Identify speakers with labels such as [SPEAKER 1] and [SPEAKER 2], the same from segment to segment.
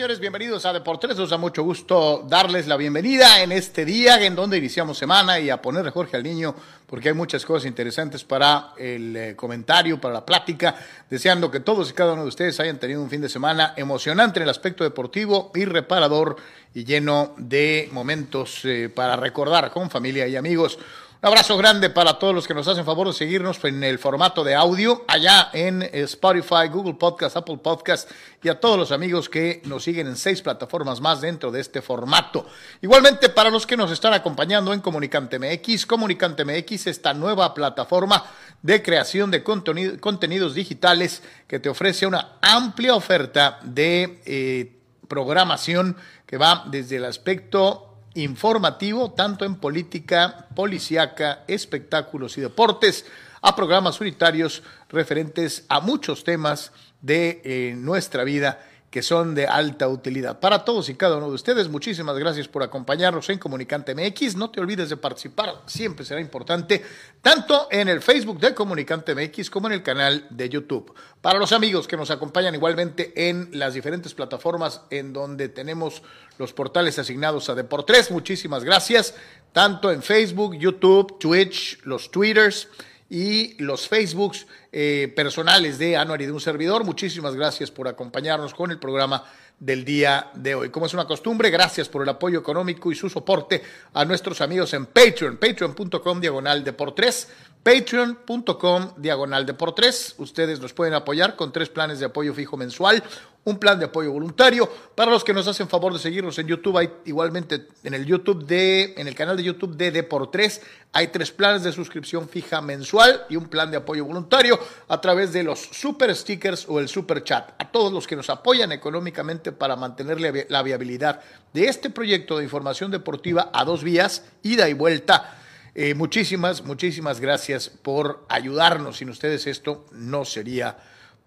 [SPEAKER 1] Señores, bienvenidos a Deportes. Nos da mucho gusto darles la bienvenida en este día en donde iniciamos semana y a ponerle Jorge al niño, porque hay muchas cosas interesantes para el eh, comentario, para la plática. Deseando que todos y cada uno de ustedes hayan tenido un fin de semana emocionante en el aspecto deportivo y reparador y lleno de momentos eh, para recordar con familia y amigos. Un abrazo grande para todos los que nos hacen favor de seguirnos en el formato de audio allá en Spotify, Google Podcast, Apple Podcast y a todos los amigos que nos siguen en seis plataformas más dentro de este formato. Igualmente para los que nos están acompañando en Comunicante MX, Comunicante MX, esta nueva plataforma de creación de contenidos digitales que te ofrece una amplia oferta de eh, programación que va desde el aspecto informativo, tanto en política, policíaca, espectáculos y deportes, a programas unitarios referentes a muchos temas de eh, nuestra vida que son de alta utilidad. Para todos y cada uno de ustedes, muchísimas gracias por acompañarnos en Comunicante MX. No te olvides de participar, siempre será importante, tanto en el Facebook de Comunicante MX como en el canal de YouTube. Para los amigos que nos acompañan igualmente en las diferentes plataformas en donde tenemos los portales asignados a Deportes, muchísimas gracias, tanto en Facebook, YouTube, Twitch, los Twitters y los Facebooks eh, personales de Anuar y de un servidor. Muchísimas gracias por acompañarnos con el programa del día de hoy. Como es una costumbre, gracias por el apoyo económico y su soporte a nuestros amigos en Patreon, patreon.com diagonal de por tres, patreon.com diagonal de por tres. Ustedes nos pueden apoyar con tres planes de apoyo fijo mensual un plan de apoyo voluntario. Para los que nos hacen favor de seguirnos en YouTube, hay igualmente en el YouTube de, en el canal de YouTube de D por 3, hay tres planes de suscripción fija mensual y un plan de apoyo voluntario a través de los super stickers o el super chat. A todos los que nos apoyan económicamente para mantener la viabilidad de este proyecto de información deportiva a dos vías, ida y vuelta. Eh, muchísimas, muchísimas gracias por ayudarnos. Sin ustedes esto no sería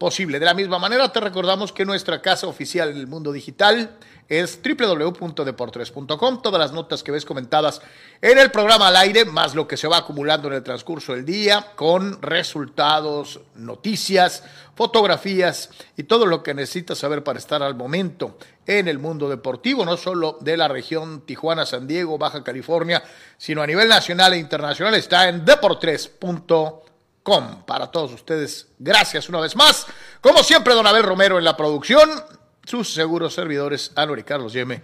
[SPEAKER 1] posible. De la misma manera, te recordamos que nuestra casa oficial en el mundo digital es www.deportres.com. Todas las notas que ves comentadas en el programa al aire, más lo que se va acumulando en el transcurso del día, con resultados, noticias, fotografías y todo lo que necesitas saber para estar al momento en el mundo deportivo, no solo de la región Tijuana, San Diego, Baja California, sino a nivel nacional e internacional, está en deportres.com para todos ustedes. Gracias una vez más. Como siempre, don Abel Romero en la producción, sus seguros servidores, Álvaro y Carlos Yeme,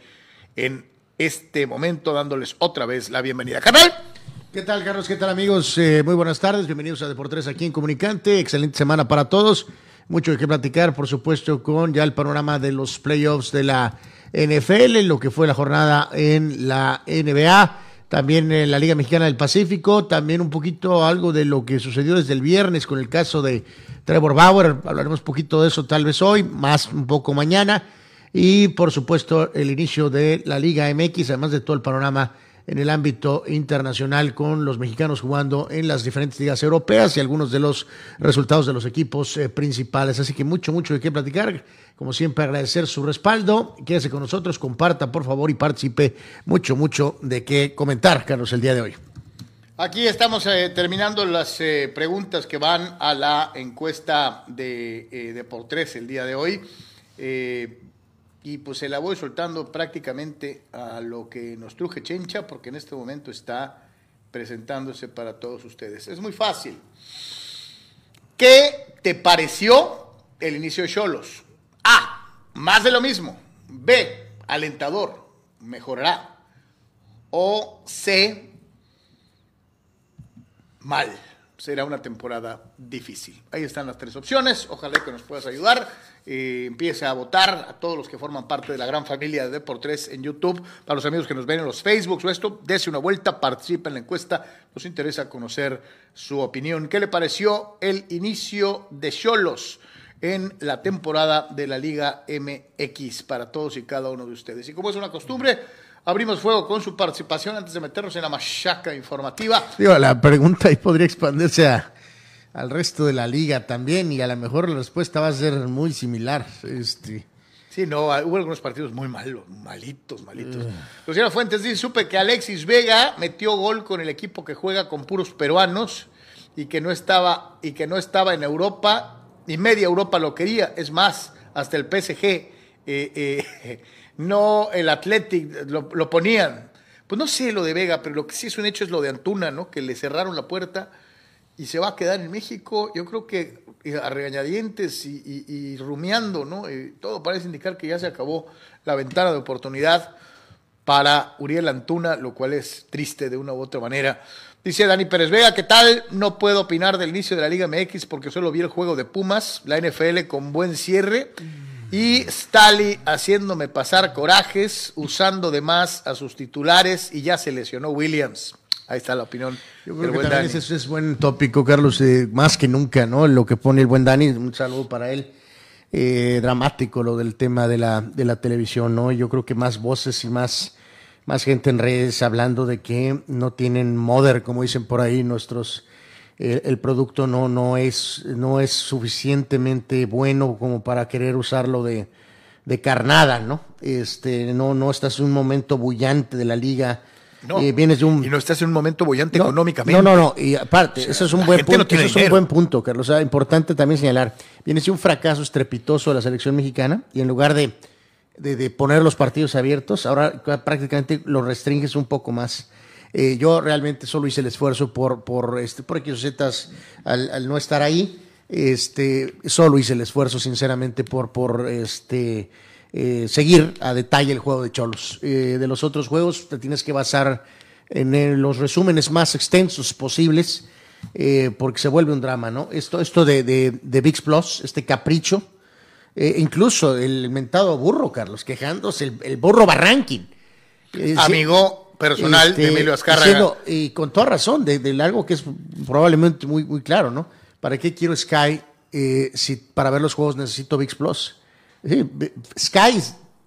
[SPEAKER 1] en este momento dándoles otra vez la bienvenida. Canal.
[SPEAKER 2] ¿Qué tal, Carlos? ¿Qué tal, amigos? Eh, muy buenas tardes. Bienvenidos a Deportes aquí en Comunicante. Excelente semana para todos. Mucho qué platicar, por supuesto, con ya el panorama de los playoffs de la NFL, lo que fue la jornada en la NBA también en la Liga Mexicana del Pacífico, también un poquito algo de lo que sucedió desde el viernes con el caso de Trevor Bauer, hablaremos poquito de eso tal vez hoy, más un poco mañana, y por supuesto el inicio de la Liga MX, además de todo el panorama en el ámbito internacional con los mexicanos jugando en las diferentes ligas europeas y algunos de los resultados de los equipos eh, principales. Así que mucho, mucho de qué platicar. Como siempre, agradecer su respaldo. Quédese con nosotros, comparta por favor y participe. Mucho, mucho de qué comentar, Carlos, el día de hoy.
[SPEAKER 1] Aquí estamos eh, terminando las eh, preguntas que van a la encuesta de, de por tres el día de hoy. Y pues se la voy soltando prácticamente a lo que nos truje Chencha, porque en este momento está presentándose para todos ustedes. Es muy fácil. ¿Qué te pareció el inicio de Cholos? A. Más de lo mismo. B. Alentador. Mejorará. O C. Mal. Será una temporada difícil. Ahí están las tres opciones. Ojalá que nos puedas ayudar. Eh, empiece a votar a todos los que forman parte de la gran familia de Deportes en YouTube. Para los amigos que nos ven en los Facebooks o esto, dése una vuelta, participe en la encuesta. Nos interesa conocer su opinión. ¿Qué le pareció el inicio de Cholos en la temporada de la Liga MX para todos y cada uno de ustedes? Y como es una costumbre, abrimos fuego con su participación antes de meternos en la machaca informativa.
[SPEAKER 2] Digo, la pregunta ahí podría expandirse a, al resto de la liga también y a lo mejor la respuesta va a ser muy similar. Este,
[SPEAKER 1] Sí, no, hubo algunos partidos muy malos, malitos, malitos. Luciano Fuentes dice, supe que Alexis Vega metió gol con el equipo que juega con puros peruanos y que no estaba, y que no estaba en Europa, y media Europa lo quería, es más, hasta el PSG, eh, eh, no el Athletic, lo, lo ponían. Pues no sé lo de Vega, pero lo que sí es un hecho es lo de Antuna, ¿no? Que le cerraron la puerta y se va a quedar en México, yo creo que eh, a regañadientes y, y- y rumiando, ¿no? Eh, todo parece indicar que ya se acabó la ventana de oportunidad para Uriel Antuna, lo cual es triste de una u otra manera. Dice Dani Pérez Vega, ¿qué tal? No puedo opinar del inicio de la Liga MX porque solo vi el juego de Pumas, la NFL con buen cierre y Stali haciéndome pasar corajes, usando de más a sus titulares y ya se lesionó Williams. Ahí está la opinión.
[SPEAKER 2] Yo creo que también ese es buen tópico, Carlos, eh, más que nunca, ¿no? Lo que pone el buen Dani, un saludo para él. Eh, dramático lo del tema de la, de la televisión, ¿no? Yo creo que más voces y más, más gente en redes hablando de que no tienen mother, como dicen por ahí nuestros. eh, el producto no, no, es, no es suficientemente bueno como para querer usarlo de, de carnada, ¿no? Este, no, no estás en un momento bullante de la liga.
[SPEAKER 1] No,
[SPEAKER 2] Eh, vienes de un
[SPEAKER 1] y no estás en un momento bollante
[SPEAKER 2] no,
[SPEAKER 1] económicamente.
[SPEAKER 2] No, no, no. Y aparte, eso es un buen
[SPEAKER 1] no
[SPEAKER 2] punto.
[SPEAKER 1] tiene
[SPEAKER 2] eso es un buen punto, Carlos. O sea, importante también señalar. Viene siendo un fracaso estrepitoso de la selección mexicana y en lugar de, de, de poner los partidos abiertos, ahora prácticamente los restringes un poco más. Eh, yo realmente solo hice el esfuerzo por, por, este, por X o Zetas al, al no estar ahí. Este, solo hice el esfuerzo, sinceramente, por, por este, eh, seguir a detalle el juego de Cholos. Eh, de los otros juegos te tienes que basar en eh, los resúmenes más extensos posibles, eh, porque se vuelve un drama, ¿no? Esto, esto de, de, de VIX Plus, este capricho, incluso el mentado burro, Carlos, quejándose, el, el burro Barranquín.
[SPEAKER 1] Amigo personal
[SPEAKER 2] este,
[SPEAKER 1] de Emilio Azcárraga.
[SPEAKER 2] diciendo, y con toda razón, de, de algo que es probablemente muy, muy claro, ¿no? ¿Para qué quiero Sky eh, si para ver los juegos necesito VIX Plus? Sí, Sky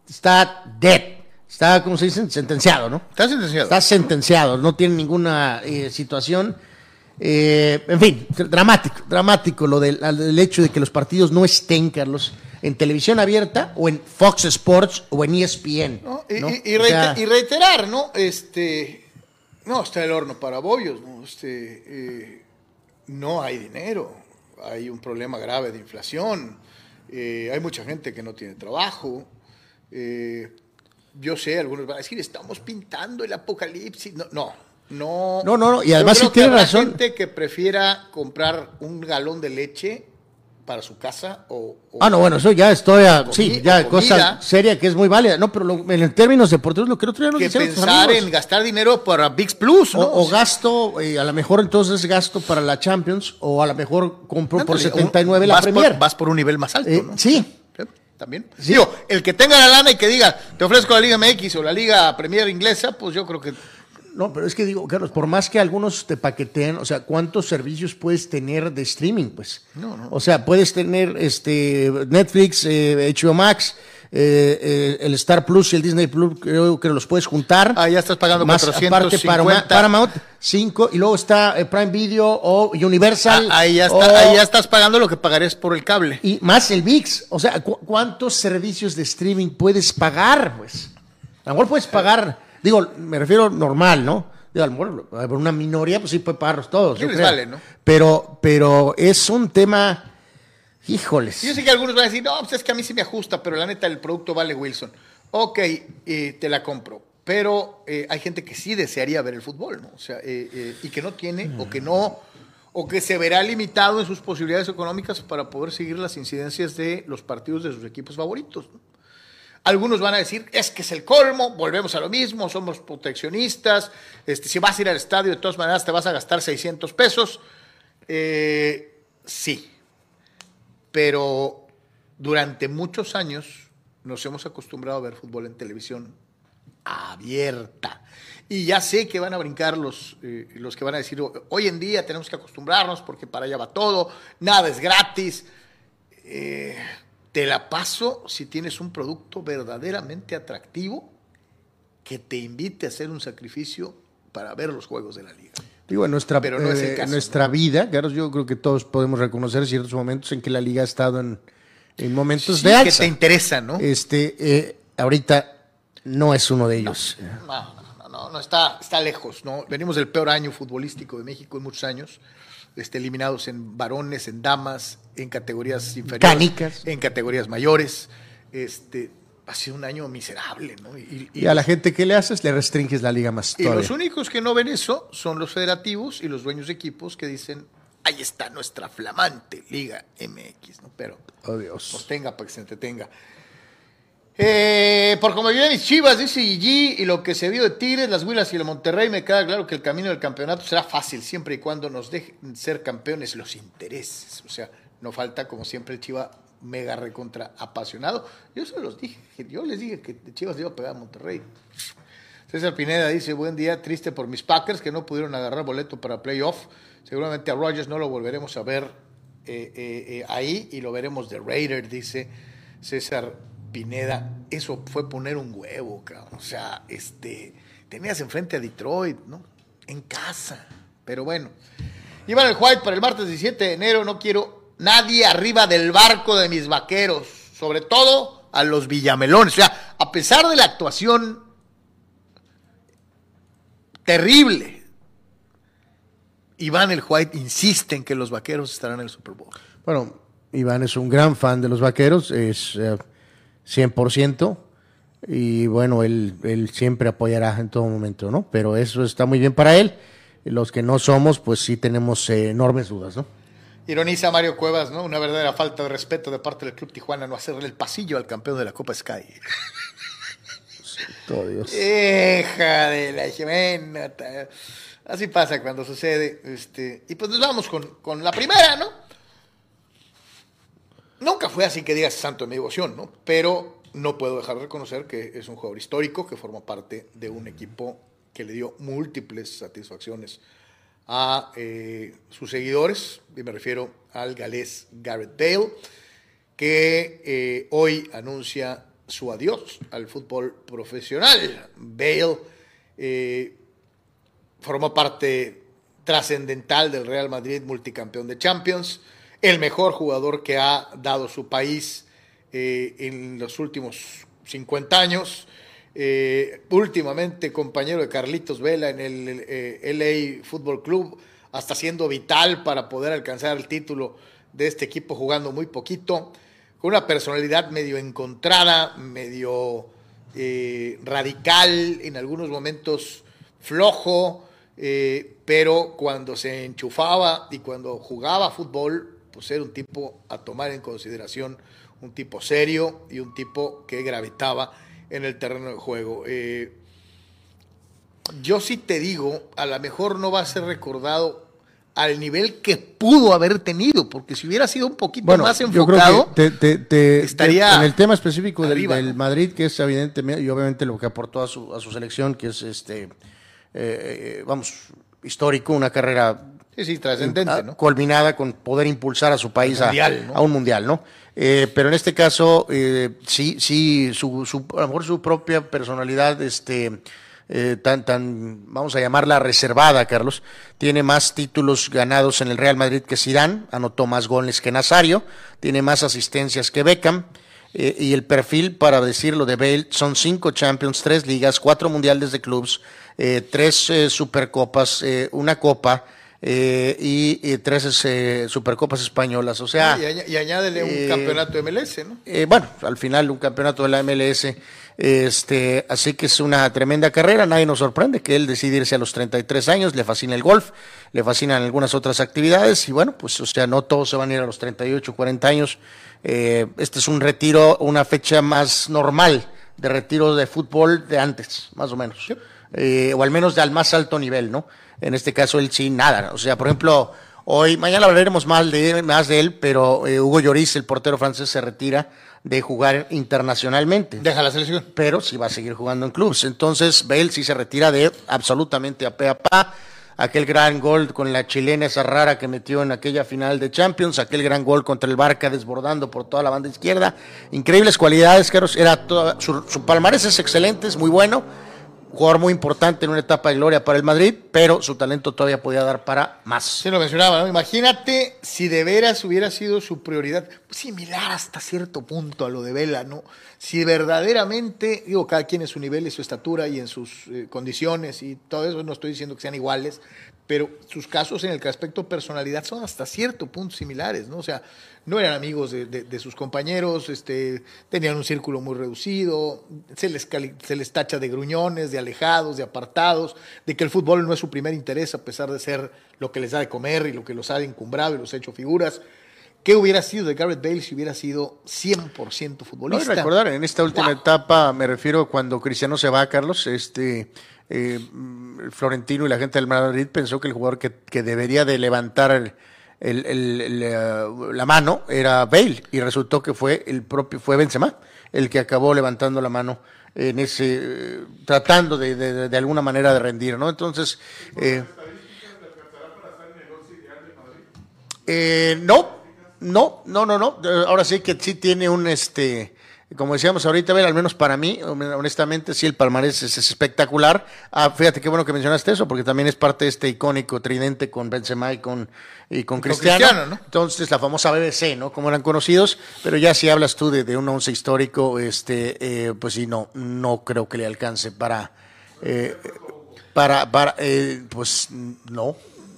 [SPEAKER 2] está dead, está, ¿cómo se dice? Sentenciado, ¿no?
[SPEAKER 1] ¿Estás sentenciado?
[SPEAKER 2] Está sentenciado, no tiene ninguna eh, situación. Eh, en fin, dramático, dramático lo del, hecho de que los partidos no estén, Carlos, en televisión abierta o en Fox Sports o en ESPN.
[SPEAKER 1] ¿no? Y,
[SPEAKER 2] ¿no?
[SPEAKER 1] y- y
[SPEAKER 2] O
[SPEAKER 1] reite-
[SPEAKER 2] sea,
[SPEAKER 1] y reiterar, ¿no? Este, no, está el horno para bollos, ¿no? Este, eh, no hay dinero, hay un problema grave de inflación, eh, hay mucha gente que no tiene trabajo. eh, yo sé, algunos van a decir, estamos pintando el apocalipsis. No, no, no.
[SPEAKER 2] No, no, no, y además
[SPEAKER 1] que
[SPEAKER 2] tiene razón.
[SPEAKER 1] gente que prefiera comprar un galón de leche para su casa o... o-
[SPEAKER 2] Ah, no, bueno, eso ya estoy a,
[SPEAKER 1] Comi-
[SPEAKER 2] sí, ya
[SPEAKER 1] comida.
[SPEAKER 2] cosa seria que es muy válida. No, pero lo- en términos deportivos, lo que otro día nos
[SPEAKER 1] que pensar en gastar dinero para VIX Plus, ¿no?
[SPEAKER 2] O, o gasto, eh, a lo mejor entonces gasto para la Champions, o a lo mejor compro por
[SPEAKER 1] Ándale,
[SPEAKER 2] 79
[SPEAKER 1] un-
[SPEAKER 2] la Premier.
[SPEAKER 1] Por, vas por un nivel más alto,
[SPEAKER 2] Eh,
[SPEAKER 1] ¿no?
[SPEAKER 2] sí.
[SPEAKER 1] Sí, También.
[SPEAKER 2] Sí.
[SPEAKER 1] Digo, el que tenga la lana y que diga, te ofrezco la Liga MX o la Liga Premier inglesa, pues yo creo que
[SPEAKER 2] No, pero es que digo, Carlos, por más que algunos te paqueteen, o sea, ¿cuántos servicios puedes tener de streaming? Pues,
[SPEAKER 1] No, no.
[SPEAKER 2] o sea, puedes tener este Netflix, eh, HBO Max, eh, eh, el Star Plus y el Disney Plus, creo que los puedes juntar.
[SPEAKER 1] Ah, ya estás pagando
[SPEAKER 2] más
[SPEAKER 1] 450.
[SPEAKER 2] aparte Paramount, Paramount 5 y luego está eh, Prime Video o Universal.
[SPEAKER 1] Ah, ahí, ya está,
[SPEAKER 2] o-
[SPEAKER 1] ahí ya estás pagando lo que pagarías por el cable.
[SPEAKER 2] y más el VIX. O sea, ¿cu- ¿cuántos servicios de streaming puedes pagar? Pues, a lo mejor puedes pagar, digo, me refiero normal, ¿no? De una minoría, pues sí, pues parros todos.
[SPEAKER 1] les vale, ¿no?
[SPEAKER 2] Pero, pero es un tema, híjoles.
[SPEAKER 1] Yo sé que algunos van a decir, no, pues es que a mí sí me ajusta, pero la neta el producto vale Wilson. Ok, eh, te la compro. Pero eh, hay gente que sí desearía ver el fútbol, ¿no? O sea, eh, y que no tiene, o que no, o que se verá limitado en sus posibilidades económicas para poder seguir las incidencias de los partidos de sus equipos favoritos. ¿no? Algunos van a decir, es que es el colmo, volvemos a lo mismo, somos proteccionistas, este, si vas a ir al estadio de todas maneras te vas a gastar 600 pesos. Eh, sí, pero durante muchos años nos hemos acostumbrado a ver fútbol en televisión abierta. Y ya sé que van a brincar los, eh, los que van a decir, hoy en día tenemos que acostumbrarnos porque para allá va todo, nada es gratis. Eh, te la paso si tienes un producto verdaderamente atractivo que te invite a hacer un sacrificio para ver los juegos de la liga.
[SPEAKER 2] Digo, en nuestra, Pero no es eh, nuestra vida, Carlos, yo creo que todos podemos reconocer ciertos momentos en que la liga ha estado en, momentos de alza.
[SPEAKER 1] que te interesa, ¿no?
[SPEAKER 2] Este, eh, ahorita no es uno de ellos.
[SPEAKER 1] No, no, no, no, está, está lejos, ¿no? Venimos del peor año futbolístico de México en muchos años este, eliminados en varones, en damas, en categorías inferiores, en categorías mayores. Este, ha sido un año miserable, ¿no?
[SPEAKER 2] Y, a la gente que le haces le restringes la liga más.
[SPEAKER 1] Y los únicos que no ven eso son los federativos y los dueños de equipos que dicen, ahí está nuestra flamante Liga MX, ¿no? Pero,
[SPEAKER 2] oh Dios.
[SPEAKER 1] pues tenga para que se entretenga. Eh, por como viene mis chivas, dice Gigi, y lo que se vio de Tigres, las Huilas y el Monterrey, me queda claro que el camino del campeonato será fácil siempre y cuando nos dejen ser campeones los intereses. O sea, no falta, como siempre, el Chiva mega recontra apasionado. Yo se los dije, yo les dije que Chivas iba a pegar a Monterrey. César Pineda dice, buen día, triste por mis Packers que no pudieron agarrar boleto para playoff. Seguramente a Rogers no lo volveremos a ver eh, eh, ahí y lo veremos de Raider, dice César Pineda, eso fue poner un huevo, cabrón. O sea, este, tenías enfrente a Detroit, ¿no? En casa. Pero bueno. Iván el White para el martes 17 de enero. No quiero nadie arriba del barco de mis vaqueros. Sobre todo a los villamelones. O sea, a pesar de la actuación terrible, Iván el White insiste en que los vaqueros estarán en el Super Bowl.
[SPEAKER 2] Bueno, Iván es un gran fan de los vaqueros. Es. Eh, 100%. Y bueno, él, él siempre apoyará en todo momento, ¿no? Pero eso está muy bien para él. Los que no somos, pues sí tenemos eh, enormes dudas, ¿no?
[SPEAKER 1] Ironiza Mario Cuevas, ¿no? Una verdadera falta de respeto de parte del Club Tijuana no hacerle el pasillo al campeón de la Copa Sky.
[SPEAKER 2] Todo Dios.
[SPEAKER 1] Hija de la Jimena. Así pasa cuando sucede. Este, y pues nos vamos con, con la primera, ¿no? Nunca fue así que digas santo de mi devoción, ¿no? Pero no puedo dejar de reconocer que es un jugador histórico que forma parte de un equipo que le dio múltiples satisfacciones a eh, sus seguidores, y me refiero al galés Garrett Bale, que eh, hoy anuncia su adiós al fútbol profesional. Bale eh, formó parte trascendental del Real Madrid, multicampeón de Champions, el mejor jugador que ha dado su país eh, en los últimos 50 años. Eh, últimamente compañero de Carlitos Vela en el eh, LA Football Club, hasta siendo vital para poder alcanzar el título de este equipo jugando muy poquito, con una personalidad medio encontrada, medio radical, en algunos momentos flojo, pero cuando se enchufaba y cuando jugaba fútbol, pues era un tipo a tomar en consideración, un tipo serio y un tipo que gravitaba en el terreno de juego. Eh, yo sí te digo, a lo mejor no va a ser recordado al nivel que pudo haber tenido, porque si hubiera sido un poquito más enfocado,
[SPEAKER 2] estaría en el tema específico del, Madrid, que es evidentemente y obviamente lo que aportó a su, a su selección, que es este, eh, eh, vamos, histórico, una carrera
[SPEAKER 1] Sí, sí, trascendente, ¿no?
[SPEAKER 2] Culminada con poder impulsar a su país a, un mundial, ¿no? Eh, pero en este caso, eh, sí, sí, su, su, a lo mejor su propia personalidad, este, eh, tan, tan, vamos a llamarla reservada, Carlos, tiene más títulos ganados en el Real Madrid que Zidane, anotó más goles que Nazario, tiene más asistencias que Beckham, y el perfil, para decirlo de Bale, son cinco Champions, tres ligas, cuatro mundiales de clubs, eh, tres eh, supercopas, eh, una copa y, y, tres supercopas españolas. O sea,
[SPEAKER 1] ah, y, añádele un campeonato de MLS, ¿no?
[SPEAKER 2] bueno, al final un campeonato de la MLS. Este, así que es una tremenda carrera, nadie nos sorprende que él decide irse a los 33 años, le fascina el golf, le fascinan algunas otras actividades y bueno, pues o sea, no todos se van a ir a los 38, 40 años. este es un retiro, una fecha más normal de retiro de fútbol de antes, más o menos. Eh, o al menos de al más alto nivel, ¿no? En este caso él sí, nada. O sea, por ejemplo, hoy, mañana hablaremos más de, más de él, pero eh, Hugo Lloris, el portero francés, se retira de jugar internacionalmente.
[SPEAKER 1] Deja la selección.
[SPEAKER 2] Pero sí va a seguir jugando en clubes. Entonces, Bale sí se retira de absolutamente a pe a pa aquel gran gol con la chilena esa rara que metió en aquella final de Champions, aquel gran gol contra el Barca desbordando por toda la banda izquierda. Increíbles cualidades, era su, su palmarés es excelente, es muy bueno jugador muy importante en una etapa de gloria para el Madrid, pero su talento todavía podía dar para más.
[SPEAKER 1] Se lo mencionaba, ¿no? Imagínate si de veras hubiera sido su prioridad, similar hasta cierto punto a lo de Vela, ¿no? Si verdaderamente, digo, cada quien en su nivel y su estatura y en sus eh, condiciones y todo eso, no estoy diciendo que sean iguales, pero sus casos en el aspecto personalidad son hasta cierto punto similares, ¿no? O sea, no eran amigos de, sus compañeros, este, tenían un círculo muy reducido, se les, se les tacha de gruñones, de alejados, de apartados, de que el fútbol no es su primer interés a pesar de ser lo que les da de comer y lo que los ha encumbrado y los ha hecho figuras. ¿Qué hubiera sido de Garrett Bale si hubiera sido 100% futbolista?
[SPEAKER 2] No, recordar, en esta última etapa, me refiero cuando Cristiano se va, Carlos, este, eh, Florentino y la gente del Madrid pensó que el jugador que, que debería de levantar el, eh, la mano era Bale y resultó que fue el propio fue Benzema el que acabó levantando la mano en ese eh, tratando de, de, alguna manera de rendir, ¿no? Entonces eh, no, no, no, no, no. Ahora sí que sí tiene un este como decíamos ahorita, ver, al menos para mí, honestamente, sí, el palmarés es, espectacular. Ah, fíjate qué bueno que mencionaste eso, porque también es parte de este icónico tridente con Benzema y con, y con, Cristiano. ¿no? Entonces, la famosa BBC, ¿no? Como eran conocidos, pero ya si hablas tú de, de un once histórico, este, eh, pues sí, no, no creo que le alcance para, eh, para, para eh, pues no.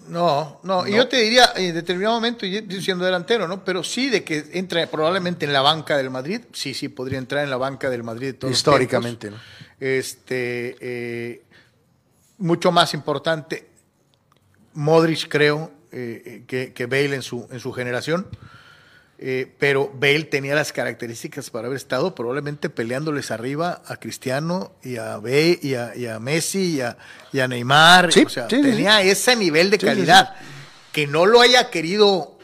[SPEAKER 1] No, no, y yo te diría, en determinado momento, yo siendo delantero, ¿no? Pero sí de que entra probablemente en la banca del Madrid, sí, sí, podría entrar en la banca del Madrid.
[SPEAKER 2] Históricamente, ¿no?
[SPEAKER 1] Este, eh, mucho más importante, Modric creo eh, que, que, Bale en su, en su generación. Eh, pero Bale tenía las características para haber estado probablemente peleándoles arriba a Cristiano y a, Bale, y a, Messi y a, Neymar. o sea, tenía ese nivel de calidad. Que no lo haya querido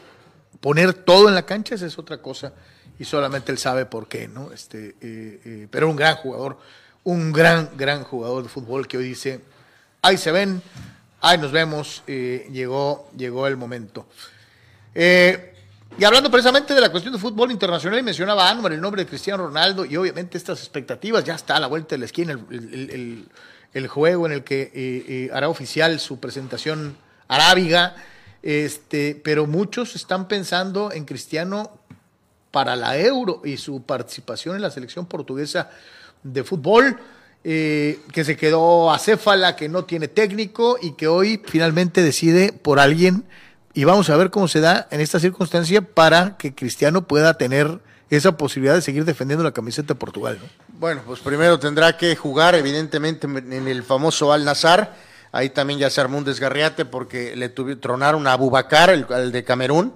[SPEAKER 1] poner todo en la cancha, esa es otra cosa. Y solamente él sabe por qué, ¿no? Este, eh, eh, pero un gran jugador, un gran, gran jugador de fútbol que hoy dice, ahí se ven, ahí nos vemos, llegó, llegó el momento. Eh, y hablando precisamente de la cuestión de fútbol internacional, y mencionaba Anwar el nombre de Cristiano Ronaldo y obviamente estas expectativas, ya está a la vuelta de la esquina el, juego en el que eh, eh, hará oficial su presentación arábiga, este, pero muchos están pensando en Cristiano para la Euro y su participación en la selección portuguesa de fútbol. Eh, que se quedó acéfala, que no tiene técnico y que hoy finalmente decide por alguien y vamos a ver cómo se da en esta circunstancia para que Cristiano pueda tener esa posibilidad de seguir defendiendo la camiseta de Portugal. ¿no?
[SPEAKER 2] Bueno, pues primero tendrá que jugar evidentemente en el famoso Al Nazar. Ahí también ya se armó un desgarriate porque le tronaron a Bubacar, el, de Camerún.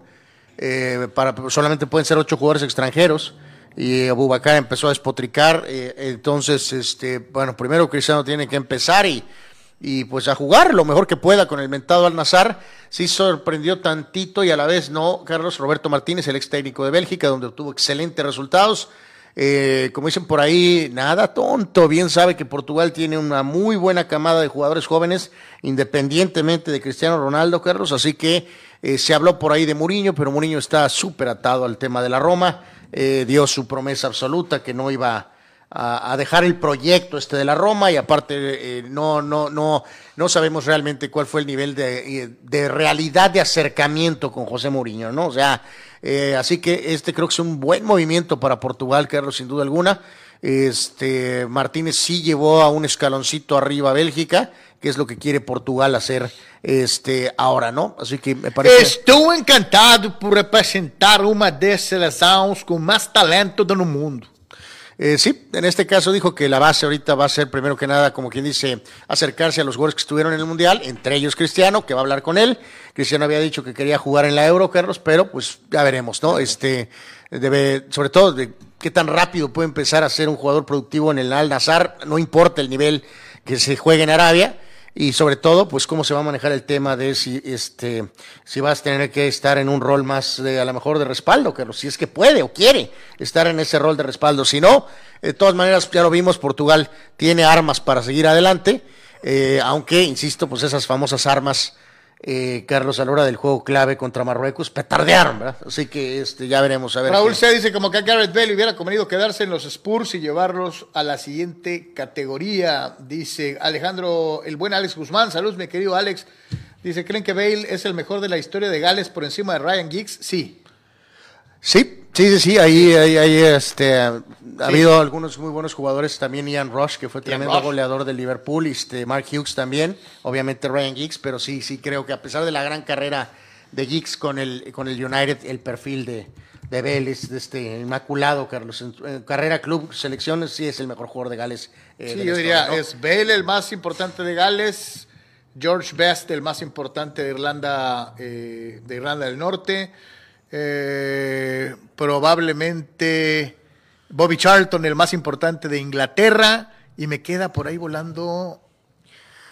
[SPEAKER 2] Eh, para, solamente pueden ser ocho jugadores extranjeros y Bubacar empezó a despotricar. Eh, entonces, este, bueno, primero Cristiano tiene que empezar y y pues a jugar lo mejor que pueda con el mentado al Nazar. Sí sorprendió tantito y a la vez no Carlos Roberto Martínez, el ex técnico de Bélgica, donde obtuvo excelentes resultados. Eh, como dicen por ahí, nada tonto, bien sabe que Portugal tiene una muy buena camada de jugadores jóvenes, independientemente de Cristiano Ronaldo, Carlos, así que eh, se habló por ahí de Mourinho, pero Mourinho está súper atado al tema de la Roma, eh, dio su promesa absoluta que no iba a, dejar el proyecto este de la Roma y aparte eh, no, no, no, no sabemos realmente cuál fue el nivel de, de realidad de acercamiento con José Mourinho, ¿no? O sea, eh, así que este creo que es un buen movimiento para Portugal, Carlos, sin duda alguna. Este, Martínez sí llevó a un escaloncito arriba a Bélgica, que es lo que quiere Portugal hacer este, ahora, ¿no? Así que me parece.
[SPEAKER 1] Estoy encantado por representar una de selecciones con más talento del mundo.
[SPEAKER 2] Eh, sí, en este caso dijo que la base ahorita va a ser, primero que nada, como quien dice, acercarse a los jugadores que estuvieron en el Mundial, entre ellos Cristiano, que va a hablar con él. Cristiano había dicho que quería jugar en la Euro, Carlos, pero pues ya veremos, ¿no? Este, debe, sobre todo, de qué tan rápido puede empezar a ser un jugador productivo en el Al Nazar, no importa el nivel que se juegue en Arabia y sobre todo, pues cómo se va a manejar el tema de si este si vas a tener que estar en un rol más de, a lo mejor de respaldo, que si es que puede o quiere estar en ese rol de respaldo, si no, de todas maneras ya lo vimos, Portugal tiene armas para seguir adelante, eh, aunque insisto, pues esas famosas armas eh, Carlos, a la hora del juego clave contra Marruecos, petardearon, ¿verdad? Así que este, ya veremos. A ver
[SPEAKER 1] Raúl se dice como que a Garrett Bale hubiera convenido quedarse en los Spurs y llevarlos a la siguiente categoría. Dice Alejandro, el buen Alex Guzmán. Saludos, mi querido Alex. Dice, ¿creen que Bale es el mejor de la historia de Gales por encima de Ryan Giggs? Sí.
[SPEAKER 2] Sí, sí, sí, sí, ahí, ahí, este, ha habido algunos muy buenos jugadores, también Ian Rush, que fue tremendo goleador del Liverpool, este, Mark Hughes también, obviamente Ryan Giggs, pero sí, sí, creo que a pesar de la gran carrera de Giggs con el, con el United, el perfil de, de Vélez, de este inmaculado, Carlos, en, carrera, club, selecciones, sí es el mejor jugador de Gales.
[SPEAKER 1] Eh, sí, yo diría, es Bale el más importante de Gales, George Best el más importante de Irlanda, eh, de Irlanda del Norte, eh, probablemente Bobby Charlton, el más importante de Inglaterra, y me queda por ahí volando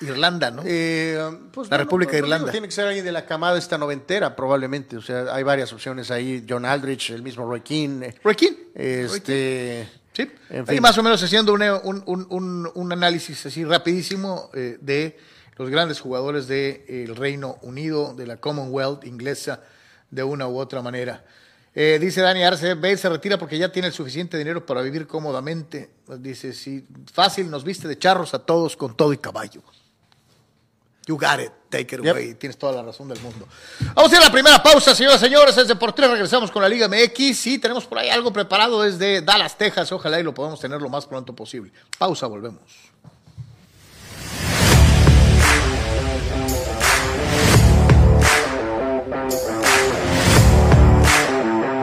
[SPEAKER 1] Irlanda, ¿no?
[SPEAKER 2] Eh, pues la República de Irlanda. Tiene que ser alguien de la camada esta noventera, probablemente. O sea, hay varias opciones ahí. John Aldrich, el mismo Roy Keane.
[SPEAKER 1] Roy Keane.
[SPEAKER 2] Este,
[SPEAKER 1] Sí, ahí más o menos haciendo un, análisis así rapidísimo eh, de los grandes jugadores del Reino Unido, de la Commonwealth inglesa, de una u otra manera. Eh, dice Dani Arce, Bale se retira porque ya tiene el suficiente dinero para vivir cómodamente. Dice, sí, fácil nos viste de charros a todos con todo y caballo. You got it, take it away. Tienes toda la razón del mundo. Vamos a ir a la primera pausa, señoras y señores. Es Deportes, regresamos con la Liga MX. Sí, tenemos por ahí algo preparado desde Dallas, Texas. Ojalá y lo podamos tener lo más pronto posible. Pausa, volvemos.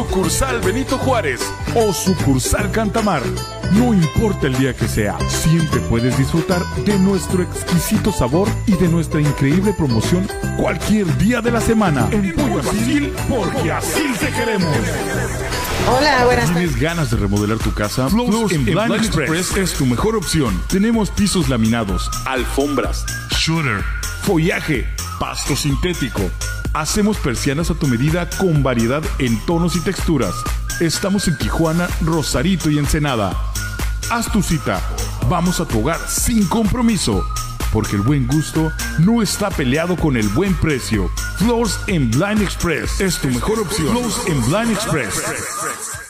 [SPEAKER 3] Sucursal Benito Juárez. O sucursal Cantamar. No importa el día que sea, siempre puedes disfrutar de nuestro exquisito sabor y de nuestra increíble promoción cualquier día de la semana. En Pollo Asil, porque así te queremos.
[SPEAKER 4] Hola, buenas tardes.
[SPEAKER 3] ¿Tienes ganas de remodelar tu casa? Flows en Blind, Express. es tu mejor opción. Tenemos pisos laminados, alfombras, shooter, follaje, pasto sintético. Hacemos persianas a tu medida con variedad en tonos y texturas. Estamos en Tijuana, Rosarito y Ensenada. Haz tu cita. Vamos a tu hogar sin compromiso. Porque el buen gusto no está peleado con el buen precio. Floors en Blind Express es tu mejor opción. Floors en Blind Express.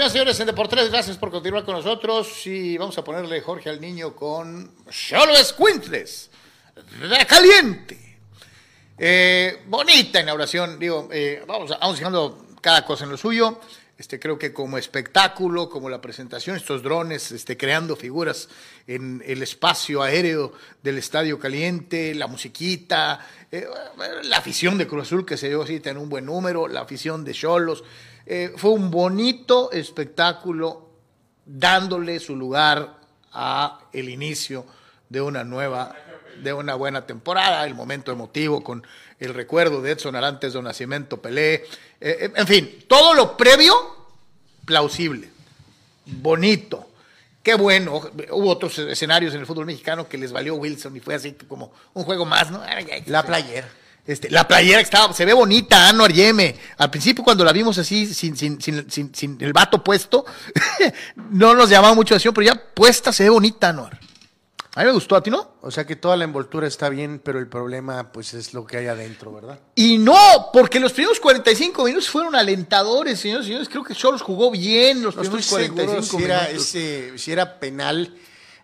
[SPEAKER 1] Regreso, señores en Deportes. Gracias por continuar con nosotros. Y vamos a ponerle Jorge al niño con Cholo Escuintles. De caliente. Eh, bonita inauguración. Digo, eh, vamos, vamos dejando cada cosa en lo suyo. Este, creo que como espectáculo, como la presentación, estos drones este, creando figuras en el espacio aéreo del Estadio Caliente, la musiquita, eh, la afición de Cruz Azul que se dio así en un buen número, la afición de Cholos. Eh, fue un bonito espectáculo dándole su lugar a el inicio de una nueva, de una buena temporada, el momento emotivo con el recuerdo de Edson Arantes de Nacimiento Pelé, eh, en fin, todo lo previo, plausible, bonito. Qué bueno, hubo otros escenarios en el fútbol mexicano que les valió Wilson y fue así como un juego más, ¿no?
[SPEAKER 2] La playera.
[SPEAKER 1] Este, la playera estaba, se ve bonita, Anuar Yeme. Al principio, cuando la vimos así, sin, sin, sin, sin el vato puesto, no nos llamaba mucho la atención, pero ya puesta se ve bonita, Anuar. A mí me gustó, ¿a ti no?
[SPEAKER 2] O sea que toda la envoltura está bien, pero el problema pues es lo que hay adentro, ¿verdad?
[SPEAKER 1] Y no, porque los primeros 45 minutos fueron alentadores, señores y señores. Creo que Cholos jugó bien los
[SPEAKER 2] No
[SPEAKER 1] primeros
[SPEAKER 2] estoy
[SPEAKER 1] 45
[SPEAKER 2] seguro si era,
[SPEAKER 1] minutos.
[SPEAKER 2] ese- si era penal.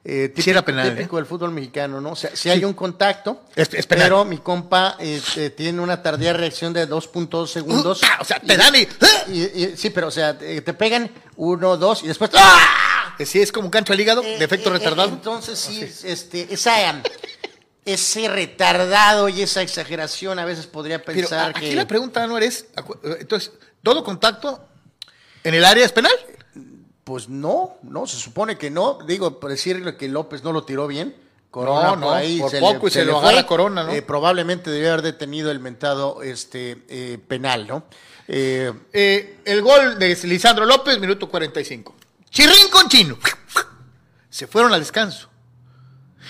[SPEAKER 2] Eh, típico,
[SPEAKER 1] Sí era penal,
[SPEAKER 2] típico del fútbol mexicano, ¿no? O sea, si hay un contacto,
[SPEAKER 1] Es- es penal.
[SPEAKER 2] pero mi compa eh, eh, tiene una tardía reacción de 2.2 segundos.
[SPEAKER 1] Ah, o sea, te dan y-
[SPEAKER 2] y- y- Sí, pero o sea, te, te pegan uno, dos y después... ¡ah!
[SPEAKER 1] Que sí, es como un cancho al hígado,
[SPEAKER 2] Eh,
[SPEAKER 1] de efecto
[SPEAKER 2] eh, eh,
[SPEAKER 1] retardado.
[SPEAKER 2] Entonces sí, este, esa, ese retardado y esa exageración a veces podría
[SPEAKER 1] Pero
[SPEAKER 2] pensar
[SPEAKER 1] a- aquí
[SPEAKER 2] que...
[SPEAKER 1] la pregunta, Anuar, es, acu- entonces, ¿todo contacto en el área es penal?
[SPEAKER 2] Pues no, no, se supone que no. Digo, por decirle que López no lo tiró bien. Corona
[SPEAKER 1] No, no,
[SPEAKER 2] por ahí
[SPEAKER 1] por
[SPEAKER 2] se
[SPEAKER 1] poco
[SPEAKER 2] le,
[SPEAKER 1] y se
[SPEAKER 2] le
[SPEAKER 1] lo agarra Corona, ¿no?
[SPEAKER 2] Eh, probablemente debió haber detenido el mentado este, eh, penal, ¿no? Eh,
[SPEAKER 1] el gol de Lisandro López, minuto 45. Chirrín con chino. Se fueron al descanso.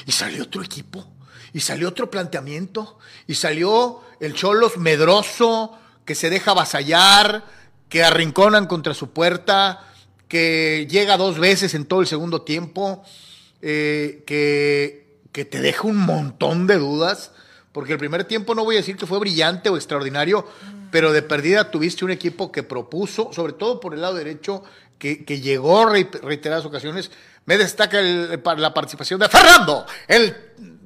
[SPEAKER 1] Y salió otro equipo. Y salió otro planteamiento. Y salió el Cholos medroso, que se deja avasallar, que arrinconan contra su puerta, que llega dos veces en todo el segundo tiempo, eh, que, que te deja un montón de dudas. Porque el primer tiempo no voy a decir que fue brillante o extraordinario, pero de perdida tuviste un equipo que propuso, sobre todo por el lado derecho, que, que llegó re- reiteradas ocasiones. Me destaca la participación de Fernando, el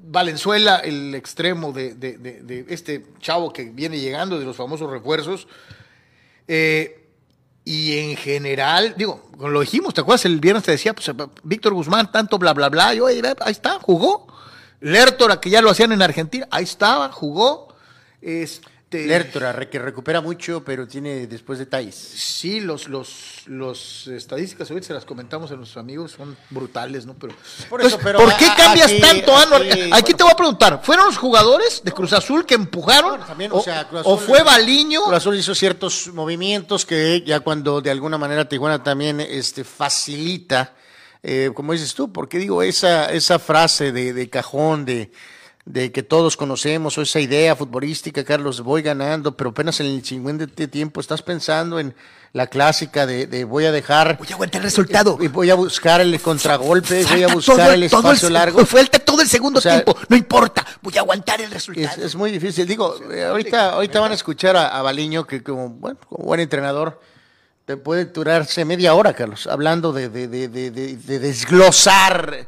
[SPEAKER 1] Valenzuela, el extremo de, de- de- de este chavo que viene llegando de los famosos refuerzos. Eh, y en general, digo, lo dijimos, ¿te acuerdas? El viernes te decía, pues Víctor Guzmán, tanto bla, bla, bla. Yo, ahí está, jugó. Lertora, que ya lo hacían en Argentina, ahí estaba, jugó. Este,
[SPEAKER 2] Lertora, que recupera mucho, pero tiene después detalles.
[SPEAKER 1] Sí, los, los, los estadísticas ahorita se las comentamos a nuestros amigos, son brutales, ¿no? Pero,
[SPEAKER 2] Por eso,
[SPEAKER 1] Entonces,
[SPEAKER 2] pero
[SPEAKER 1] ¿por qué
[SPEAKER 2] a-
[SPEAKER 1] cambias
[SPEAKER 2] aquí-
[SPEAKER 1] tanto, Anuar?
[SPEAKER 2] aquí,
[SPEAKER 1] Aquí,
[SPEAKER 2] bueno.
[SPEAKER 1] te voy a preguntar, ¿fueron los jugadores de Cruz Azul que empujaron?
[SPEAKER 2] Bueno, también,
[SPEAKER 1] o,
[SPEAKER 2] o sea, Cruz
[SPEAKER 1] o
[SPEAKER 2] Azul-
[SPEAKER 1] fue Baliño?
[SPEAKER 2] Cruz Azul hizo ciertos movimientos que ya cuando de alguna manera Tijuana también este, facilita, eh, como dices tú, porque digo, esa, esa frase de, de cajón de, de que todos conocemos, o esa idea futbolística, Carlos, voy ganando, pero apenas en el siguiente tiempo estás pensando en la clásica de, de voy a dejar...
[SPEAKER 1] Voy a aguantar el resultado.
[SPEAKER 2] Y voy a buscar el contragolpe, voy a buscar
[SPEAKER 1] todo
[SPEAKER 2] el espacio largo.
[SPEAKER 1] Falta todo el segundo
[SPEAKER 2] O sea,
[SPEAKER 1] tiempo, no importa, voy a aguantar el
[SPEAKER 2] Es,
[SPEAKER 1] resultado.
[SPEAKER 2] es muy difícil. Digo, eh, ahorita, ahorita van a escuchar a, a Baliño, que como, bueno, como buen entrenador, te puede durarse media hora, Carlos, hablando de- de- de desglosar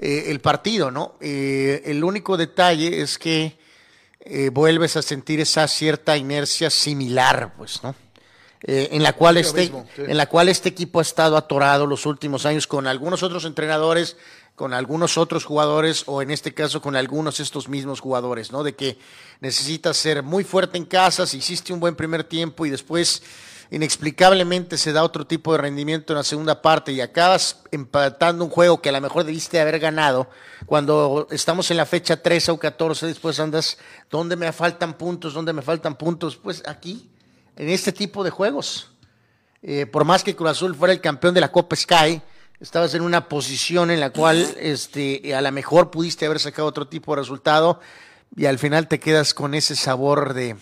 [SPEAKER 2] eh, el partido, ¿no? Eh, el único detalle es que eh, vuelves a sentir esa cierta inercia similar, pues, ¿no? En la cual este,
[SPEAKER 1] mismo, sí.
[SPEAKER 2] en la cual este equipo ha estado atorado los últimos años con algunos otros entrenadores, con algunos otros jugadores o en este caso con algunos de estos mismos jugadores, ¿no? De que necesitas ser muy fuerte en casa, si hiciste un buen primer tiempo y después inexplicablemente se da otro tipo de rendimiento en la segunda parte y acabas empatando un juego que a lo mejor debiste haber ganado cuando estamos en la fecha 13 o 14, después andas, ¿dónde me faltan puntos? ¿Dónde me faltan puntos? Pues aquí, en este tipo de juegos. Eh, por más que Cruz Azul fuera el campeón de la Copa Sky, estabas en una posición en la cual este, a lo mejor pudiste haber sacado otro tipo de resultado y al final te quedas con ese sabor de...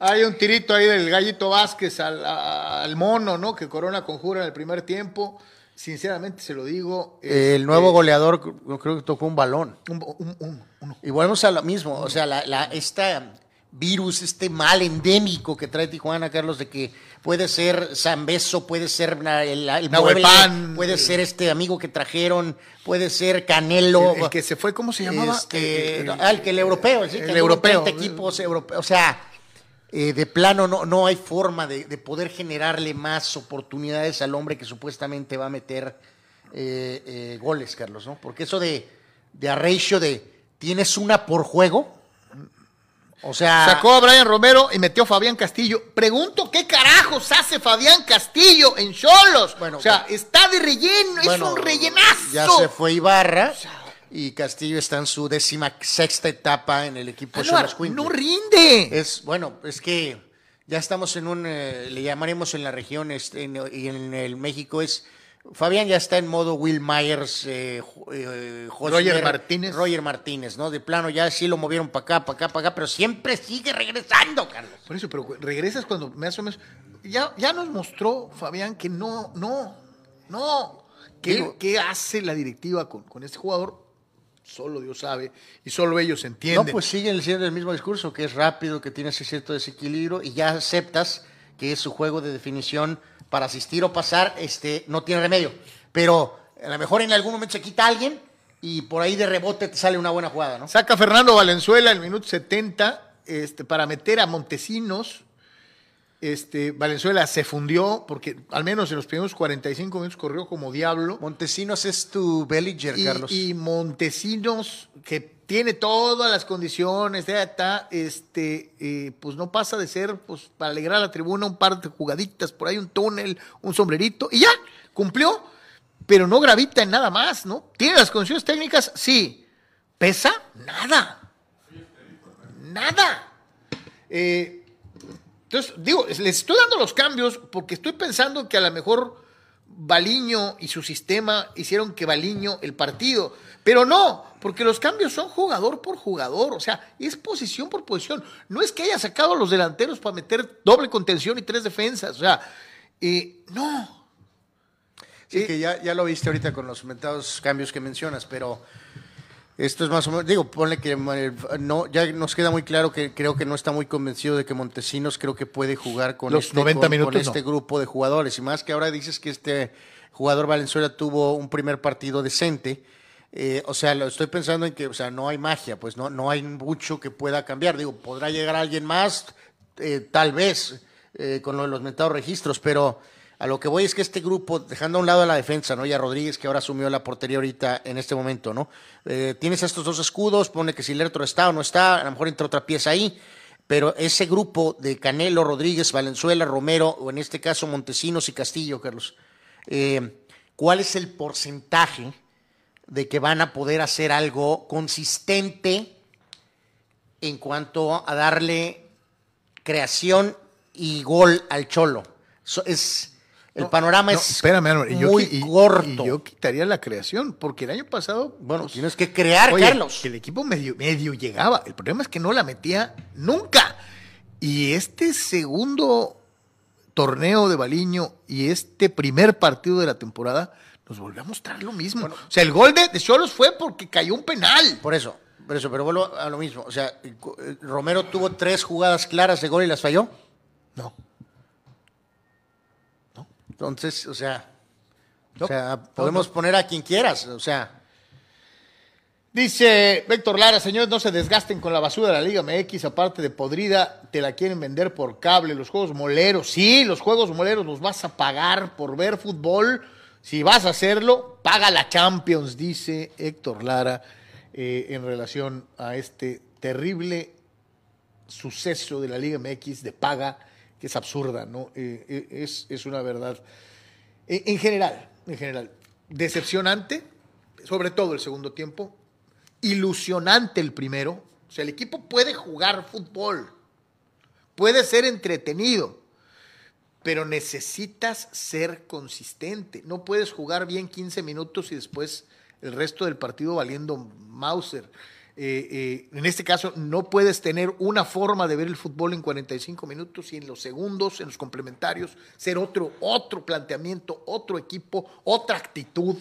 [SPEAKER 1] Hay un tirito ahí del Gallito Vázquez al, mono, ¿no? Que Corona conjura en el primer tiempo. Sinceramente se lo digo.
[SPEAKER 2] eh, el
[SPEAKER 1] este,
[SPEAKER 2] nuevo goleador yo creo que tocó un balón.
[SPEAKER 1] un- un- un- uno.
[SPEAKER 2] Y volvemos a lo mismo, o sea, la, la- esta virus, este mal endémico que trae Tijuana, Carlos, de que puede ser Zambeso, puede ser el, el mueble, puede ser este amigo que trajeron, puede ser Canelo.
[SPEAKER 1] El, que se fue, ¿cómo se llamaba?
[SPEAKER 2] Este, el, ah, el, europeo, el, el europeo. equipos europeos, o sea, eh, de plano no, no hay forma de, poder generarle más oportunidades al hombre que supuestamente va a meter eh, eh, goles, Carlos, ¿no? Porque eso de, de a ratio de tienes una por juego, o sea.
[SPEAKER 1] Sacó a Brian Romero y metió a Fabián Castillo. Pregunto qué carajos hace Fabián Castillo en Cholos. Bueno, o sea, está de relleno, es un rellenazo.
[SPEAKER 2] Ya se fue Ibarra. Y Castillo está en su décima sexta etapa en el equipo Cholos
[SPEAKER 1] No rinde.
[SPEAKER 2] Es, bueno, es que ya estamos en un, eh, le llamaremos en la región, este, y en el México es Fabián ya está en modo Will Myers, eh,
[SPEAKER 1] eh Roger Martínez.
[SPEAKER 2] Roger Martínez, ¿no? De plano ya sí lo movieron para acá, para acá, para acá, pero siempre sigue regresando, Carlos.
[SPEAKER 1] Por eso, pero regresas cuando me hace menos. Ya, ya nos mostró Fabián que no, no, no. ¿Qué, ¿qué hace la directiva con, con este jugador? Solo Dios sabe y solo ellos entienden.
[SPEAKER 2] No, pues siguen siendo el mismo discurso, que es rápido, que tiene ese cierto desequilibrio y ya aceptas que es su juego de definición para asistir o pasar, este, no tiene remedio. Pero a lo mejor en algún momento se quita alguien y por ahí de rebote te sale una buena jugada, ¿no?
[SPEAKER 1] Saca Fernando Valenzuela en el minuto 70 este, para meter a Montesinos. Este, Valenzuela se fundió porque al menos en los primeros 45 minutos corrió como diablo.
[SPEAKER 2] Montesinos es tu Belliger, Carlos.
[SPEAKER 1] Y Montesinos, que tiene todas las condiciones, está, este, eh, pues no pasa de ser, pues para alegrar a la tribuna, un par de jugaditas, por ahí un túnel, un sombrerito, y ya, cumplió, pero no gravita en nada más, ¿no? ¿Tiene las condiciones técnicas? Sí. ¿Pesa? Nada. Nada. Eh, entonces, digo, les estoy dando los cambios porque estoy pensando que a lo mejor Baliño y su sistema hicieron que Baliño el partido. Pero no, porque los cambios son jugador por jugador, o sea, es posición por posición. No es que haya sacado a los delanteros para meter doble contención y tres defensas, o sea, eh, no.
[SPEAKER 2] Sí, que ya, ya lo viste ahorita con los metados cambios que mencionas, pero esto es más o menos, digo, ponle que eh, no, ya nos queda muy claro que creo que no está muy convencido de que Montesinos creo que puede jugar con,
[SPEAKER 1] Los
[SPEAKER 2] este,
[SPEAKER 1] 90 minutos,
[SPEAKER 2] con este grupo de jugadores. Y más que ahora dices que este jugador Valenzuela tuvo un primer partido decente. Eh, o sea, lo estoy pensando en que, o sea, no hay magia, pues no, no hay mucho que pueda cambiar. Digo, podrá llegar alguien más, eh, tal vez, con lo de los metados registros, pero a lo que voy es que este grupo, dejando a un lado a la defensa, ¿no? Y a Rodríguez, que ahora asumió la portería ahorita en este momento, ¿no? Eh, tienes estos dos escudos, pone que si Lertro está o no está, a lo mejor entra otra pieza ahí, pero ese grupo de Canelo, Rodríguez, Valenzuela, Romero, o en este caso Montesinos y Castillo, Carlos, eh, ¿cuál es el porcentaje de que van a poder hacer algo consistente en cuanto a darle creación y gol al Cholo? es el panorama es muy corto.
[SPEAKER 1] Y yo quitaría la creación, porque el año pasado.
[SPEAKER 2] Bueno, pues, tienes que crear, Carlos.
[SPEAKER 1] El equipo medio, medio llegaba. El problema es que no la metía nunca. Y este segundo torneo de Baliño y este primer partido de la temporada nos volvió a mostrar lo mismo. o sea, el gol de, de Cholos fue porque cayó un penal.
[SPEAKER 2] Por eso, por eso, pero vuelvo a lo mismo. O sea, Romero tuvo tres jugadas claras de gol y las falló.
[SPEAKER 1] No.
[SPEAKER 2] Entonces, o sea, o sea podemos poner a quien quieras, o sea.
[SPEAKER 1] Dice Víctor Lara, señores, no se desgasten con la basura de la Liga MX, aparte de podrida, te la quieren vender por cable, los juegos moleros, sí, los juegos moleros los vas a pagar por ver fútbol, si vas a hacerlo, paga la Champions, dice Héctor Lara, eh, en relación a este terrible suceso de la Liga MX de paga que es absurda, ¿no? Eh, eh, es, es, una verdad. E, en general, en general, decepcionante, sobre todo el segundo tiempo, ilusionante el primero. O sea, el equipo puede jugar fútbol, puede ser entretenido, pero necesitas ser consistente. No puedes jugar bien 15 minutos y después el resto del partido valiendo Mauser. Eh, eh, en este caso, no puedes tener una forma de ver el fútbol en 45 minutos y en los segundos, en los complementarios, ser otro, otro planteamiento, otro equipo, otra actitud.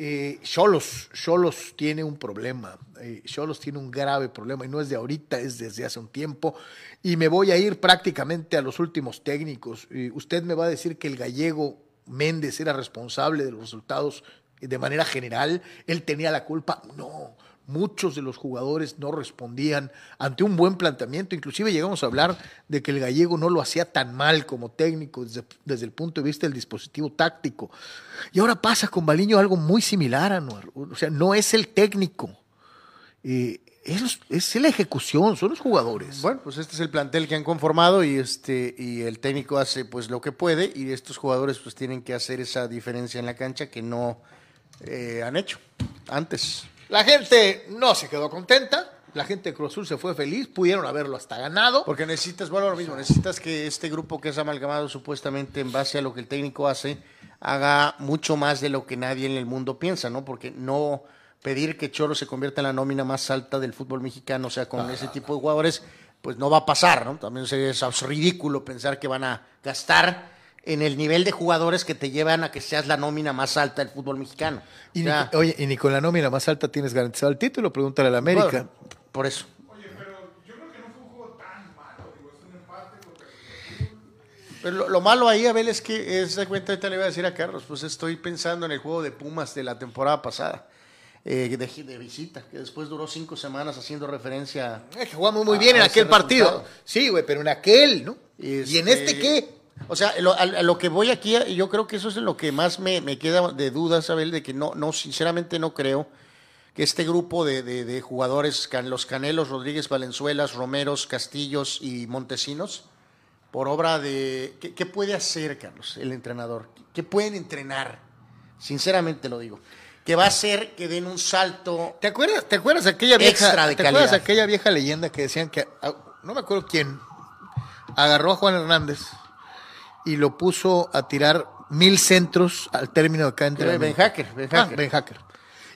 [SPEAKER 1] Eh, Cholos, Cholos tiene un problema. Eh, Cholos tiene un grave problema y no es de ahorita, es desde hace un tiempo. Y me voy a ir prácticamente a los últimos técnicos. Eh, usted me va a decir que el gallego Méndez era responsable de los resultados de manera general. Él tenía la culpa. No muchos de los jugadores no respondían ante un buen planteamiento. Inclusive llegamos a hablar de que el gallego no lo hacía tan mal como técnico desde, el punto de vista del dispositivo táctico. Y ahora pasa con Baliño algo muy similar, Anuar. O sea, no es el técnico. Eh, es, es, la ejecución, son los jugadores.
[SPEAKER 2] Bueno, pues este es el plantel que han conformado y este y el técnico hace pues lo que puede y estos jugadores pues tienen que hacer esa diferencia en la cancha que no eh, han hecho antes.
[SPEAKER 1] La gente no se quedó contenta. La gente de Cruz Azul se fue feliz, pudieron haberlo hasta ganado.
[SPEAKER 2] Porque necesitas, bueno, lo mismo, necesitas que este grupo que es amalgamado supuestamente en base a lo que el técnico hace, haga mucho más de lo que nadie en el mundo piensa, ¿no? Porque no pedir que Cholo se convierta en la nómina más alta del fútbol mexicano, o sea, con ese tipo de jugadores, pues no va a pasar, ¿no? También es ridículo pensar que van a gastar en el nivel de jugadores que te llevan a que seas la nómina más alta del fútbol mexicano.
[SPEAKER 1] Y ni, oye, y ni con la nómina más alta tienes garantizado el título, pregúntale a la América.
[SPEAKER 2] por eso.
[SPEAKER 5] Oye, pero yo creo que no fue un juego tan malo, digo, es un empate contra
[SPEAKER 2] Pero lo, malo ahí, Abel, es que es de cuenta, ahorita le voy a decir a Carlos, pues estoy pensando en el juego de Pumas de la temporada pasada. Eh, de, de, visita, que después duró cinco semanas haciendo referencia.
[SPEAKER 1] Es que jugamos muy bien en aquel partido. Sí, güey, pero en aquel, ¿no? ¿Y en este, este qué?
[SPEAKER 2] O sea, a, lo que voy aquí, yo creo que eso es lo que más me, queda de dudas, Abel, de que no, no, sinceramente no creo que este grupo de, jugadores, los Canelos, Rodríguez, Valenzuelas, Romeros, Castillos y Montesinos, por obra de... ¿Qué, puede hacer, Carlos, el entrenador? ¿Qué pueden entrenar? Sinceramente lo digo. Que va a ser que den un salto.
[SPEAKER 1] ¿Te acuerdas, te acuerdas aquella vieja, ¿te acuerdas aquella vieja leyenda que decían que ah, no me acuerdo quién agarró a Juan Hernández y lo puso a tirar mil centros al término de cada
[SPEAKER 2] entrenamiento. Ben Hacker, Ben
[SPEAKER 1] ah, Hacker. ben Hacker.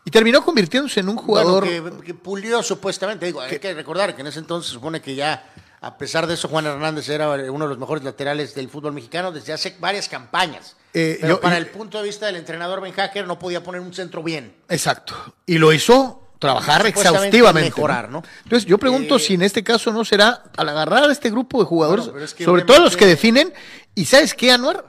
[SPEAKER 1] Y terminó convirtiéndose en un jugador...
[SPEAKER 2] que, pulió supuestamente. Digo, hay que recordar que en ese entonces se supone que ya, a pesar de eso, Juan Hernández era uno de los mejores laterales del fútbol mexicano desde hace varias campañas. Eh, Pero para el punto de vista del entrenador Ben Hacker no podía poner un centro bien.
[SPEAKER 1] Exacto. Y lo hizo trabajar exhaustivamente. Mejorar, ¿no? Entonces, yo pregunto eh, si en este caso no será al agarrar a este grupo de jugadores, sobre todo los que definen, y ¿sabes qué, Anuar?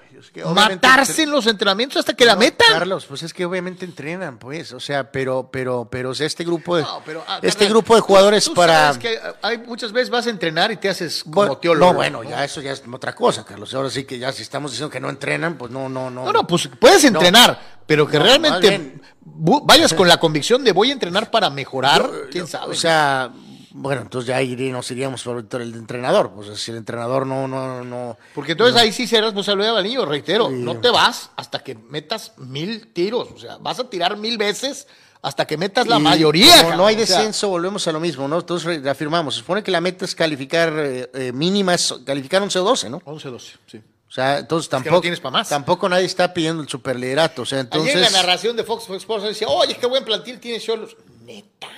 [SPEAKER 1] matarse en los entrenamientos hasta que la metan.
[SPEAKER 2] Carlos, pues es que obviamente entrenan, pues, o sea, pero, pero, pero, o sea, este grupo de, ah, este grupo de jugadores para.
[SPEAKER 1] que hay muchas veces vas a entrenar y te haces como teólogo.
[SPEAKER 2] No, bueno, ya eso ya es otra cosa, Carlos. Ahora sí que ya si estamos diciendo que no entrenan, pues no, no, no.
[SPEAKER 1] No, no, pues puedes entrenar, pero que realmente vayas con la convicción de voy a entrenar para mejorar, quién sabe.
[SPEAKER 2] O sea, bueno, entonces ya nos iríamos sobre el entrenador. Pues si el entrenador no, no, no.
[SPEAKER 1] Porque entonces ahí sí será responsabilidad del niño, reitero. No te vas hasta que metas mil tiros. O sea, vas a tirar mil veces hasta que metas la mayoría.
[SPEAKER 2] Como no hay descenso, volvemos a lo mismo, ¿no? Entonces reafirmamos. Se supone que la meta es calificar eh, eh mínima, calificar 11 o 12, ¿no?
[SPEAKER 1] 11 o 12, sí.
[SPEAKER 2] O sea, entonces tampoco,
[SPEAKER 1] tienes para más.
[SPEAKER 2] tampoco nadie está pidiendo el superliderato. O sea, entonces.
[SPEAKER 1] Ayer la narración de Fox, Fox Sports decía, oye, qué buen plantil tiene Cholos. Neta.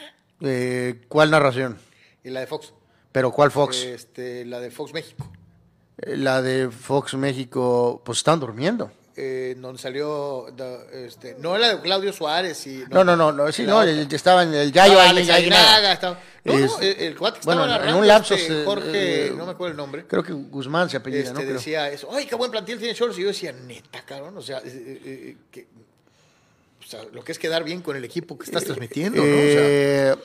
[SPEAKER 2] Eh, ¿Cuál narración?
[SPEAKER 1] Y la de Fox.
[SPEAKER 2] ¿Pero cuál Fox?
[SPEAKER 1] Este, la de Fox México.
[SPEAKER 2] Eh, la de Fox México, pues están durmiendo.
[SPEAKER 1] Eh, donde salió, este, no la de Claudio Suárez. Y,
[SPEAKER 2] no, no, no, no, sí, no, estaba en el Yayo
[SPEAKER 1] ah, estaba, no, no, el, cuate estaba bueno,
[SPEAKER 2] en un lapso
[SPEAKER 1] este, Jorge, no me acuerdo el nombre.
[SPEAKER 2] Creo que Guzmán se apellida,
[SPEAKER 1] este,
[SPEAKER 2] ¿no?
[SPEAKER 1] decía eso, ay, qué buen plantel tiene Cholos, y yo decía, neta, cabrón, o sea, que, o sea, lo que es quedar bien con el equipo que estás transmitiendo, ¿no? O sea,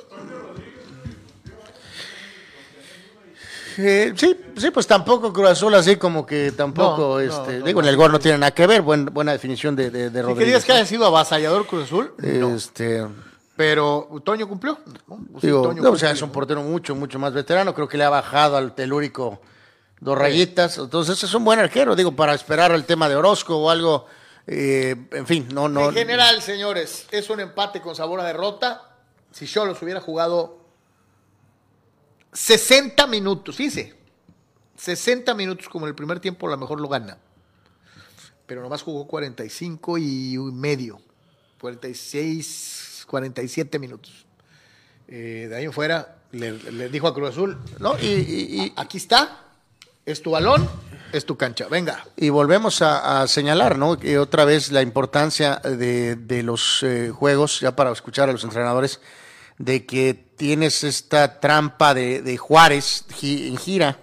[SPEAKER 2] eh, sí, sí, pues tampoco Cruz Azul así como que tampoco, este, digo, en el gol no tiene nada que ver, buena definición de, de, de Rodríguez.
[SPEAKER 1] ¿Querías que haya sido avasallador Cruz Azul?
[SPEAKER 2] Este,
[SPEAKER 1] pero Toño cumplió.
[SPEAKER 2] Digo, o sea, es un portero mucho, mucho más veterano, creo que le ha bajado al telúrico dos rayitas, entonces es un buen arquero, digo, para esperar el tema de Orozco o algo, eh, en fin, no, no.
[SPEAKER 1] En general, señores, es un empate con sabor a derrota. Si yo los hubiera jugado 60 minutos, fíjese. 60 minutos como en el primer tiempo, a lo mejor lo gana. Pero nomás jugó 45 y medio. 46, 47 minutos. Eh, de ahí en fuera le, dijo a Cruz Azul,
[SPEAKER 2] no, y,
[SPEAKER 1] aquí está, es tu balón, es tu cancha. Venga.
[SPEAKER 2] Y volvemos a, señalar, ¿no? Que otra vez la importancia de, los eh, juegos, ya para escuchar a los entrenadores, de que tienes esta trampa de, Juárez en gira,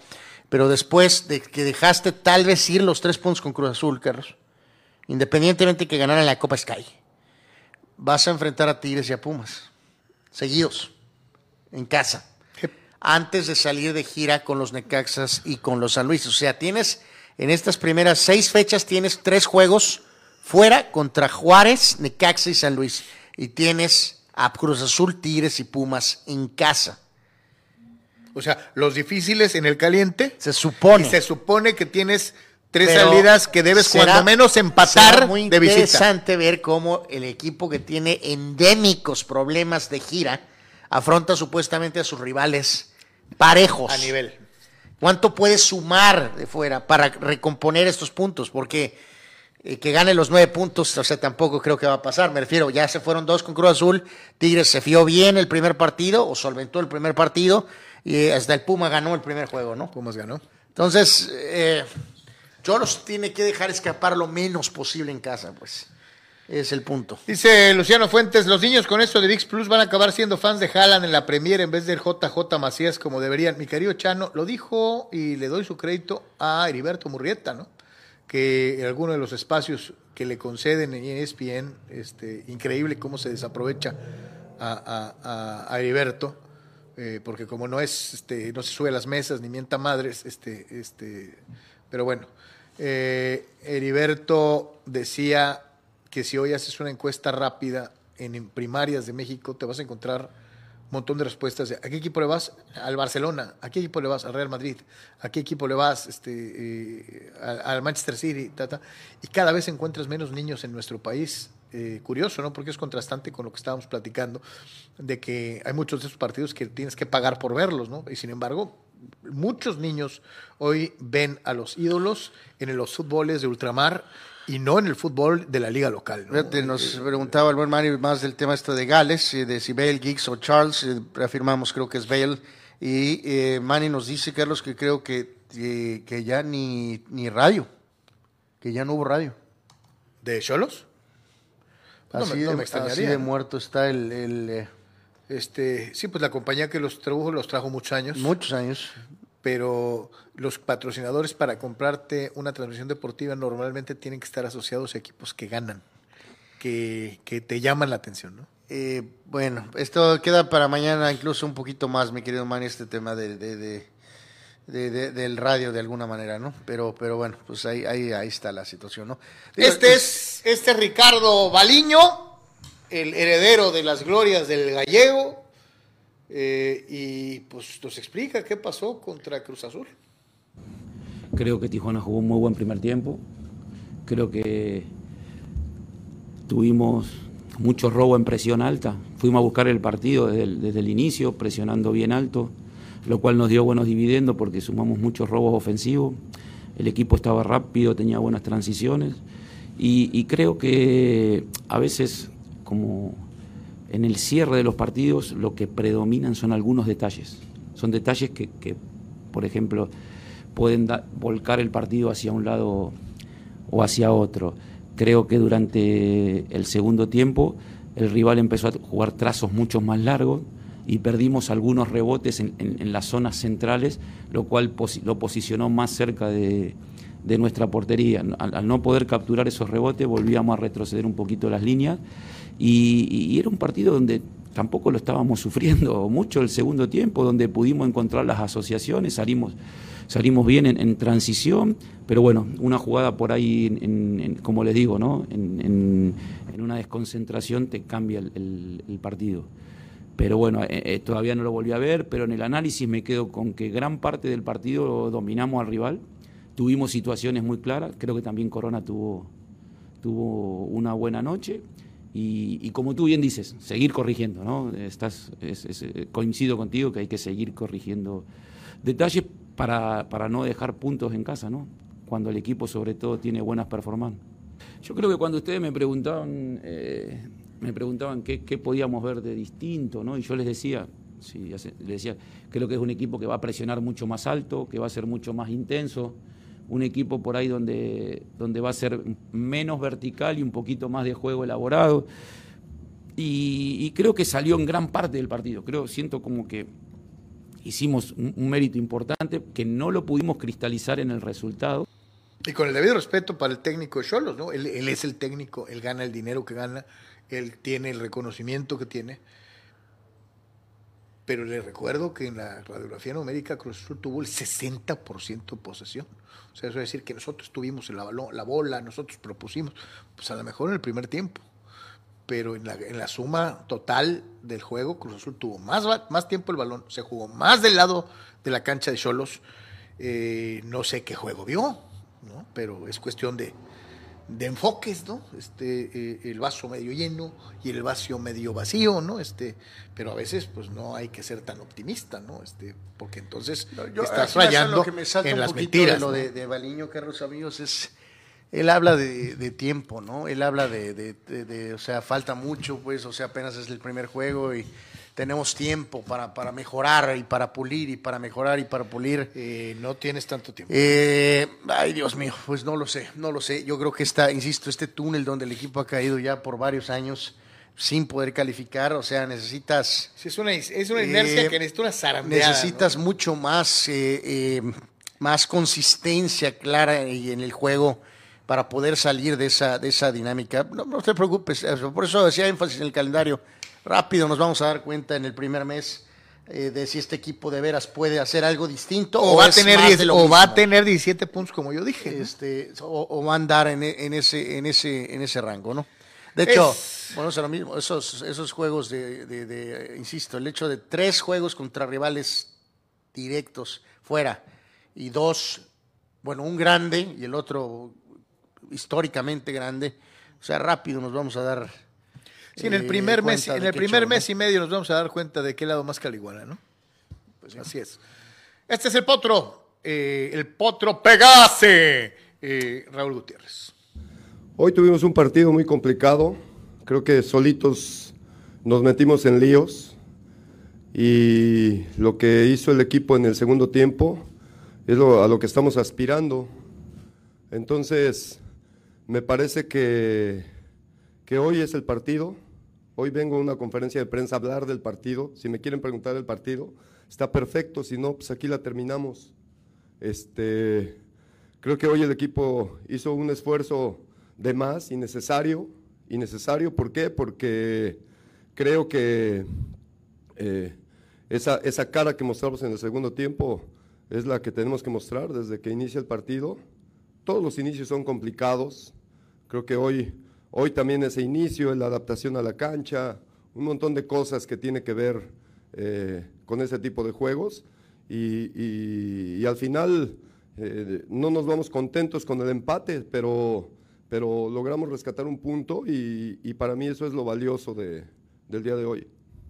[SPEAKER 2] pero después de que dejaste tal vez ir los tres puntos con Cruz Azul, Carlos, independientemente que ganaran la Copa Sky, vas a enfrentar a Tigres y a Pumas, seguidos, en casa antes de salir de gira con los Necaxas y con los San Luis. O sea, tienes en estas primeras seis fechas, tienes tres juegos fuera contra Juárez, Necaxa y San Luis. Y tienes a Cruz Azul, Tigres y Pumas en casa.
[SPEAKER 1] O sea, los difíciles en el caliente.
[SPEAKER 2] Se supone.
[SPEAKER 1] Y se supone que tienes tres salidas que debes cuando menos empatar será
[SPEAKER 2] muy interesante ver cómo el equipo que tiene endémicos problemas de gira afronta supuestamente a sus rivales parejos.
[SPEAKER 1] A nivel.
[SPEAKER 2] ¿Cuánto puede sumar de fuera para recomponer estos puntos? Porque que gane los nueve puntos, o sea, tampoco creo que va a pasar. Me refiero, ya se fueron dos con Cruz Azul. Tigres se fió bien el primer partido o solventó el primer partido y hasta el Puma ganó el primer juego, ¿no?
[SPEAKER 1] Pumas ganó.
[SPEAKER 2] Entonces, eh, yo los tiene que dejar escapar lo menos posible en casa, pues. Es el punto.
[SPEAKER 1] Dice Luciano Fuentes, los niños con esto de VIX Plus van a acabar siendo fans de Haaland en la Premier en vez del JJ Macías como deberían. Mi querido Chano lo dijo y le doy su crédito a Heriberto Murrieta, ¿no? Que en alguno de los espacios que le conceden en ESPN, este, increíble cómo se desaprovecha a, Heriberto, eh, porque como no es, este, no se sube a las mesas ni mienta madres, este, este, pero bueno, eh, Heriberto decía que si hoy haces una encuesta rápida en primarias de México, te vas a encontrar montón de respuestas. ¿A qué equipo le vas? Al Barcelona. ¿A qué equipo le vas? Al Real Madrid. ¿A qué equipo le vas? Este, eh, al Manchester City. Y cada vez encuentras menos niños en nuestro país. Eh, curioso, ¿no? Porque es contrastante con lo que estábamos platicando, de que hay muchos de esos partidos que tienes que pagar por verlos, ¿no? Y sin embargo, muchos niños hoy ven a los ídolos en los fútboles de ultramar y no en el fútbol de la liga local.
[SPEAKER 2] nos preguntaba el buen Manny más del tema esto de Gales, eh, de si Bale, Giggs o Charles, eh, reafirmamos creo que es Bale, y eh, Manny nos dice, Carlos, que creo que, que ya ni, ni radio, que ya no hubo radio.
[SPEAKER 1] ¿De Cholos?
[SPEAKER 2] Así, no me, así de muerto está el...
[SPEAKER 1] este, sí, pues la compañía que los trajo los trajo muchos años.
[SPEAKER 2] Muchos años
[SPEAKER 1] pero los patrocinadores para comprarte una transmisión deportiva normalmente tienen que estar asociados a equipos que ganan, que, te llaman la atención, ¿no?
[SPEAKER 2] Eh, bueno, esto queda para mañana incluso un poquito más, mi querido Manny, este tema de, del radio de alguna manera, ¿no? Pero, pero bueno, pues ahí, ahí, ahí está la situación, ¿no?
[SPEAKER 1] este es este Ricardo Baliño, el heredero de las glorias del gallego, eh, y pues nos explica qué pasó contra Cruz Azul.
[SPEAKER 6] Creo que Tijuana jugó un muy buen primer tiempo. Creo que tuvimos mucho robo en presión alta. Fuimos a buscar el partido desde el, inicio, presionando bien alto, lo cual nos dio buenos dividendos porque sumamos muchos robos ofensivos. El equipo estaba rápido, tenía buenas transiciones. y creo que a veces, como en el cierre de los partidos lo que predominan son algunos detalles. Son detalles que, por ejemplo, pueden volcar el partido hacia un lado o hacia otro. Creo que durante el segundo tiempo el rival empezó a jugar trazos mucho más largos y perdimos algunos rebotes en, las zonas centrales, lo cual lo posicionó más cerca de, nuestra portería. al, no poder capturar esos rebotes volvíamos a retroceder un poquito las líneas y, era un partido donde tampoco lo estábamos sufriendo mucho el segundo tiempo, donde pudimos encontrar las asociaciones, salimos, salimos bien en, transición, pero bueno, una jugada por ahí, como les digo, ¿no? en, una desconcentración te cambia el, partido. Pero bueno, eh, eh, todavía no lo volví a ver, pero en el análisis me quedo con que gran parte del partido dominamos al rival, tuvimos situaciones muy claras, creo que también Corona tuvo, tuvo una buena noche y, como tú bien dices, seguir corrigiendo, ¿no? Estás, eh, coincido contigo que hay que seguir corrigiendo detalles para, para, no dejar puntos en casa, ¿no? Cuando el equipo sobre todo tiene buenas performances. Yo creo que cuando ustedes me preguntaban, eh, me preguntaban qué, qué, podíamos ver de distinto, ¿no? Y yo les decía, sí, les decía, creo que es un equipo que va a presionar mucho más alto, que va a ser mucho más intenso, un equipo por ahí donde, donde va a ser menos vertical y un poquito más de juego elaborado. Y, creo que salió en gran parte del partido. Creo, siento como que hicimos un, mérito importante que no lo pudimos cristalizar en el resultado.
[SPEAKER 1] Y con el debido respeto para el técnico Cholos, ¿no? Él, él, es el técnico, él gana el dinero que gana, él tiene el reconocimiento que tiene. Pero le recuerdo que en la radiografía numérica Cruz Azul tuvo el 60% de posesión. O sea, eso es decir que nosotros tuvimos la, la bola, nosotros propusimos, pues a lo mejor en el primer tiempo pero en la, suma total del juego, Cruz Azul tuvo más, más tiempo el balón, se jugó más del lado de la cancha de Cholos. Eh, no sé qué juego vio, ¿no? pero es cuestión de, de enfoques, ¿no? Este, eh, el vaso medio lleno y el vaso medio vacío, ¿no? Este, pero a veces, pues no hay que ser tan optimista, ¿no? Este, porque entonces yo, estás fallando en las mentiras. De
[SPEAKER 2] lo de, de Baliño, Carlos Amigos, es él habla de, tiempo, ¿no? Él habla de, o sea, falta mucho, pues, o sea, apenas es el primer juego y tenemos tiempo para, para mejorar y para pulir y para mejorar y para pulir.
[SPEAKER 1] Eh, no tienes tanto tiempo.
[SPEAKER 2] Eh, ay, Dios mío, pues no lo sé, no lo sé. Yo creo que está, insisto, este túnel donde el equipo ha caído ya por varios años sin poder calificar, o sea, necesitas...
[SPEAKER 1] Sí, es una, es una inercia eh, que necesita una zarandeada.
[SPEAKER 2] Necesitas mucho más, más consistencia clara en el juego para poder salir de esa, de esa dinámica. No, no te preocupes, por eso decía énfasis en el calendario. Rápido nos vamos a dar cuenta en el primer mes eh, de si este equipo de veras puede hacer algo distinto
[SPEAKER 1] o, va, a tener o va a tener 17 puntos como yo dije
[SPEAKER 2] este o, va a andar en, en, ese en ese en ese rango no de hecho bueno es lo mismo esos esos juegos de, de, insisto el hecho de tres juegos contra rivales directos fuera y dos bueno un grande y el otro históricamente grande. O sea, rápido nos vamos a dar.
[SPEAKER 1] Sí, en el primer mes, en el primer mes y medio nos vamos a dar cuenta de qué lado más caliguana, ¿no? Pues así es. Este es el potro, eh, el potro Pegase, eh, Raúl Gutiérrez.
[SPEAKER 7] Hoy tuvimos un partido muy complicado. Creo que solitos nos metimos en líos y lo que hizo el equipo en el segundo tiempo es a lo que estamos aspirando. Entonces, me parece que, que hoy es el partido. Hoy vengo a una conferencia de prensa a hablar del partido. Si me quieren preguntar del partido, está perfecto. Si no, pues aquí la terminamos. Este, creo que hoy el equipo hizo un esfuerzo de más, innecesario. Innecesario, ¿por qué? Porque creo que eh, esa, esa cara que mostramos en el segundo tiempo es la que tenemos que mostrar desde que inicia el partido. Todos los inicios son complicados, Creo que hoy, hoy también ese inicio, la adaptación a la cancha, un montón de cosas que tiene que ver eh, con ese tipo de juegos. Y, al final eh, no nos vamos contentos con el empate, pero, pero logramos rescatar un punto y, para mí eso es lo valioso de, del día de hoy.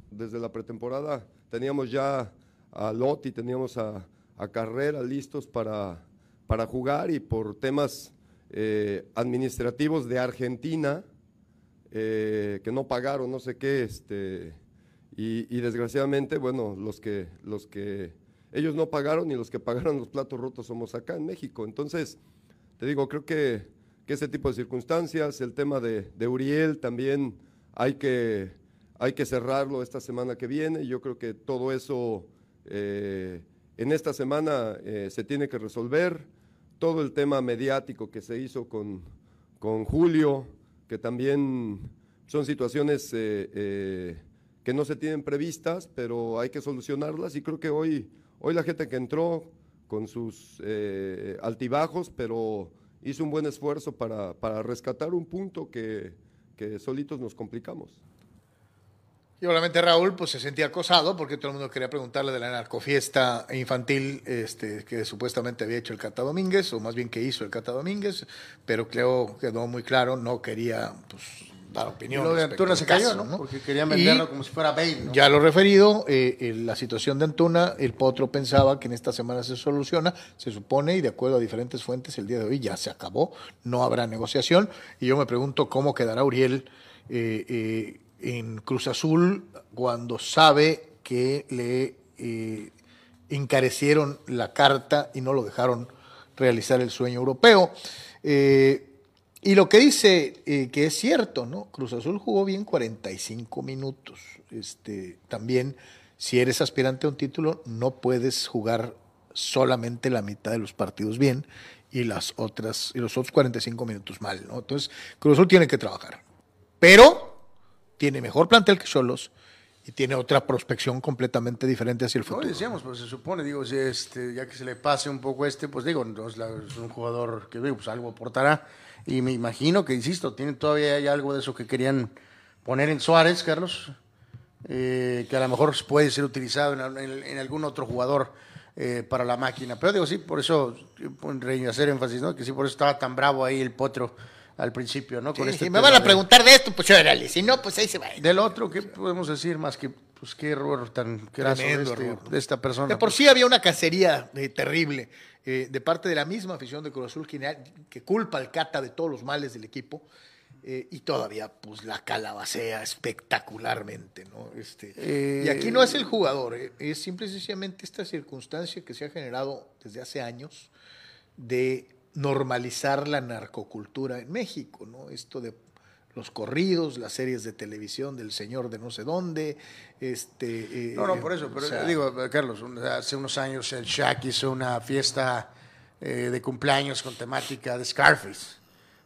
[SPEAKER 7] Desde la pretemporada teníamos ya a Lotti, teníamos a, a Carrera listos para, para jugar y por temas eh, administrativos de Argentina eh, que no pagaron no sé qué, este, y, desgraciadamente, bueno, los que, los que ellos no pagaron y los que pagaron los platos rotos somos acá en México. Entonces, te digo, creo que, que ese tipo de circunstancias, el tema de, Uriel también hay que, hay que cerrarlo esta semana que viene. Yo creo que todo eso eh, en esta semana se tiene que resolver todo el tema mediático que se hizo con, con Julio, que también son situaciones eh, eh, que no se tienen previstas, pero hay que solucionarlas y creo que hoy, hoy la gente que entró con sus eh, altibajos, pero hizo un buen esfuerzo para, para rescatar un punto que, que solitos nos complicamos.
[SPEAKER 1] Y obviamente Raúl pues se sentía acosado porque todo el mundo quería preguntarle de la narcofiesta infantil este, que supuestamente había hecho el Cata Domínguez, o más bien que hizo el Cata Domínguez, pero creo quedó muy claro, no quería pues, dar opinión.
[SPEAKER 2] lo de Antuna se cayó, ¿no? Porque querían venderlo como si fuera Bale. ¿no?
[SPEAKER 1] Ya lo referido, eh, la situación de Antuna, el Potro pensaba que en esta semana se soluciona, se supone, y de acuerdo a diferentes fuentes, el día de hoy ya se acabó, no habrá negociación, y yo me pregunto cómo quedará Uriel. Eh, eh, en Cruz Azul cuando sabe que le eh, encarecieron la carta y no lo dejaron realizar el sueño europeo. Eh, y lo que dice eh, que es cierto, ¿no? Cruz Azul jugó bien 45 minutos. Este, también, si eres aspirante a un título, no puedes jugar solamente la mitad de los partidos bien y las otras y los otros 45 minutos mal, ¿no? Entonces, Cruz Azul tiene que trabajar. Pero tiene mejor plantel que Cholos y tiene otra prospección completamente diferente hacia el
[SPEAKER 2] No,
[SPEAKER 1] futuro.
[SPEAKER 2] decíamos, pues se supone, digo, si este, ya que se le pase un poco este, pues digo, no es, la- es un jugador que pues algo aportará. Y me imagino que, insisto, tienen todavía hay algo de eso que querían poner en Suárez, Carlos, eh, que a lo mejor puede ser utilizado en, en- en algún otro jugador eh, para la máquina. Pero digo, sí, por eso, eh, hacer énfasis, ¿no? Que sí, por eso estaba tan bravo ahí el potro al principio, ¿no? Con este
[SPEAKER 1] si me van a preguntar de esto, pues órale, si no, pues ahí se va.
[SPEAKER 2] Del otro, ¿qué podemos decir más que, pues qué error tan graso de, este- de esta persona?
[SPEAKER 1] De por sí había una cacería eh, terrible eh, de parte de la misma afición de Cruz Azul que, que culpa al Cata de todos los males del equipo eh, y todavía pues la calabacea espectacularmente, ¿no? Este,
[SPEAKER 2] Eh,
[SPEAKER 1] y aquí no es el jugador, eh, es simple y sencillamente esta circunstancia que se ha generado desde hace años de normalizar la narcocultura en México, ¿no? Esto de los corridos, las series de televisión del señor de no sé dónde, este... eh,
[SPEAKER 2] No, no, por eso, pero
[SPEAKER 1] o sea,
[SPEAKER 2] digo, Carlos, un- hace unos años el Shaq hizo una fiesta eh, de cumpleaños con temática de Scarface.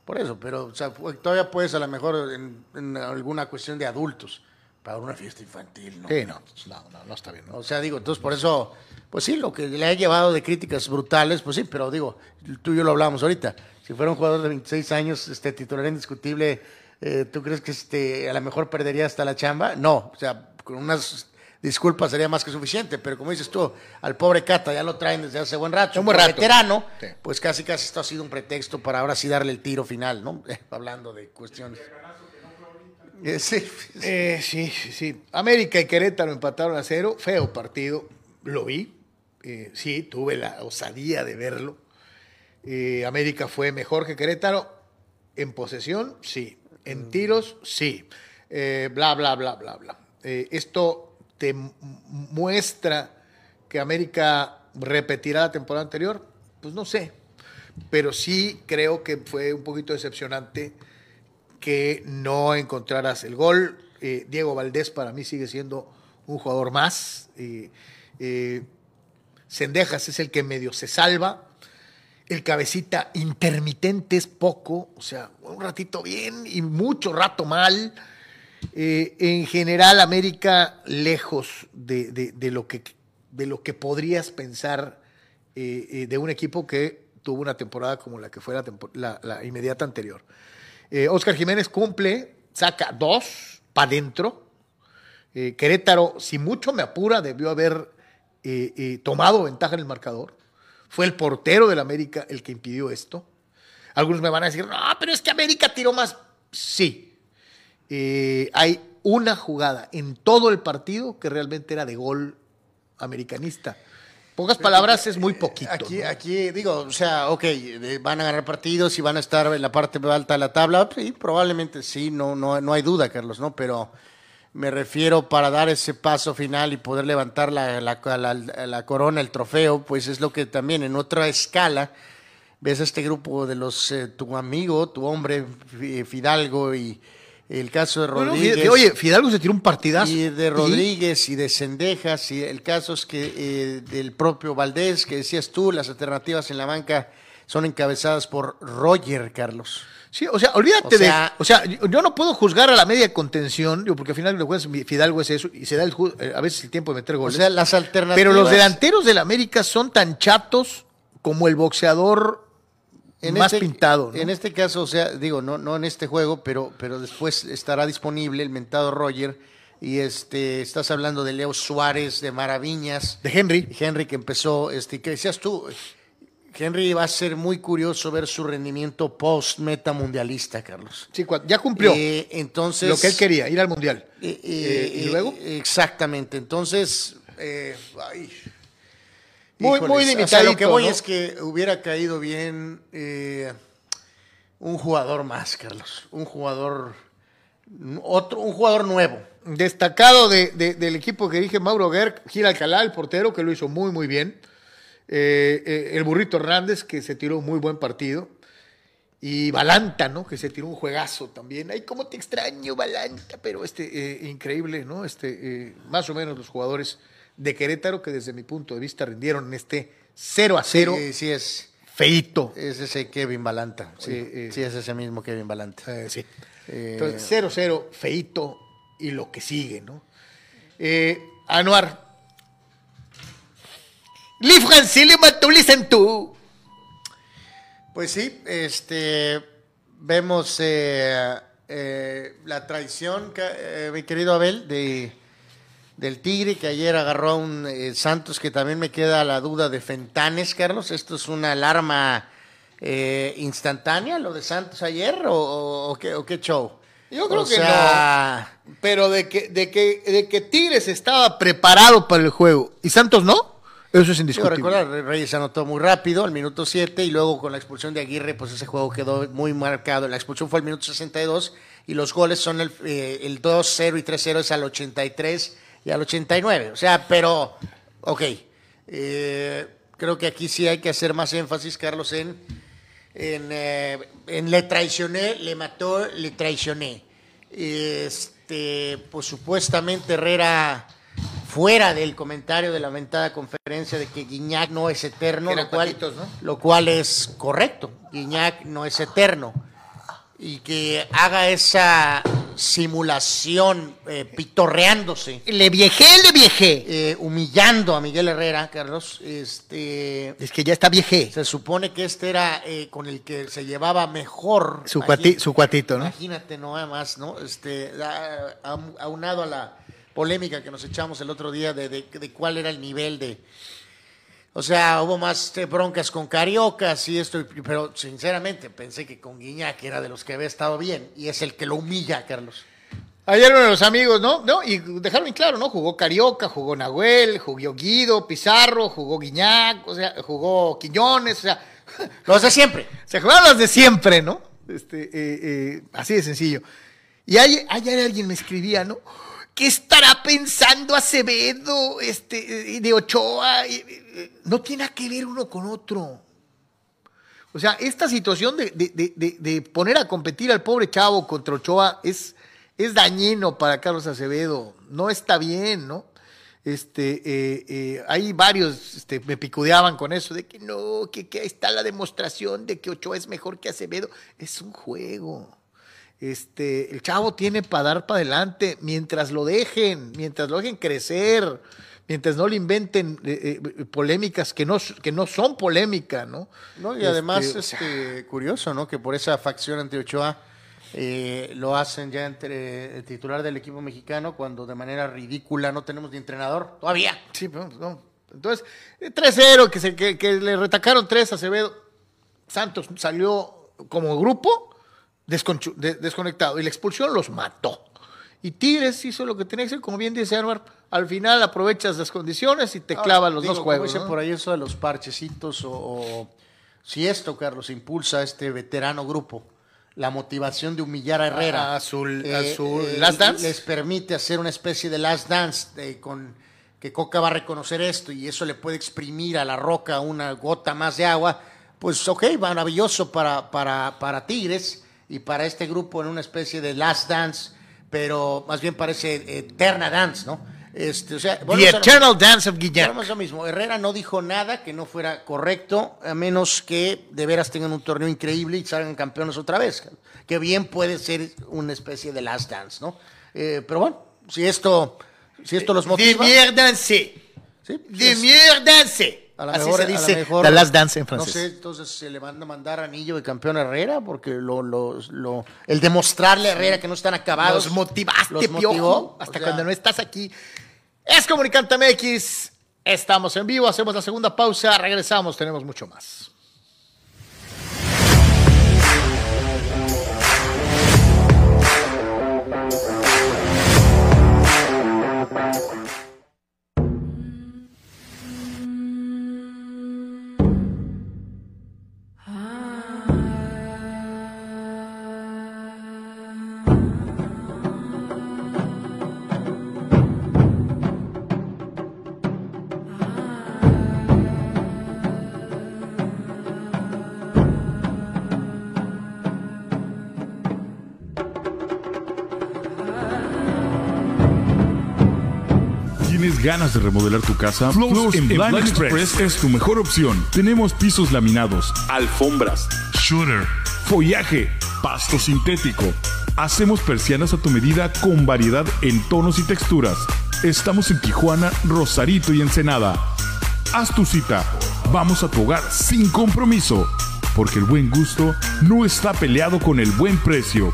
[SPEAKER 2] Por eso, pero o sea, fu- todavía puedes a lo mejor en, en alguna cuestión de adultos, para una fiesta infantil, ¿no?
[SPEAKER 1] Sí, no, no, no, no está bien. ¿no?
[SPEAKER 2] O sea, digo, entonces por eso, pues sí, lo que le ha llevado de críticas brutales, pues sí, pero digo, tú y yo lo hablábamos ahorita, si fuera un jugador de 26 años, este titular indiscutible, eh, ¿tú crees que este, a lo mejor perdería hasta la chamba? No, o sea, con unas disculpas sería más que suficiente, pero como dices tú, al pobre Cata ya lo traen desde hace buen rato,
[SPEAKER 1] Un buen rato.
[SPEAKER 2] veterano,
[SPEAKER 1] Sí.
[SPEAKER 2] pues casi casi esto ha sido un pretexto para ahora sí darle el tiro final, ¿no? Hablando de cuestiones. Eh, sí, sí.
[SPEAKER 1] Eh, sí, sí, sí. América y Querétaro empataron a cero. Feo partido. Lo vi. Eh, sí, tuve la osadía de verlo. Eh, América fue mejor que Querétaro. En posesión, sí. En tiros, sí. Bla, bla, bla, bla, bla. Esto te muestra que América repetirá la temporada anterior. Pues no sé. Pero sí creo que fue un poquito decepcionante que no encontraras el gol. Eh, Diego Valdés para mí sigue siendo un jugador más. Eh, eh, Cendejas es el que medio se salva. El cabecita intermitente es poco, o sea, un ratito bien y mucho rato mal. En general, América lejos de, de- lo, que, de lo que podrías pensar de un equipo que tuvo una temporada como la que fue la inmediata anterior. Eh, Oscar Jiménez cumple, saca dos para adentro. Eh, Querétaro, si mucho me apura, debió haber eh, eh, tomado ventaja en el marcador. Fue el portero del América el que impidió esto. Algunos me van a decir, no, pero es que América tiró más. Sí. Eh, hay una jugada en todo el partido que realmente era de gol americanista. Pocas palabras es muy poquito.
[SPEAKER 2] Aquí,
[SPEAKER 1] ¿no?
[SPEAKER 2] aquí digo, o sea, ok, van a ganar partidos y van a estar en la parte alta de la tabla. Sí, probablemente sí, no, no, no hay duda, Carlos, ¿no? Pero me refiero para dar ese paso final y poder levantar la, la, la- la corona, el trofeo, pues es lo que también en otra escala ves a este grupo de los, eh, tu amigo, tu hombre, Fi- Fidalgo y el caso de Rodríguez.
[SPEAKER 1] Oye, Fidalgo se tiró un partidazo.
[SPEAKER 2] Y de Rodríguez y de Cendejas, y el caso es que eh, del propio Valdés, que decías tú, las alternativas en la banca son encabezadas por Roger, Carlos.
[SPEAKER 1] Sí, o sea, olvídate
[SPEAKER 2] O sea-
[SPEAKER 1] de. O sea, yo, no puedo juzgar a la media contención, porque al final de cuentas Fidalgo es eso y se da el, eh, a veces el tiempo de meter
[SPEAKER 2] O
[SPEAKER 1] goles.
[SPEAKER 2] sea, las alternativas.
[SPEAKER 1] pero los delanteros del América son tan chatos como el boxeador más
[SPEAKER 2] este-
[SPEAKER 1] pintado. ¿no?
[SPEAKER 2] En este caso, o sea, digo, no, no en este juego, pero, pero después estará disponible el mentado Roger. Y este, estás hablando de Leo Suárez, de Maraviñas.
[SPEAKER 1] De Henry.
[SPEAKER 2] Henry que empezó, este, que decías tú, Henry va a ser muy curioso ver su rendimiento post meta mundialista, Carlos.
[SPEAKER 1] Sí, ya cumplió
[SPEAKER 2] Eh, entonces
[SPEAKER 1] lo que él quería, ir al mundial.
[SPEAKER 2] eh, eh,
[SPEAKER 1] ¿y luego?
[SPEAKER 2] Exactamente. Entonces, ay.
[SPEAKER 1] Muy-
[SPEAKER 2] Híjoles,
[SPEAKER 1] muy
[SPEAKER 2] o sea, lo que voy
[SPEAKER 1] ¿no?
[SPEAKER 2] es que hubiera caído bien eh, un jugador más, Carlos. Un jugador, otro, un jugador nuevo.
[SPEAKER 1] Destacado de- de- del equipo que dirige Mauro Gerg, Gil Alcalá, el portero, que lo hizo muy, muy bien. Eh, eh, el Burrito Hernández, que se tiró un muy buen partido. Y Balanta, ¿no? Que se tiró un juegazo también. Ay, cómo te extraño, Balanta. Pero este, increíble, ¿no? Este, más o menos los jugadores de Querétaro que desde mi punto de vista rindieron en este 0 a 0.
[SPEAKER 2] Sí, sí es.
[SPEAKER 1] Feito.
[SPEAKER 2] Es ese Kevin Balanta. Sí,
[SPEAKER 1] Eh, eh.
[SPEAKER 2] sí, es ese mismo Kevin Balanta.
[SPEAKER 1] Eh, sí.
[SPEAKER 2] Eh,
[SPEAKER 1] Entonces, 0-0, feito y lo que sigue, ¿no? Anuar. Sentó.
[SPEAKER 2] Pues sí, este vemos la traición, mi querido Abel, de del Tigre que ayer agarró a un eh, Santos que también me queda la duda de Fentanes, Carlos. Esto es una alarma eh, instantánea, lo de Santos ayer, o, o- o qué, o qué show.
[SPEAKER 1] Yo creo que
[SPEAKER 2] sea,
[SPEAKER 1] Pero de que, de, que, de que Tigres estaba preparado para el juego y Santos no, eso es indiscutible.
[SPEAKER 2] recordar, Reyes anotó muy rápido al minuto 7 y luego con la expulsión de Aguirre, pues ese juego quedó muy marcado. La expulsión fue al minuto 62 y los goles son el, eh, el 2-0 y 3-0 es al 83 y al 89. O sea, pero, ok. Eh, creo que aquí sí hay que hacer más énfasis, Carlos, en, en, eh, en le traicioné, le mató, le traicioné. Este, pues supuestamente Herrera fuera del comentario de la lamentada conferencia de que Guiñac no es eterno, lo cual,
[SPEAKER 1] patitos, ¿no?
[SPEAKER 2] lo cual es correcto. Guiñac no es eterno. Y que haga esa simulación eh, pitorreándose,
[SPEAKER 1] Le viejé, le viejé.
[SPEAKER 2] eh, humillando a Miguel Herrera, Carlos. Este,
[SPEAKER 1] Es que ya está viejé.
[SPEAKER 2] se supone que este era eh, con el que se llevaba mejor.
[SPEAKER 1] Su,
[SPEAKER 2] Imagi-
[SPEAKER 1] cuati- su cuatito, ¿no?
[SPEAKER 2] Imagínate, no más, ¿no? Este, a- a- aunado a la polémica que nos echamos el otro día de, de- de cuál era el nivel de. O sea, hubo más eh, broncas con Cariocas y esto, pero sinceramente pensé que con Guiñac era de los que había estado bien y es el que lo humilla, Carlos.
[SPEAKER 1] Ayer uno de los amigos, ¿no? ¿no? Y dejaron bien claro, ¿no? Jugó Carioca, jugó Nahuel, jugó Guido, Pizarro, jugó Guiñac, o sea, jugó Quiñones, o sea,
[SPEAKER 2] Los de siempre.
[SPEAKER 1] se jugaron los de siempre, ¿no? Este, eh, eh, así de sencillo. Y hay- ayer alguien me escribía, ¿no? ¿Qué estará pensando Acevedo, este, eh, de Ochoa? Eh, eh, No tiene que ver uno con otro. O sea, esta situación de, de- de- de- poner a competir al pobre chavo contra Ochoa es, es dañino para Carlos Acevedo. No está bien, ¿no? Este, hay varios este, me picudeaban con eso, de que no, que, que está la demostración de que Ochoa es mejor que Acevedo. Es un juego. Este, el chavo tiene para dar para adelante mientras lo dejen, mientras lo dejen crecer, mientras no le inventen eh, eh, polémicas que no, que no son polémica, ¿no?
[SPEAKER 2] No, y además,
[SPEAKER 1] Este,
[SPEAKER 2] este, curioso, ¿no? Que por esa facción ante Ochoa eh, lo hacen ya entre el titular del equipo mexicano cuando de manera ridícula no tenemos ni entrenador todavía.
[SPEAKER 1] Sí, no, no. Entonces, eh, 3-0, que, se- que, que le retacaron 3 a Acevedo. Santos salió como grupo desconectado y la expulsión los mató. Y Tigres hizo lo que tenía que hacer, como bien dice Álvaro. Al final aprovechas las condiciones y te
[SPEAKER 2] Ahora,
[SPEAKER 1] clavan los
[SPEAKER 2] digo,
[SPEAKER 1] dos juegos.
[SPEAKER 2] por ahí eso de los parchecitos o, o si esto, Carlos, impulsa a este veterano grupo, la motivación de humillar a Herrera.
[SPEAKER 1] A su- a su
[SPEAKER 2] eh,
[SPEAKER 1] last dance.
[SPEAKER 2] Les permite hacer una especie de last dance eh, con que Coca va a reconocer esto y eso le puede exprimir a la roca una gota más de agua. Pues ok, maravilloso para, para, para Tigres y para este grupo en una especie de last dance, pero más bien parece eterna dance, ¿no? Este, o sea,
[SPEAKER 1] The
[SPEAKER 2] lo-
[SPEAKER 1] Eternal Dance of
[SPEAKER 2] a lo mismo. Herrera no dijo nada que no fuera correcto, a menos que de veras tengan un torneo increíble y salgan campeones otra vez. Que bien puede ser una especie de last dance, ¿no? Eh, pero bueno, si esto, si esto los
[SPEAKER 1] De
[SPEAKER 2] motiva.
[SPEAKER 1] mierda, sí.
[SPEAKER 2] ¿sí?
[SPEAKER 1] De mierda, sí.
[SPEAKER 2] A lo
[SPEAKER 1] Así
[SPEAKER 2] mejor,
[SPEAKER 1] se
[SPEAKER 2] a
[SPEAKER 1] dice
[SPEAKER 2] mejor,
[SPEAKER 1] The Last Dance en
[SPEAKER 2] No
[SPEAKER 1] francés.
[SPEAKER 2] sé, entonces se le van a mandar anillo de campeón a Herrera, porque lo, lo, lo- el demostrarle a Herrera que no están acabados.
[SPEAKER 1] Los motivaste,
[SPEAKER 2] los
[SPEAKER 1] piojo.
[SPEAKER 2] motivó,
[SPEAKER 1] Hasta
[SPEAKER 2] o sea,
[SPEAKER 1] cuando no estás aquí. Es Comunicante MX. Estamos en vivo, hacemos la segunda pausa, regresamos, tenemos mucho más.
[SPEAKER 3] ¿Tienes ganas de remodelar tu casa? Flows en Blind Express es tu mejor opción. Tenemos pisos laminados, alfombras, shooter, follaje, pasto sintético. Hacemos persianas a tu medida con variedad en tonos y texturas. Estamos en Tijuana, Rosarito y Ensenada. Haz tu cita. Vamos a tu hogar sin compromiso porque el buen gusto no está peleado con el buen precio.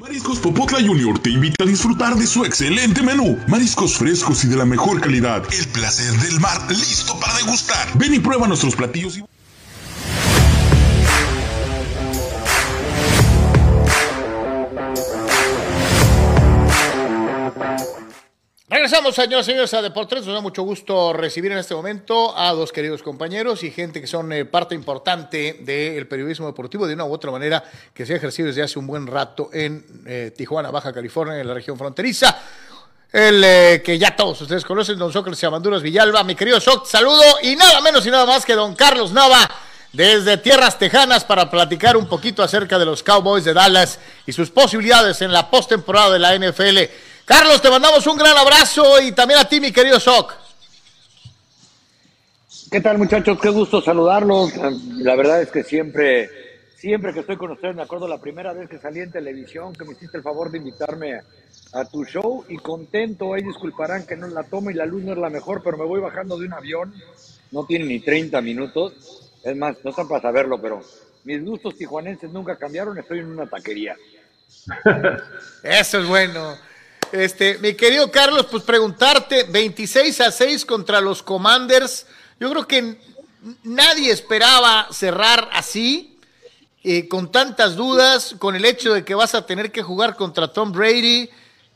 [SPEAKER 8] Mariscos Popotla Junior te invita a disfrutar de su excelente menú. Mariscos frescos y de la mejor calidad. El placer del mar listo para degustar. Ven y prueba nuestros platillos y...
[SPEAKER 1] Regresamos, señoras y señores, a Deportes. Nos da mucho gusto recibir en este momento a dos queridos compañeros y gente que son eh, parte importante del periodismo deportivo de una u otra manera que se ha ejercido desde hace un buen rato en eh, Tijuana, Baja California, en la región fronteriza. El eh, que ya todos ustedes conocen, don Sócrates Amanduras Villalba, mi querido Soc, saludo y nada menos y nada más que don Carlos Nava desde Tierras Tejanas para platicar un poquito acerca de los Cowboys de Dallas y sus posibilidades en la postemporada de la NFL. Carlos, te mandamos un gran abrazo y también a ti, mi querido Soc.
[SPEAKER 9] ¿Qué tal, muchachos? Qué gusto saludarlos. La verdad es que siempre, siempre que estoy con ustedes, me acuerdo la primera vez que salí en televisión, que me hiciste el favor de invitarme a, tu show y contento. Ahí disculparán que no la toma y la luz no es la mejor, pero me voy bajando de un avión. No tiene ni 30 minutos. Es más, no están para saberlo, pero mis gustos tijuanenses nunca cambiaron. Estoy en una taquería.
[SPEAKER 1] Eso es bueno. Este, mi querido Carlos, pues preguntarte, 26 a 6 contra los Commanders. Yo creo que nadie esperaba cerrar así, eh, con tantas dudas, con el hecho de que vas a tener que jugar contra Tom Brady.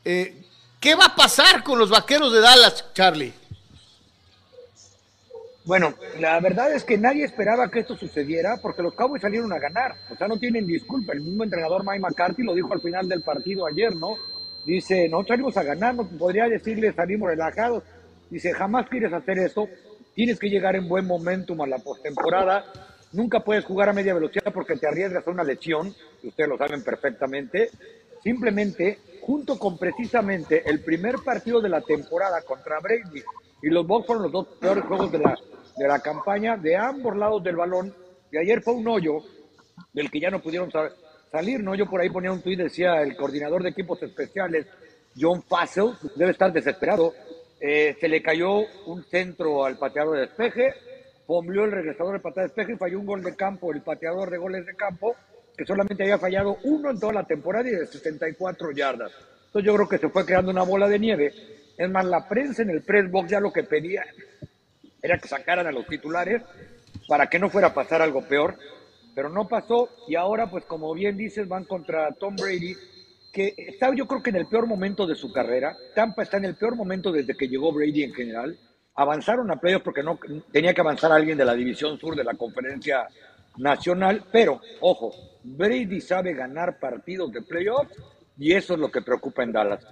[SPEAKER 1] Eh, ¿Qué va a pasar con los vaqueros de Dallas, Charlie?
[SPEAKER 9] Bueno, la verdad es que nadie esperaba que esto sucediera porque los Cowboys salieron a ganar. O sea, no tienen disculpa. El mismo entrenador Mike McCarthy lo dijo al final del partido ayer, ¿no? Dice, no salimos a ganar, no podría decirle salimos relajados. Dice, jamás quieres hacer esto. Tienes que llegar en buen momentum a la postemporada. Nunca puedes jugar a media velocidad porque te arriesgas a una lesión, y ustedes lo saben perfectamente. Simplemente, junto con precisamente el primer partido de la temporada contra Brady y los Bucks fueron los dos peores juegos de la, de la campaña de ambos lados del balón. Y ayer fue un hoyo del que ya no pudieron sa- salir, ¿no? Yo por ahí ponía un tuit, decía el coordinador de equipos especiales, John Fassel, debe estar desesperado. Eh, se le cayó un centro al pateador de despeje, fombleó el regresador de patada de despeje y falló un gol de campo, el pateador de goles de campo, que solamente había fallado uno en toda la temporada y de 64 yardas. Entonces yo creo que se fue creando una bola de nieve. Es más, la prensa en el press box ya lo que pedía era que sacaran a los titulares para que no fuera a pasar algo peor. Pero no pasó y ahora pues como bien dices van contra Tom Brady que está yo creo que en el peor momento de su carrera. Tampa está en el peor momento desde que llegó Brady en general. Avanzaron a playoffs porque no tenía que avanzar alguien de la división sur de la conferencia nacional, pero ojo, Brady sabe ganar partidos de playoffs y eso es lo que preocupa en Dallas.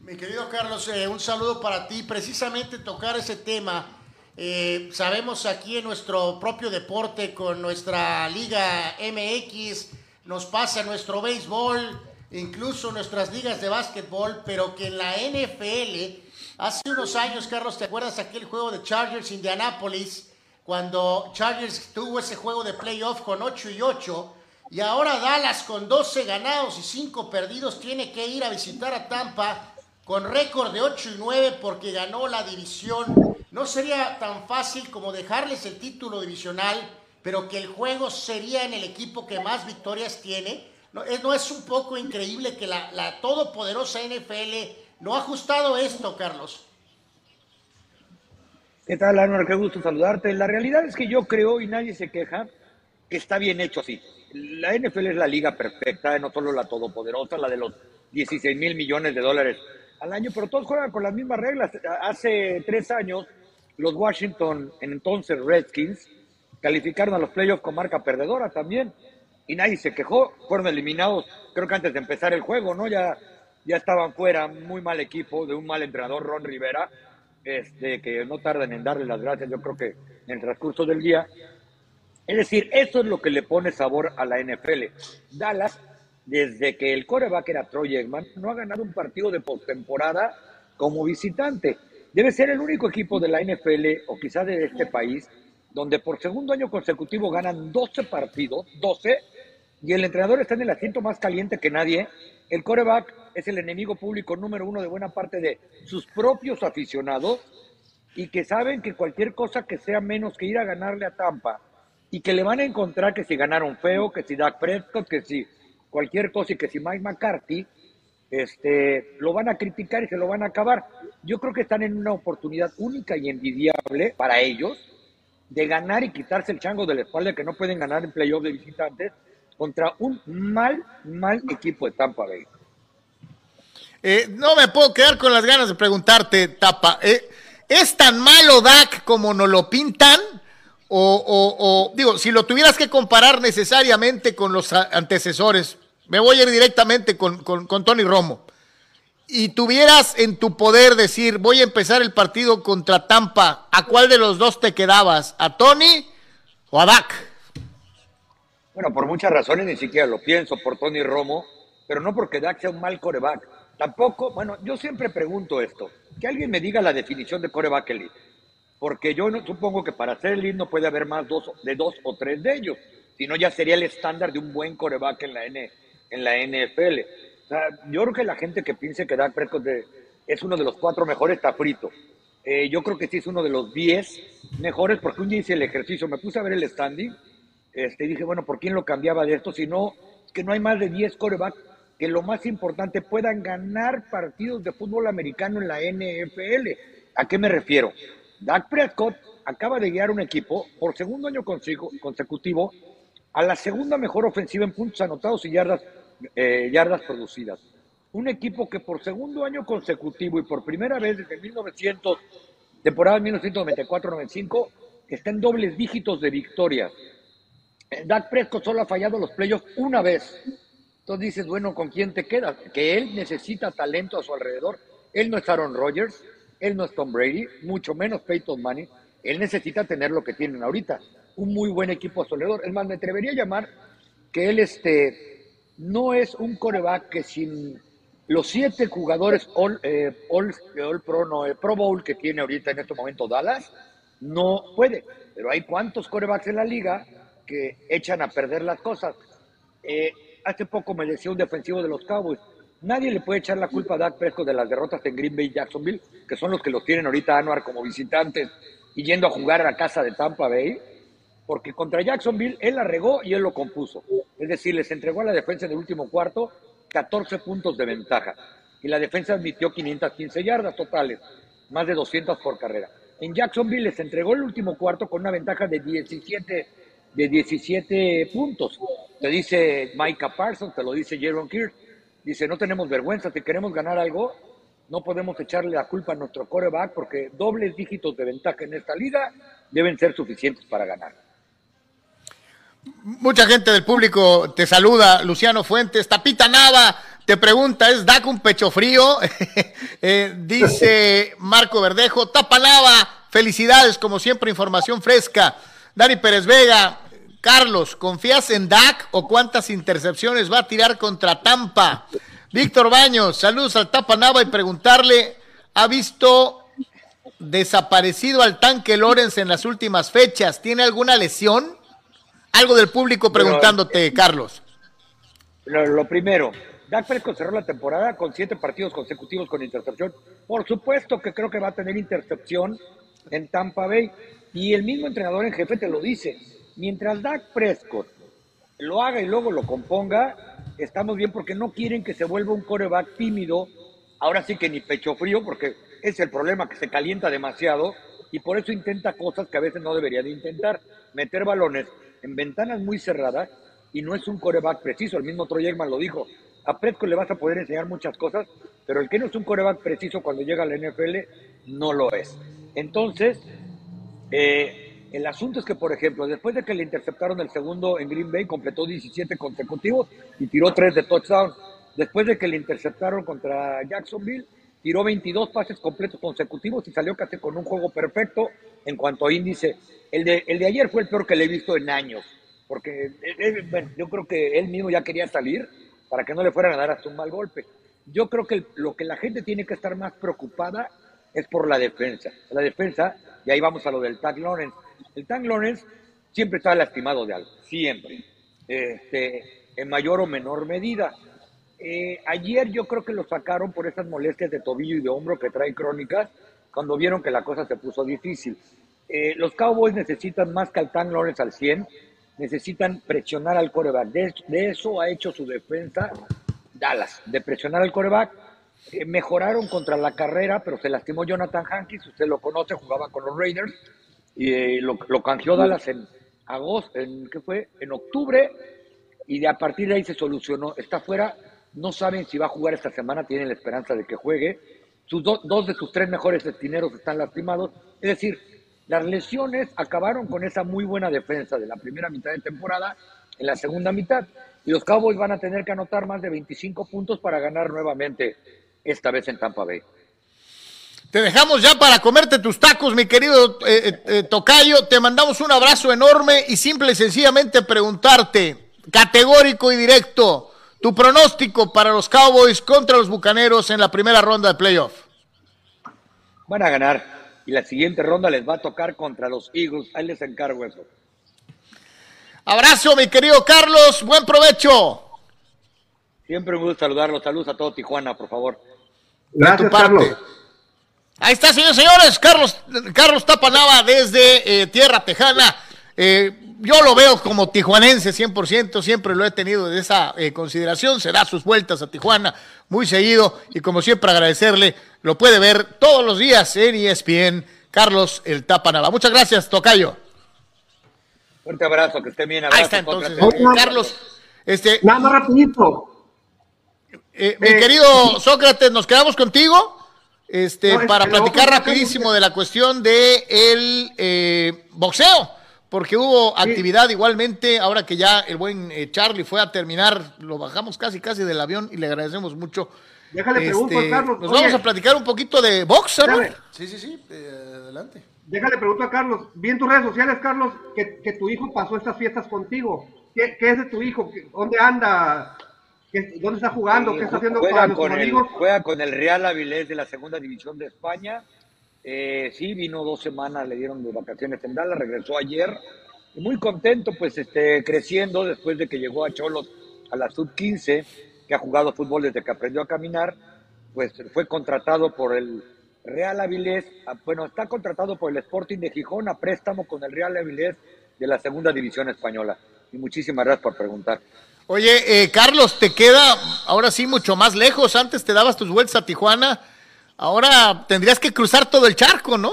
[SPEAKER 2] Mi querido Carlos, eh, un saludo para ti. Precisamente tocar ese tema. Eh, sabemos aquí en nuestro propio deporte, con nuestra Liga MX, nos pasa nuestro béisbol, incluso nuestras ligas de básquetbol, pero que en la NFL, hace unos años, Carlos, ¿te acuerdas aquel juego de Chargers Indianapolis? Cuando Chargers tuvo ese juego de playoff con 8 y 8, y ahora Dallas con 12 ganados y 5 perdidos tiene que ir a visitar a Tampa con récord de 8 y 9 porque ganó la división. No sería tan fácil como dejarles el título divisional pero que el juego sería en el equipo que más victorias tiene. ¿No es, no es un poco increíble que la, la todopoderosa NFL no ha ajustado esto, Carlos?
[SPEAKER 9] ¿Qué tal, Anuar? Qué gusto saludarte. La realidad es que yo creo, y nadie se queja, que está bien hecho así. La NFL es la liga perfecta, no solo la todopoderosa, la de los 16 mil millones de dólares al año, pero todos juegan con las mismas reglas. Hace tres años, los Washington, entonces Redskins, calificaron a los playoffs con marca perdedora también. Y nadie se quejó, fueron eliminados, creo que antes de empezar el juego, ¿no? Ya, ya estaban fuera, muy mal equipo, de un mal entrenador, Ron Rivera, este, que no tardan en darle las gracias, yo creo que en el transcurso del día. Es decir, eso es lo que le pone sabor a la NFL. Dallas, desde que el coreback era Troy Eggman, no ha ganado un partido de postemporada como visitante. Debe ser el único equipo de la NFL, o quizá de este país, donde por segundo año consecutivo ganan 12 partidos, 12, y el entrenador está en el asiento más caliente que nadie. El coreback es el enemigo público número uno de buena parte de sus propios aficionados y que saben que cualquier cosa que sea menos que ir a ganarle a Tampa y que le van a encontrar que si ganaron feo, que si Dak Prescott, que si cualquier cosa y que si Mike McCarthy, este, lo van a criticar y se lo van a acabar. Yo creo que están en una oportunidad única y envidiable para ellos de ganar y quitarse el chango de la espalda que no pueden ganar en playoff de visitantes contra un mal, mal equipo de Tampa Bay.
[SPEAKER 1] Eh, no me puedo quedar con las ganas de preguntarte, Tapa. Eh, ¿Es tan malo Dak como nos lo pintan? O, digo, si lo tuvieras que comparar necesariamente con los antecesores, me voy a ir directamente con, con Tony Romo y tuvieras en tu poder decir, voy a empezar el partido contra Tampa, ¿a cuál de los dos te quedabas? ¿A Tony o a Dak?
[SPEAKER 9] Bueno, por muchas razones ni siquiera lo pienso, por Tony Romo, pero no porque Dak sea un mal coreback. Tampoco, bueno, yo siempre pregunto esto, que alguien me diga la definición de coreback elite, porque yo no, supongo que para ser elite no puede haber más dos, de dos o tres de ellos, sino ya sería el estándar de un buen coreback en la, N, en la NFL yo creo que la gente que piense que Dak Prescott es uno de los cuatro mejores está frito. Eh, yo creo que sí es uno de los diez mejores, porque un día hice el ejercicio, me puse a ver el standing, este, dije, bueno, ¿por quién lo cambiaba de esto? Si no, que no hay más de 10 corebacks que lo más importante puedan ganar partidos de fútbol americano en la NFL. ¿A qué me refiero? Dak Prescott acaba de guiar un equipo por segundo año consecutivo a la segunda mejor ofensiva en puntos anotados y yardas eh, yardas producidas. Un equipo que por segundo año consecutivo y por primera vez desde 1900, temporada 1994-95, está en dobles dígitos de victorias. Eh, Dak Prescott solo ha fallado los playoffs una vez. Entonces dices, bueno, ¿con quién te quedas? Que él necesita talento a su alrededor. Él no es Aaron Rodgers, él no es Tom Brady, mucho menos Peyton Manning. Él necesita tener lo que tienen ahorita, un muy buen equipo a su alrededor. Es más, me atrevería a llamar que él este, no es un coreback que sin los siete jugadores All, eh, Pro, no, eh, Pro Bowl que tiene ahorita en este momento Dallas, no puede. Pero hay cuantos corebacks en la liga que echan a perder las cosas. Eh, hace poco me decía un defensivo de los Cowboys, nadie le puede echar la culpa a Dak Prescott de las derrotas en Green Bay y Jacksonville, que son los que los tienen ahorita Anuar como visitantes y yendo a jugar a la casa de Tampa Bay porque contra Jacksonville él la regó y él lo compuso. Es decir, les entregó a la defensa en el último cuarto 14 puntos de ventaja. Y la defensa admitió 515 yardas totales, más de 200 por carrera. En Jacksonville les entregó el último cuarto con una ventaja de 17 de 17 puntos. Te dice Micah Parsons, te lo dice Jaron Kirk. Dice, no tenemos vergüenza, si queremos ganar algo, no podemos echarle la culpa a nuestro coreback porque dobles dígitos de ventaja en esta liga deben ser suficientes para ganar.
[SPEAKER 1] Mucha gente del público te saluda, Luciano Fuentes, Tapita Nava, te pregunta, ¿es Dak un pecho frío? Eh, dice Marco Verdejo, Tapa Nava, felicidades, como siempre, información fresca. Dani Pérez Vega, Carlos, ¿confías en Dak o cuántas intercepciones va a tirar contra Tampa? Víctor Baños, saludos al Tapa Nava y preguntarle, ¿ha visto desaparecido al tanque Lorenz en las últimas fechas? ¿Tiene alguna lesión? Algo del público preguntándote, Carlos.
[SPEAKER 9] Lo, lo primero, Dak Prescott cerró la temporada con siete partidos consecutivos con intercepción. Por supuesto que creo que va a tener intercepción en Tampa Bay. Y el mismo entrenador en jefe te lo dice. Mientras Dak Prescott lo haga y luego lo componga, estamos bien porque no quieren que se vuelva un coreback tímido. Ahora sí que ni pecho frío, porque es el problema que se calienta demasiado y por eso intenta cosas que a veces no debería de intentar. Meter balones en ventanas muy cerradas y no es un coreback preciso. El mismo Troy Aikman lo dijo. A Prescott le vas a poder enseñar muchas cosas, pero el que no es un coreback preciso cuando llega a la NFL no lo es. Entonces, eh, el asunto es que, por ejemplo, después de que le interceptaron el segundo en Green Bay, completó 17 consecutivos y tiró 3 de touchdown. Después de que le interceptaron contra Jacksonville, tiró 22 pases completos consecutivos y salió casi con un juego perfecto en cuanto a índice. El de, el de ayer fue el peor que le he visto en años, porque eh, eh, yo creo que él mismo ya quería salir para que no le fueran a dar hasta un mal golpe. Yo creo que lo que la gente tiene que estar más preocupada es por la defensa. La defensa, y ahí vamos a lo del Tag Lawrence. El Tag Lawrence siempre está lastimado de algo, siempre, este, en mayor o menor medida. Eh, ayer yo creo que lo sacaron por esas molestias de tobillo y de hombro que trae crónicas, cuando vieron que la cosa se puso difícil. Eh, los Cowboys necesitan más que al Tag Lawrence al 100, necesitan presionar al coreback. De, de eso ha hecho su defensa Dallas, de presionar al coreback. Eh, mejoraron contra la carrera, pero se lastimó Jonathan Hankins, usted lo conoce, jugaba con los Raiders, y eh, lo, lo canjeó Dallas en agosto, en, ¿qué fue? En octubre, y de a partir de ahí se solucionó. Está fuera, no saben si va a jugar esta semana, tienen la esperanza de que juegue. Sus do- dos de sus tres mejores destineros están lastimados. Es decir, las lesiones acabaron con esa muy buena defensa de la primera mitad de temporada en la segunda mitad. Y los Cowboys van a tener que anotar más de 25 puntos para ganar nuevamente, esta vez en Tampa Bay.
[SPEAKER 1] Te dejamos ya para comerte tus tacos, mi querido eh, eh, eh, Tocayo. Te mandamos un abrazo enorme y simple y sencillamente preguntarte, categórico y directo, tu pronóstico para los Cowboys contra los Bucaneros en la primera ronda de playoff.
[SPEAKER 9] Van a ganar. Y la siguiente ronda les va a tocar contra los Eagles. Ahí les encargo eso.
[SPEAKER 1] Abrazo, mi querido Carlos. Buen provecho.
[SPEAKER 9] Siempre un gusto saludarlos. Saludos a todo Tijuana, por favor.
[SPEAKER 1] Tu parte. Ahí está, señores, señores. Carlos, Carlos Tapanava desde eh, Tierra Tejana. Eh, yo lo veo como tijuanense 100%, siempre lo he tenido de esa eh, consideración. Se da sus vueltas a Tijuana muy seguido y como siempre agradecerle, lo puede ver todos los días en ESPN. Carlos el Tapanava. Muchas gracias, Tocayo.
[SPEAKER 9] Fuerte abrazo, que estén bien. Abrazo,
[SPEAKER 1] Ahí está entonces,
[SPEAKER 9] Sócrates.
[SPEAKER 1] eh, Carlos. Este,
[SPEAKER 10] Nada más rapidito.
[SPEAKER 1] Eh, mi querido Sócrates, nos quedamos contigo este,
[SPEAKER 10] No,
[SPEAKER 1] para
[SPEAKER 10] luego
[SPEAKER 1] platicar rapidísimo de la cuestión de el eh, boxeo, porque hubo actividad igualmente, ahora que ya el buen eh, Charlie fue a terminar, lo bajamos casi casi del avión y le agradecemos mucho.
[SPEAKER 10] Déjale pregunto a Carlos,
[SPEAKER 1] Nos
[SPEAKER 10] oye.
[SPEAKER 1] vamos a platicar un poquito de box, ¿no?
[SPEAKER 10] Dale.
[SPEAKER 2] Sí, sí, sí, eh, adelante.
[SPEAKER 10] Déjale pregunto a Carlos. Vi en tus redes sociales, Carlos, que, que tu hijo pasó estas fiestas contigo. ¿Qué, qué es de tu hijo? ¿Qué- ¿Dónde anda? ¿Qué- ¿Dónde está jugando? ¿Qué está haciendo
[SPEAKER 9] juega con, el,
[SPEAKER 10] amigos?
[SPEAKER 9] juega con el Real Avilés de la segunda división de España. Eh, sí, vino dos semanas, le dieron de vacaciones en regresó ayer. Muy contento, pues, este, creciendo después de que llegó a Cholos a la sub-15, que ha jugado fútbol desde que aprendió a caminar. Pues fue contratado por el Real Avilés, ah, bueno, está contratado por el Sporting de Gijón a préstamo con el Real Avilés de la segunda división española. Y muchísimas gracias por preguntar.
[SPEAKER 1] Oye, eh, Carlos, te queda ahora sí mucho más lejos. Antes te dabas tus vueltas a Tijuana, ahora tendrías que cruzar todo el charco, ¿no?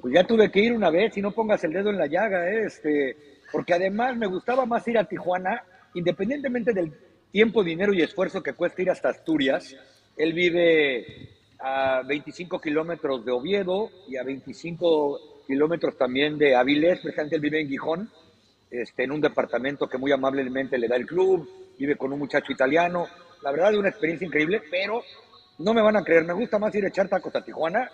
[SPEAKER 9] Pues ya tuve que ir una vez y no pongas el dedo en la llaga, ¿eh? este, porque además me gustaba más ir a Tijuana, independientemente del tiempo, dinero y esfuerzo que cuesta ir hasta Asturias. Él vive a 25 kilómetros de Oviedo y a 25 kilómetros también de Avilés, precisamente él vive en Gijón, este, en un departamento que muy amablemente le da el club, vive con un muchacho italiano. La verdad es una experiencia increíble, pero no me van a creer, me gusta más ir a echar tacos a Tijuana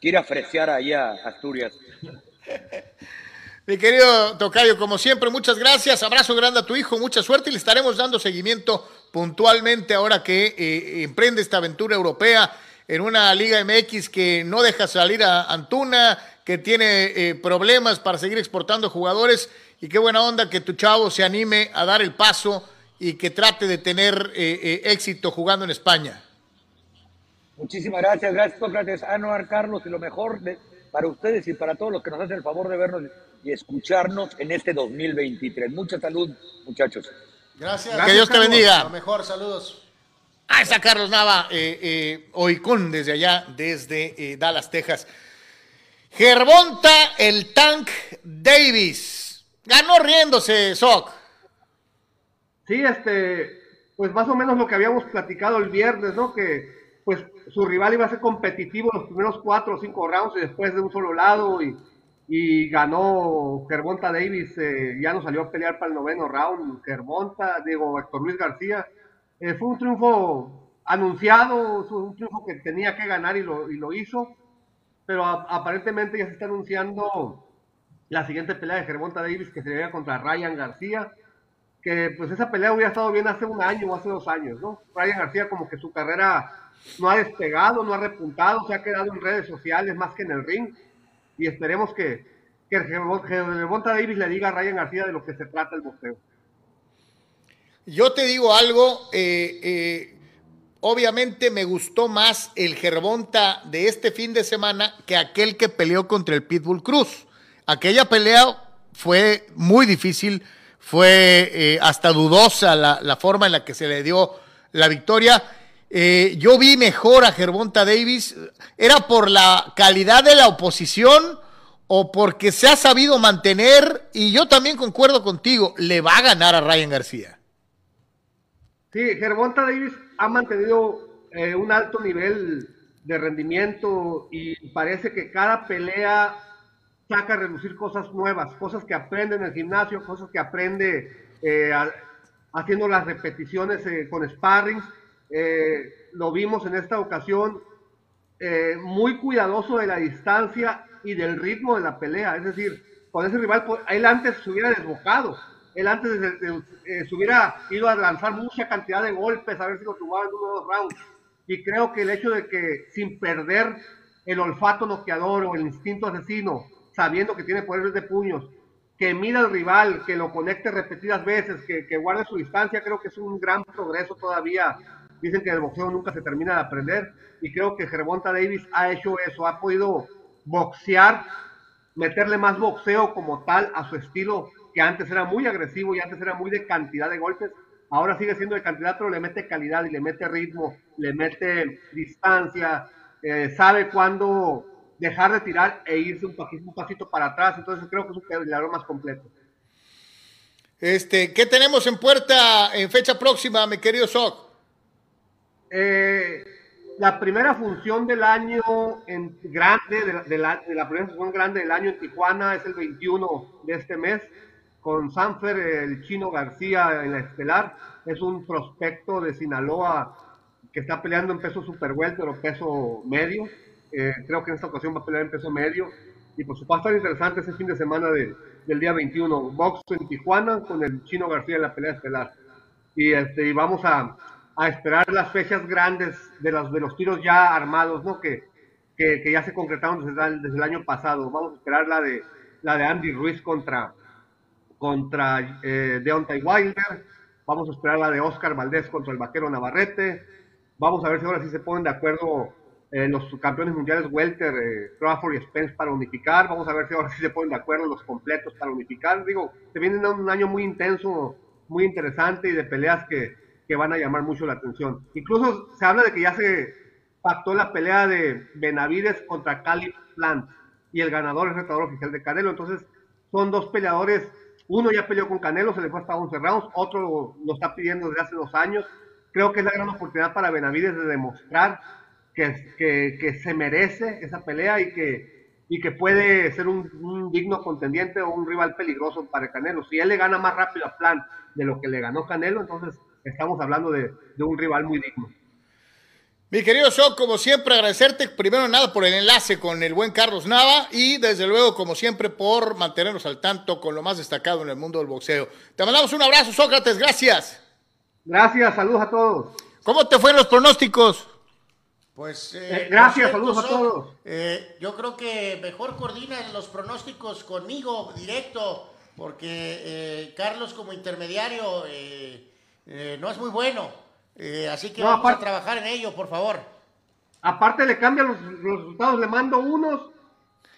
[SPEAKER 9] que ir a freciar ahí a Asturias.
[SPEAKER 1] Mi querido Tocayo, como siempre, muchas gracias. Abrazo grande a tu hijo, mucha suerte y le estaremos dando seguimiento puntualmente ahora que eh, emprende esta aventura europea en una Liga MX que no deja salir a Antuna, que tiene eh, problemas para seguir exportando jugadores y qué buena onda que tu chavo se anime a dar el paso y que trate de tener eh, éxito jugando en España.
[SPEAKER 9] Muchísimas gracias, gracias Sócrates, Anuar, Carlos, y lo mejor para ustedes y para todos los que nos hacen el favor de vernos y escucharnos en este 2023. Mucha salud, muchachos.
[SPEAKER 2] Gracias.
[SPEAKER 1] que Dios te bendiga.
[SPEAKER 2] Lo mejor, saludos.
[SPEAKER 1] Ahí está Carlos Nava, eh, eh, Oicún, desde allá, desde eh, Dallas, Texas. Gervonta el Tank Davis. Ganó riéndose, Soc.
[SPEAKER 10] Sí, este, pues más o menos lo que habíamos platicado el viernes, ¿no? Que pues su rival iba a ser competitivo los primeros cuatro o cinco rounds y después de un solo lado y, y ganó Gervonta Davis, eh, ya no salió a pelear para el noveno round, Gervonta, digo, Héctor Luis García, eh, fue un triunfo anunciado, fue un triunfo que tenía que ganar y lo, y lo hizo, pero aparentemente ya se está anunciando la siguiente pelea de Gervonta Davis que sería contra Ryan García, que pues esa pelea hubiera estado bien hace un año o hace dos años, ¿no? Ryan García como que su carrera no ha despegado, no ha repuntado, se ha quedado en redes sociales más que en el ring. Y esperemos que, que Monta Davis le diga a Ryan García de lo que se trata el boxeo.
[SPEAKER 1] Yo te digo algo, eh, eh, obviamente me gustó más el Gervonta de este fin de semana que aquel que peleó contra el Pitbull Cruz. Aquella pelea fue muy difícil, fue eh, hasta dudosa la, la forma en la que se le dio la victoria eh, yo vi mejor a Gervonta Davis. ¿Era por la calidad de la oposición o porque se ha sabido mantener? Y yo también concuerdo contigo, le va a ganar a Ryan García.
[SPEAKER 10] Sí, Gervonta Davis ha mantenido eh, un alto nivel de rendimiento y parece que cada pelea saca a reducir cosas nuevas, cosas que aprende en el gimnasio, cosas que aprende eh, haciendo las repeticiones con sparring eh, lo vimos en esta ocasión eh, muy cuidadoso de la distancia y del ritmo de la pelea. Es decir, con ese rival, pues, él antes se hubiera desbocado. Él antes eh, se hubiera ido a lanzar mucha cantidad de golpes, a ver si lo tumbaba en uno o dos rounds. Y creo que el hecho de que sin perder el olfato noqueador o el instinto asesino, sabiendo que tiene poderes de puños, que mira al rival, que lo conecte repetidas veces, que, que guarde su distancia, creo que es un gran progreso todavía Dicen que el boxeo nunca se termina de aprender y creo que Gervonta Davis ha hecho eso, ha podido boxear, meterle más boxeo como tal a su estilo, que antes era muy agresivo y antes era muy de cantidad de golpes, ahora sigue siendo de cantidad, pero le mete calidad y le mete ritmo, le mete distancia, eh, sabe cuándo dejar de tirar e irse un, pasito para atrás, entonces creo que es un peleador más completo.
[SPEAKER 1] Este, ¿Qué tenemos en puerta en fecha próxima, mi querido Soc?
[SPEAKER 10] Eh, la primera función del año en grande, de la, primera función grande del año en Tijuana es el 21 de este mes, con Sanfer, el chino García en la estelar. Es un prospecto de Sinaloa que está peleando en peso super pero peso medio. Eh, creo que en esta ocasión va a pelear en peso medio. Y por supuesto, estar interesante ese fin de semana del día 21. Box en Tijuana con el chino García en la pelea estelar. Y, este, y vamos a, a esperar las fechas grandes de los, de los tiros ya armados, ¿no? Que, que, ya se concretaron desde, el año pasado. Vamos a esperar la de, la de Andy Ruiz contra, contra eh, Deontay Wilder. Vamos a esperar la de Oscar Valdés contra el vaquero Navarrete. Vamos a ver si ahora sí se ponen de acuerdo eh, los campeones mundiales Welter, eh, Crawford y Spence para unificar. Vamos a ver si ahora sí se ponen de acuerdo los completos para unificar. Digo, se viene un año muy intenso, muy interesante y de peleas que, que van a llamar mucho la atención. Incluso se habla de que ya se pactó la pelea de Benavides contra Cali Plant. y el ganador es retador oficial de Canelo. Entonces, son dos peleadores. Uno ya peleó con Canelo, se le fue hasta 11 rounds, otro lo está pidiendo desde hace dos años. Creo que es la gran oportunidad para Benavides de demostrar que, que, que se merece esa pelea y que, y que puede ser un, un, digno contendiente o un rival peligroso para Canelo. Si él le gana más rápido a Plan de lo que le ganó Canelo, entonces estamos hablando de, de un rival muy digno.
[SPEAKER 1] Mi querido Shock, como siempre, agradecerte primero nada por el enlace con el buen Carlos Nava y desde luego, como siempre, por mantenernos al tanto con lo más destacado en el mundo del boxeo. Te mandamos un abrazo, Sócrates, gracias.
[SPEAKER 10] Gracias, saludos a todos.
[SPEAKER 1] ¿Cómo te fue en los pronósticos?
[SPEAKER 2] Pues
[SPEAKER 10] eh, eh, gracias,
[SPEAKER 2] cierto,
[SPEAKER 10] saludos a todos.
[SPEAKER 2] Eh, yo creo que mejor coordinan los pronósticos conmigo directo, porque eh, Carlos como intermediario no es muy bueno. Eh, así que
[SPEAKER 10] No,
[SPEAKER 2] vamos
[SPEAKER 10] aparte-
[SPEAKER 2] a trabajar en ello, por favor.
[SPEAKER 10] Aparte le cambian los, los resultados, le mando unos,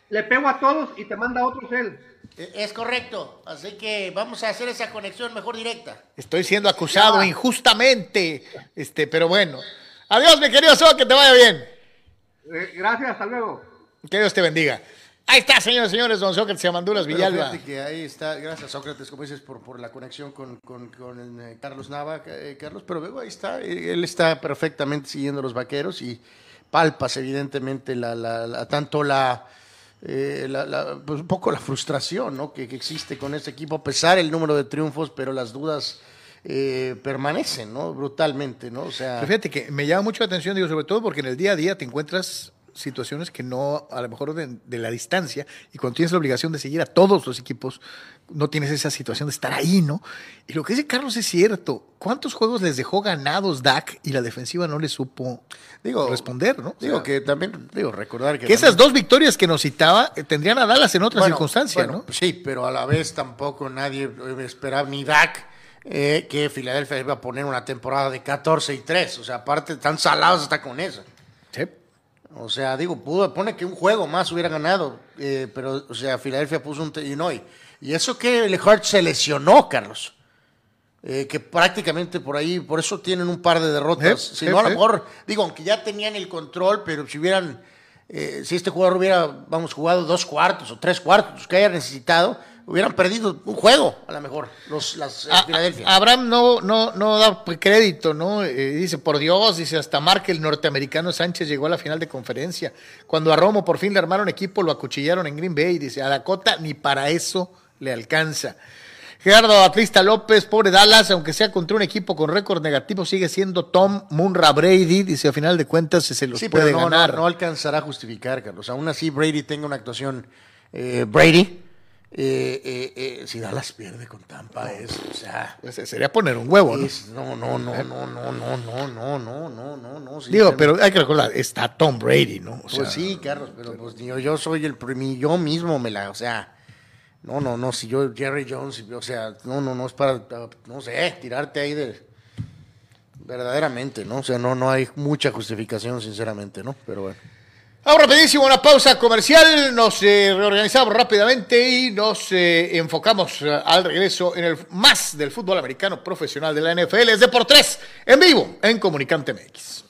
[SPEAKER 10] le pego a todos y te manda otros él.
[SPEAKER 2] Eh, Es correcto, así que vamos a hacer esa conexión mejor directa.
[SPEAKER 1] Estoy siendo acusado injustamente, este, pero bueno. Adiós, mi querido Shock, que te vaya bien.
[SPEAKER 10] Eh, gracias, hasta luego.
[SPEAKER 1] Que Dios te bendiga. Ahí está, señores y señores, don Sócrates Amanduras Villalba.
[SPEAKER 2] fíjate que ahí está, gracias Sócrates, como dices, por, por la conexión con, con- con, eh, Carlos Nava, eh, Carlos, pero luego ahí está, eh, él está perfectamente siguiendo los vaqueros y palpas evidentemente la, la- la- tanto la, eh, la- la- pues un poco la frustración ¿no? que, que existe con este equipo, a pesar el número de triunfos, pero las dudas eh, permanecen, ¿no? Brutalmente, ¿no? O sea...
[SPEAKER 1] Pero fíjate que me llama mucho la atención, digo, sobre todo porque en el día a día te encuentras situaciones que no, a lo mejor de, de la distancia, y cuando tienes la obligación de seguir a todos los equipos, no tienes esa situación de estar ahí, ¿no? Y lo que dice Carlos es cierto. ¿Cuántos juegos les dejó ganados Dak y la defensiva no le supo
[SPEAKER 2] Digo,
[SPEAKER 1] responder, ¿no? O
[SPEAKER 2] Digo
[SPEAKER 1] sea,
[SPEAKER 2] que también, digo, recordar que...
[SPEAKER 1] que esas dos victorias que nos citaba eh, tendrían a Dallas en otra
[SPEAKER 2] Bueno,
[SPEAKER 1] circunstancia,
[SPEAKER 2] bueno,
[SPEAKER 1] ¿no?
[SPEAKER 2] Sí, pero a la vez tampoco nadie eh, esperaba, ni Dak, eh, que Filadelfia iba a poner una temporada de 14 y 3. O sea, aparte, están salados hasta con eso. O sea, digo, pudo, pone que un juego más hubiera ganado, eh, pero, o sea, Filadelfia puso un... te- Y, eso que el Hart se lesionó, Carlos. Eh, que prácticamente por ahí, por eso tienen un par de derrotas.
[SPEAKER 1] Sí,
[SPEAKER 2] si no, a lo
[SPEAKER 1] sí.
[SPEAKER 2] mejor, digo, aunque ya tenían el control, pero si hubieran, eh, si este jugador hubiera, vamos, jugado dos cuartos o tres cuartos, que haya necesitado, hubieran perdido un juego, a lo mejor, los, las eh,
[SPEAKER 1] A-
[SPEAKER 2] Filadelfia.
[SPEAKER 1] Abraham no, no, no da crédito, ¿no? Eh, dice, por Dios, dice, hasta marca el norteamericano Sánchez llegó a la final de conferencia. Cuando a Romo por fin le armaron equipo, lo acuchillaron en Green Bay. Dice, a Dakota ni para eso le alcanza. Gerardo Atlista López, pobre Dallas, aunque sea contra un equipo con récord negativo, sigue siendo Tom Munra Brady. Dice, a final de cuentas se los
[SPEAKER 2] Sí,
[SPEAKER 1] puede
[SPEAKER 2] pero no, no,
[SPEAKER 1] ganar.
[SPEAKER 2] no alcanzará a justificar, Carlos. Aún así, Brady tenga una actuación. eh, Brady, eh, eh, eh, si Dallas pierde con Tampa, es. O sea.
[SPEAKER 1] Pues, sería poner un huevo, ¿no?
[SPEAKER 2] es- no, no, no, no, no, no, no, no, no, no, no, no. sí,
[SPEAKER 1] Digo,
[SPEAKER 2] pero-
[SPEAKER 1] hay que recordar, está Tom Brady, ¿no? O
[SPEAKER 2] Pues
[SPEAKER 1] sea,
[SPEAKER 2] sí, Carlos, pero pues yo, yo soy el yo mismo me la, o sea, no, no, no, si yo, Jerry Jones, o sea, no, no, no es para, no sé, tirarte ahí de, verdaderamente, ¿no? O sea, no, no hay mucha justificación, sinceramente, ¿no? Pero bueno.
[SPEAKER 1] Vamos rapidísimo, una pausa comercial, nos eh, reorganizamos rápidamente y nos eh, enfocamos eh, al regreso en el más del fútbol americano profesional de la NFL. Es de por tres, en vivo, en Comunicante MX.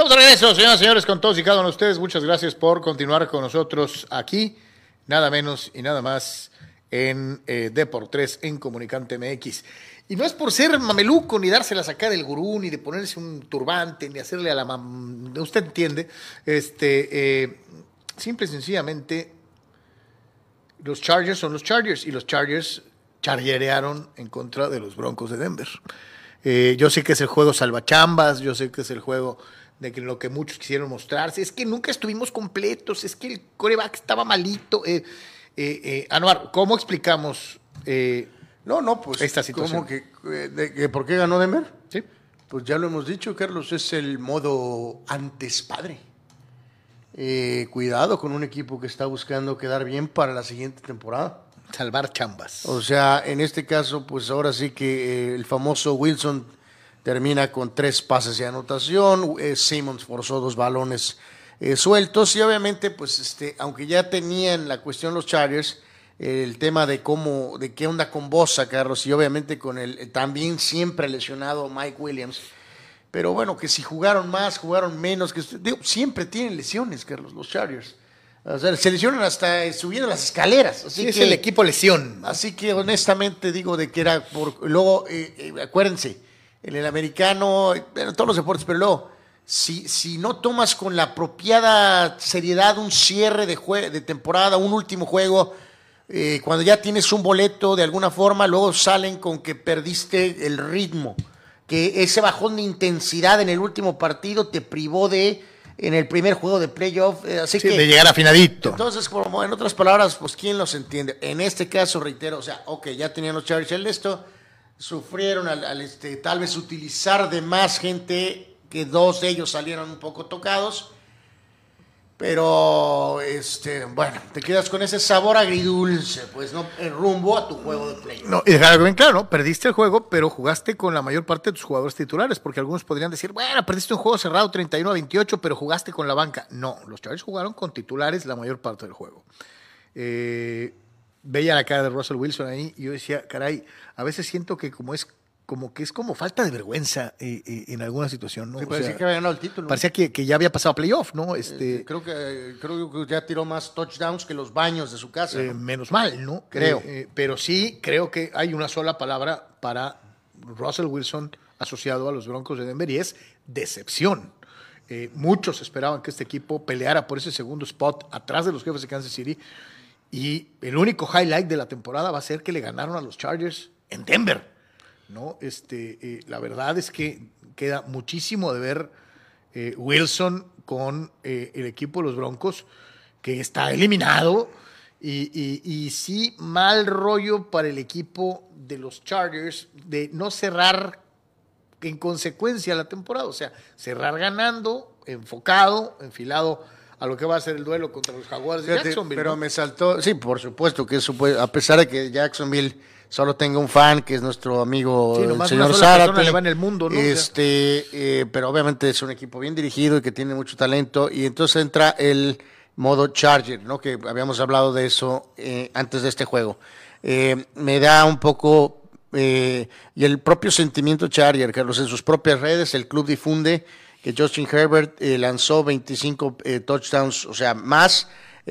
[SPEAKER 1] Estamos de regreso, señoras y señores, con todos y cada uno de ustedes. Muchas gracias por continuar con nosotros aquí, nada menos y nada más en eh, Deportes en Comunicante MX. Y no es por ser mameluco, ni dárselas acá del gurú, ni de ponerse un turbante, ni hacerle a la mam... Usted entiende. Este, eh, simple y sencillamente, los Chargers son los Chargers y los Chargers chargerearon en contra de los Broncos de Denver. Eh, yo sé que es el juego salvachambas, yo sé que es el juego de que lo que muchos quisieron mostrarse, es que nunca estuvimos completos, es que el coreback estaba malito. Eh, eh, eh, Anuar, ¿cómo explicamos
[SPEAKER 2] No, no, pues.
[SPEAKER 1] esta situación?
[SPEAKER 2] ¿Cómo que, de- ¿Por qué ganó Denver?
[SPEAKER 1] Sí.
[SPEAKER 2] Pues ya lo hemos dicho, Carlos, es el modo antes padre. Cuidado con un equipo que está buscando quedar bien para la siguiente temporada.
[SPEAKER 1] Salvar chambas.
[SPEAKER 2] O sea, en este caso, pues ahora sí que el famoso Wilson termina con tres pases de anotación, eh, Simmons forzó dos balones eh, sueltos y obviamente, pues este, aunque ya tenían la cuestión los Chargers, eh, el tema de cómo, de qué onda con Bosa, Carlos, y obviamente con el también siempre lesionado Mike Williams. Pero bueno, que si jugaron más, jugaron menos, que digo, siempre tienen lesiones, Carlos, los Chargers. O sea, se lesionan hasta eh, subiendo las escaleras. Así
[SPEAKER 1] Sí, es
[SPEAKER 2] que,
[SPEAKER 1] el equipo lesión.
[SPEAKER 2] Así que honestamente digo de que era por. Luego, acuérdense, en el americano, en todos los deportes, pero luego, si, si no tomas con la apropiada seriedad un cierre de, jue- de temporada, un último juego, eh, cuando ya tienes un boleto de alguna forma, luego salen con que perdiste el ritmo, que ese bajón de intensidad en el último partido te privó de en el primer juego de playoff, eh, así
[SPEAKER 1] Sí,
[SPEAKER 2] que
[SPEAKER 1] de llegar afinadito.
[SPEAKER 2] entonces, como en otras palabras, pues quién los entiende. En este caso, reitero, o sea, ok, ya tenían los Chargers el esto, sufrieron al, este, tal vez utilizar de más gente, que dos de ellos salieron un poco tocados, pero este, bueno, te quedas con ese sabor agridulce, pues no, rumbo a tu juego de play.
[SPEAKER 1] No, y dejar bien claro, ¿no? Perdiste el juego, pero jugaste con la mayor parte de tus jugadores titulares, porque algunos podrían decir, bueno, perdiste un juego cerrado 31 a 28, pero jugaste con la banca. No, los Chargers jugaron con titulares la mayor parte del juego. Eh, veía la cara de Russell Wilson ahí y yo decía, caray, a veces siento que como es como que es como falta de vergüenza eh, eh, en alguna situación, ¿no?
[SPEAKER 2] Sí,
[SPEAKER 1] O
[SPEAKER 2] parecía
[SPEAKER 1] sea,
[SPEAKER 2] que había ganado el título.
[SPEAKER 1] Parecía que, que ya había pasado a playoff, ¿no? Este,
[SPEAKER 2] Creo que, creo que ya tiró más touchdowns que los baños de su casa.
[SPEAKER 1] Eh,
[SPEAKER 2] ¿no?
[SPEAKER 1] menos mal, ¿no?
[SPEAKER 2] Creo.
[SPEAKER 1] Eh, eh, pero sí creo que hay una sola palabra para Russell Wilson asociado a los Broncos de Denver y es decepción. Eh, muchos esperaban que este equipo peleara por ese segundo spot atrás de los jefes de Kansas City y el único highlight de la temporada va a ser que le ganaron a los Chargers en Denver. ¿no? Este, eh, la verdad es que queda muchísimo de ver eh, Wilson con eh, el equipo de los Broncos, que está eliminado. Y, y- y sí, mal rollo para el equipo de los Chargers de no cerrar en consecuencia la temporada. O sea, cerrar ganando, enfocado, enfilado a lo que va a ser el duelo contra los Jaguares de
[SPEAKER 2] Fíjate,
[SPEAKER 1] Jacksonville.
[SPEAKER 2] pero
[SPEAKER 1] ¿no?
[SPEAKER 2] me saltó, sí, por supuesto que eso puede, a pesar de que Jacksonville solo tenga un fan, que es nuestro amigo
[SPEAKER 1] Sí,
[SPEAKER 2] el señor Zárate,
[SPEAKER 1] le va en el mundo, ¿no?
[SPEAKER 2] Este, eh, pero obviamente es un equipo bien dirigido y que tiene mucho talento, y entonces entra el, modo Charger, ¿no? Que habíamos hablado de eso eh, antes de este juego. Eh, me da un poco, eh, y el propio sentimiento Charger, Carlos, en sus propias redes, el club difunde que Justin Herbert lanzó 25 eh, touchdowns, o sea, más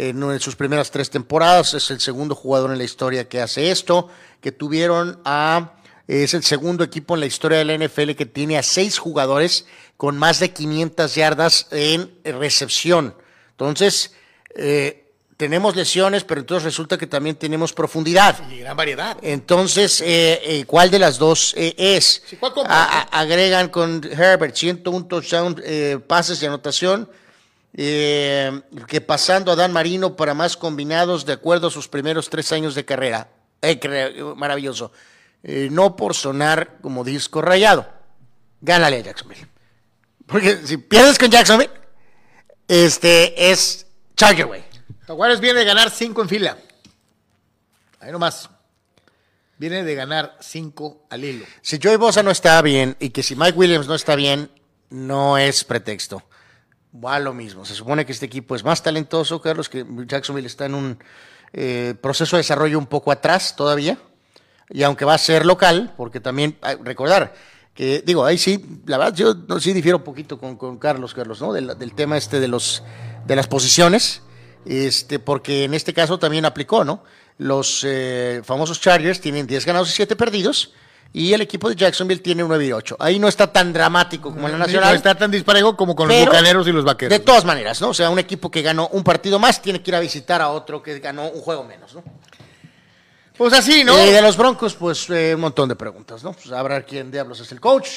[SPEAKER 2] en sus primeras tres temporadas. Es el segundo jugador en la historia que hace esto, que tuvieron a... Es el segundo equipo en la historia de la NFL que tiene a seis jugadores con más de 500 yardas en recepción. Entonces, eh, tenemos lesiones, pero entonces resulta que también tenemos profundidad.
[SPEAKER 1] Y gran variedad.
[SPEAKER 2] Entonces, eh, eh, ¿cuál de las dos eh, es?
[SPEAKER 1] Sí, ¿cuál?
[SPEAKER 2] A- a- agregan con Herbert 101 touchdown, eh, pases de anotación, eh, que pasando a Dan Marino para más combinados de acuerdo a sus primeros tres años de carrera. Eh, maravilloso. Eh, no por sonar como disco rayado. Gánale a Jacksonville. Porque si pierdes con Jacksonville, este es Charger, güey.
[SPEAKER 1] Jaguares viene de ganar cinco en fila. Ahí nomás. Viene de ganar cinco al hilo.
[SPEAKER 2] Si Joey Bosa no está bien y que si Mike Williams no está bien, no es pretexto. Va lo mismo. Se supone que este equipo es más talentoso, Carlos, que Jacksonville está en un eh, proceso de desarrollo un poco atrás todavía. Y aunque va a ser local, porque también, recordar que, digo, ahí sí, la verdad, yo sí difiero un poquito con, Carlos, Carlos, ¿no? Del, del tema este de, los, de las posiciones, este, porque en este caso también aplicó, ¿no? Los eh, famosos Chargers tienen 10 ganados y 7 perdidos, y el equipo de Jacksonville tiene 9 y 8. Ahí no está tan dramático como en la
[SPEAKER 1] No
[SPEAKER 2] Nacional.
[SPEAKER 1] está tan disparejo como con los bucaneros y los vaqueros.
[SPEAKER 2] De todas maneras, ¿no? O sea, un equipo que ganó un partido más tiene que ir a visitar a otro que ganó un juego menos, ¿no?
[SPEAKER 1] Pues así, ¿no?
[SPEAKER 2] Y de los Broncos, pues eh, un montón de preguntas, ¿no? Pues habrá quién diablos es el coach.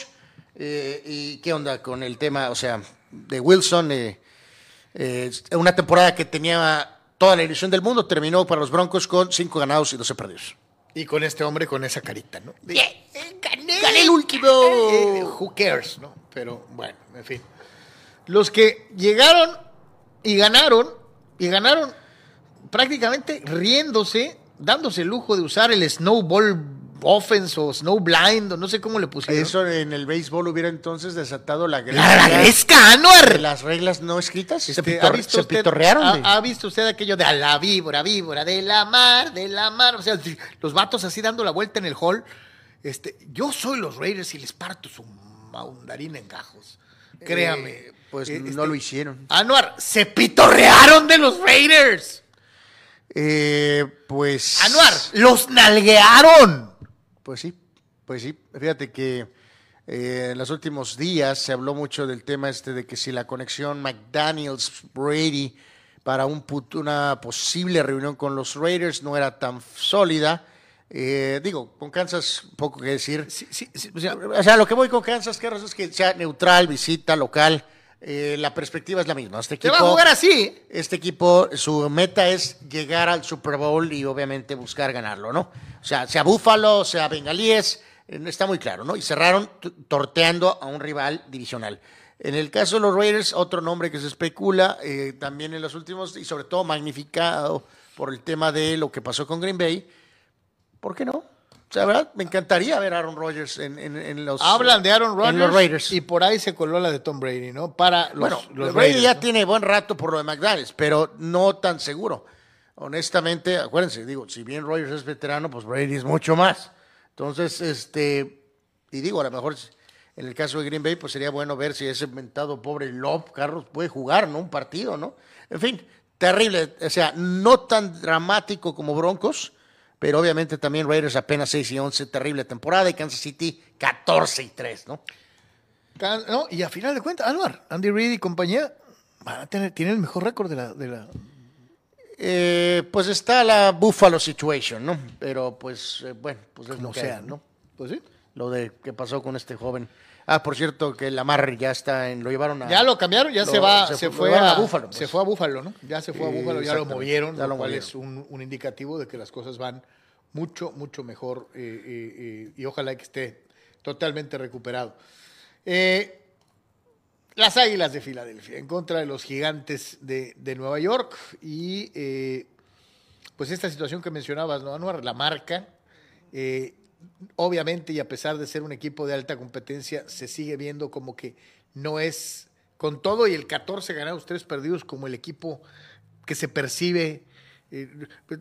[SPEAKER 2] eh, y qué onda con el tema, o sea, de Wilson. eh, eh, una temporada que tenía toda la ilusión del mundo, terminó para los Broncos con 5 ganados y 12 perdidos.
[SPEAKER 1] Y con este hombre con esa carita, ¿no? De, gané,
[SPEAKER 2] Gané el último.
[SPEAKER 1] Eh, who cares, ¿no? Pero bueno, en fin. Los que llegaron y ganaron, y ganaron prácticamente riéndose, dándose el lujo de usar el snowball offense o snow blind, o no sé cómo le pusieron.
[SPEAKER 2] Eso en el béisbol hubiera entonces desatado la
[SPEAKER 1] ¡La, la gresca, Anuar!
[SPEAKER 2] las reglas no escritas. Se,
[SPEAKER 1] Este,
[SPEAKER 2] pitor-
[SPEAKER 1] ¿ha, visto
[SPEAKER 2] se
[SPEAKER 1] usted,
[SPEAKER 2] pitorrearon.
[SPEAKER 1] ha-
[SPEAKER 2] de-
[SPEAKER 1] ha visto usted aquello de a la víbora, víbora, de la mar, de la mar? O sea, los vatos así dando la vuelta en el hall. Este, yo soy los Raiders y les parto su maundarina en gajos. Créame.
[SPEAKER 2] Eh, pues
[SPEAKER 1] Eh,
[SPEAKER 2] no
[SPEAKER 1] este,
[SPEAKER 2] lo hicieron.
[SPEAKER 1] Anuar, se pitorrearon de los Raiders.
[SPEAKER 2] Eh, pues.
[SPEAKER 1] Anuar, los nalguearon.
[SPEAKER 2] Pues sí, pues sí. Fíjate que eh, en los últimos días se habló mucho del tema este de que si la conexión McDaniels-Brady para un put- una posible reunión con los Raiders no era tan sólida. Eh, digo, con Kansas poco que decir.
[SPEAKER 1] Sí, sí, sí, o sea,
[SPEAKER 2] O sea, lo que voy con Kansas, Carlos, es que sea neutral, visita, local. Eh, la perspectiva es la misma. Este
[SPEAKER 1] te
[SPEAKER 2] equipo,
[SPEAKER 1] va a jugar así.
[SPEAKER 2] este equipo, su meta es llegar al Super Bowl y obviamente buscar ganarlo, ¿no? O sea, sea Búfalo, sea Bengalíes, eh, está muy claro, ¿no? Y cerraron torteando a un rival divisional. En el caso de los Raiders, otro nombre que se especula eh, también en los últimos, y sobre todo magnificado por el tema de lo que pasó con Green Bay, ¿por qué no? O sea, ¿verdad? Me encantaría ver a Aaron Rodgers en, en- en los
[SPEAKER 1] Hablan de Aaron Rodgers
[SPEAKER 2] en los Raiders.
[SPEAKER 1] y por ahí se coló la de Tom Brady, ¿no? Para los,
[SPEAKER 2] bueno,
[SPEAKER 1] los
[SPEAKER 2] Brady
[SPEAKER 1] Raiders,
[SPEAKER 2] ya
[SPEAKER 1] ¿no?
[SPEAKER 2] tiene buen rato por lo de McDaniels, pero no tan seguro. Honestamente, acuérdense, digo, si bien Rodgers es veterano, pues Brady es mucho más. Entonces, este, y digo, a lo mejor en el caso de Green Bay, pues sería bueno ver si ese inventado pobre Love, Carlos, puede jugar, ¿no? Un partido, ¿no? En fin, terrible. O sea, no tan dramático como Broncos, pero obviamente también Raiders apenas 6 y 11, terrible temporada, y Kansas City 14 y 3, ¿no?
[SPEAKER 1] No, y a final de cuentas, Anuar, Andy Reid y compañía van a tener, tienen el mejor récord de la, de la.
[SPEAKER 2] Eh, pues está la Buffalo situation, ¿no? Pero pues, eh, bueno, pues es
[SPEAKER 1] Como
[SPEAKER 2] lo que
[SPEAKER 1] sea,
[SPEAKER 2] hay,
[SPEAKER 1] ¿no? Pues sí.
[SPEAKER 2] Lo de que pasó con este joven. Ah, por cierto, que Lamar ya está en, lo llevaron a...
[SPEAKER 1] Ya lo cambiaron, ya
[SPEAKER 2] Lo-
[SPEAKER 1] se va,
[SPEAKER 2] se
[SPEAKER 1] se,
[SPEAKER 2] fue-
[SPEAKER 1] a,
[SPEAKER 2] a Buffalo, pues.
[SPEAKER 1] Se fue a Búfalo, ¿no? Ya se fue a Búfalo, ya lo movieron,
[SPEAKER 2] ya lo
[SPEAKER 1] lo cual
[SPEAKER 2] movieron.
[SPEAKER 1] es un, un indicativo de que las cosas van mucho, mucho mejor eh, eh, eh, y ojalá que esté totalmente recuperado. Eh, las Águilas de Filadelfia en contra de los Gigantes de, de Nueva York y pues esta situación que mencionabas, ¿no, Anuar? La marca, eh, obviamente y a pesar de ser un equipo de alta competencia, se sigue viendo como que no es, con todo y el 14 ganados, 3 perdidos, como el equipo que se percibe, eh,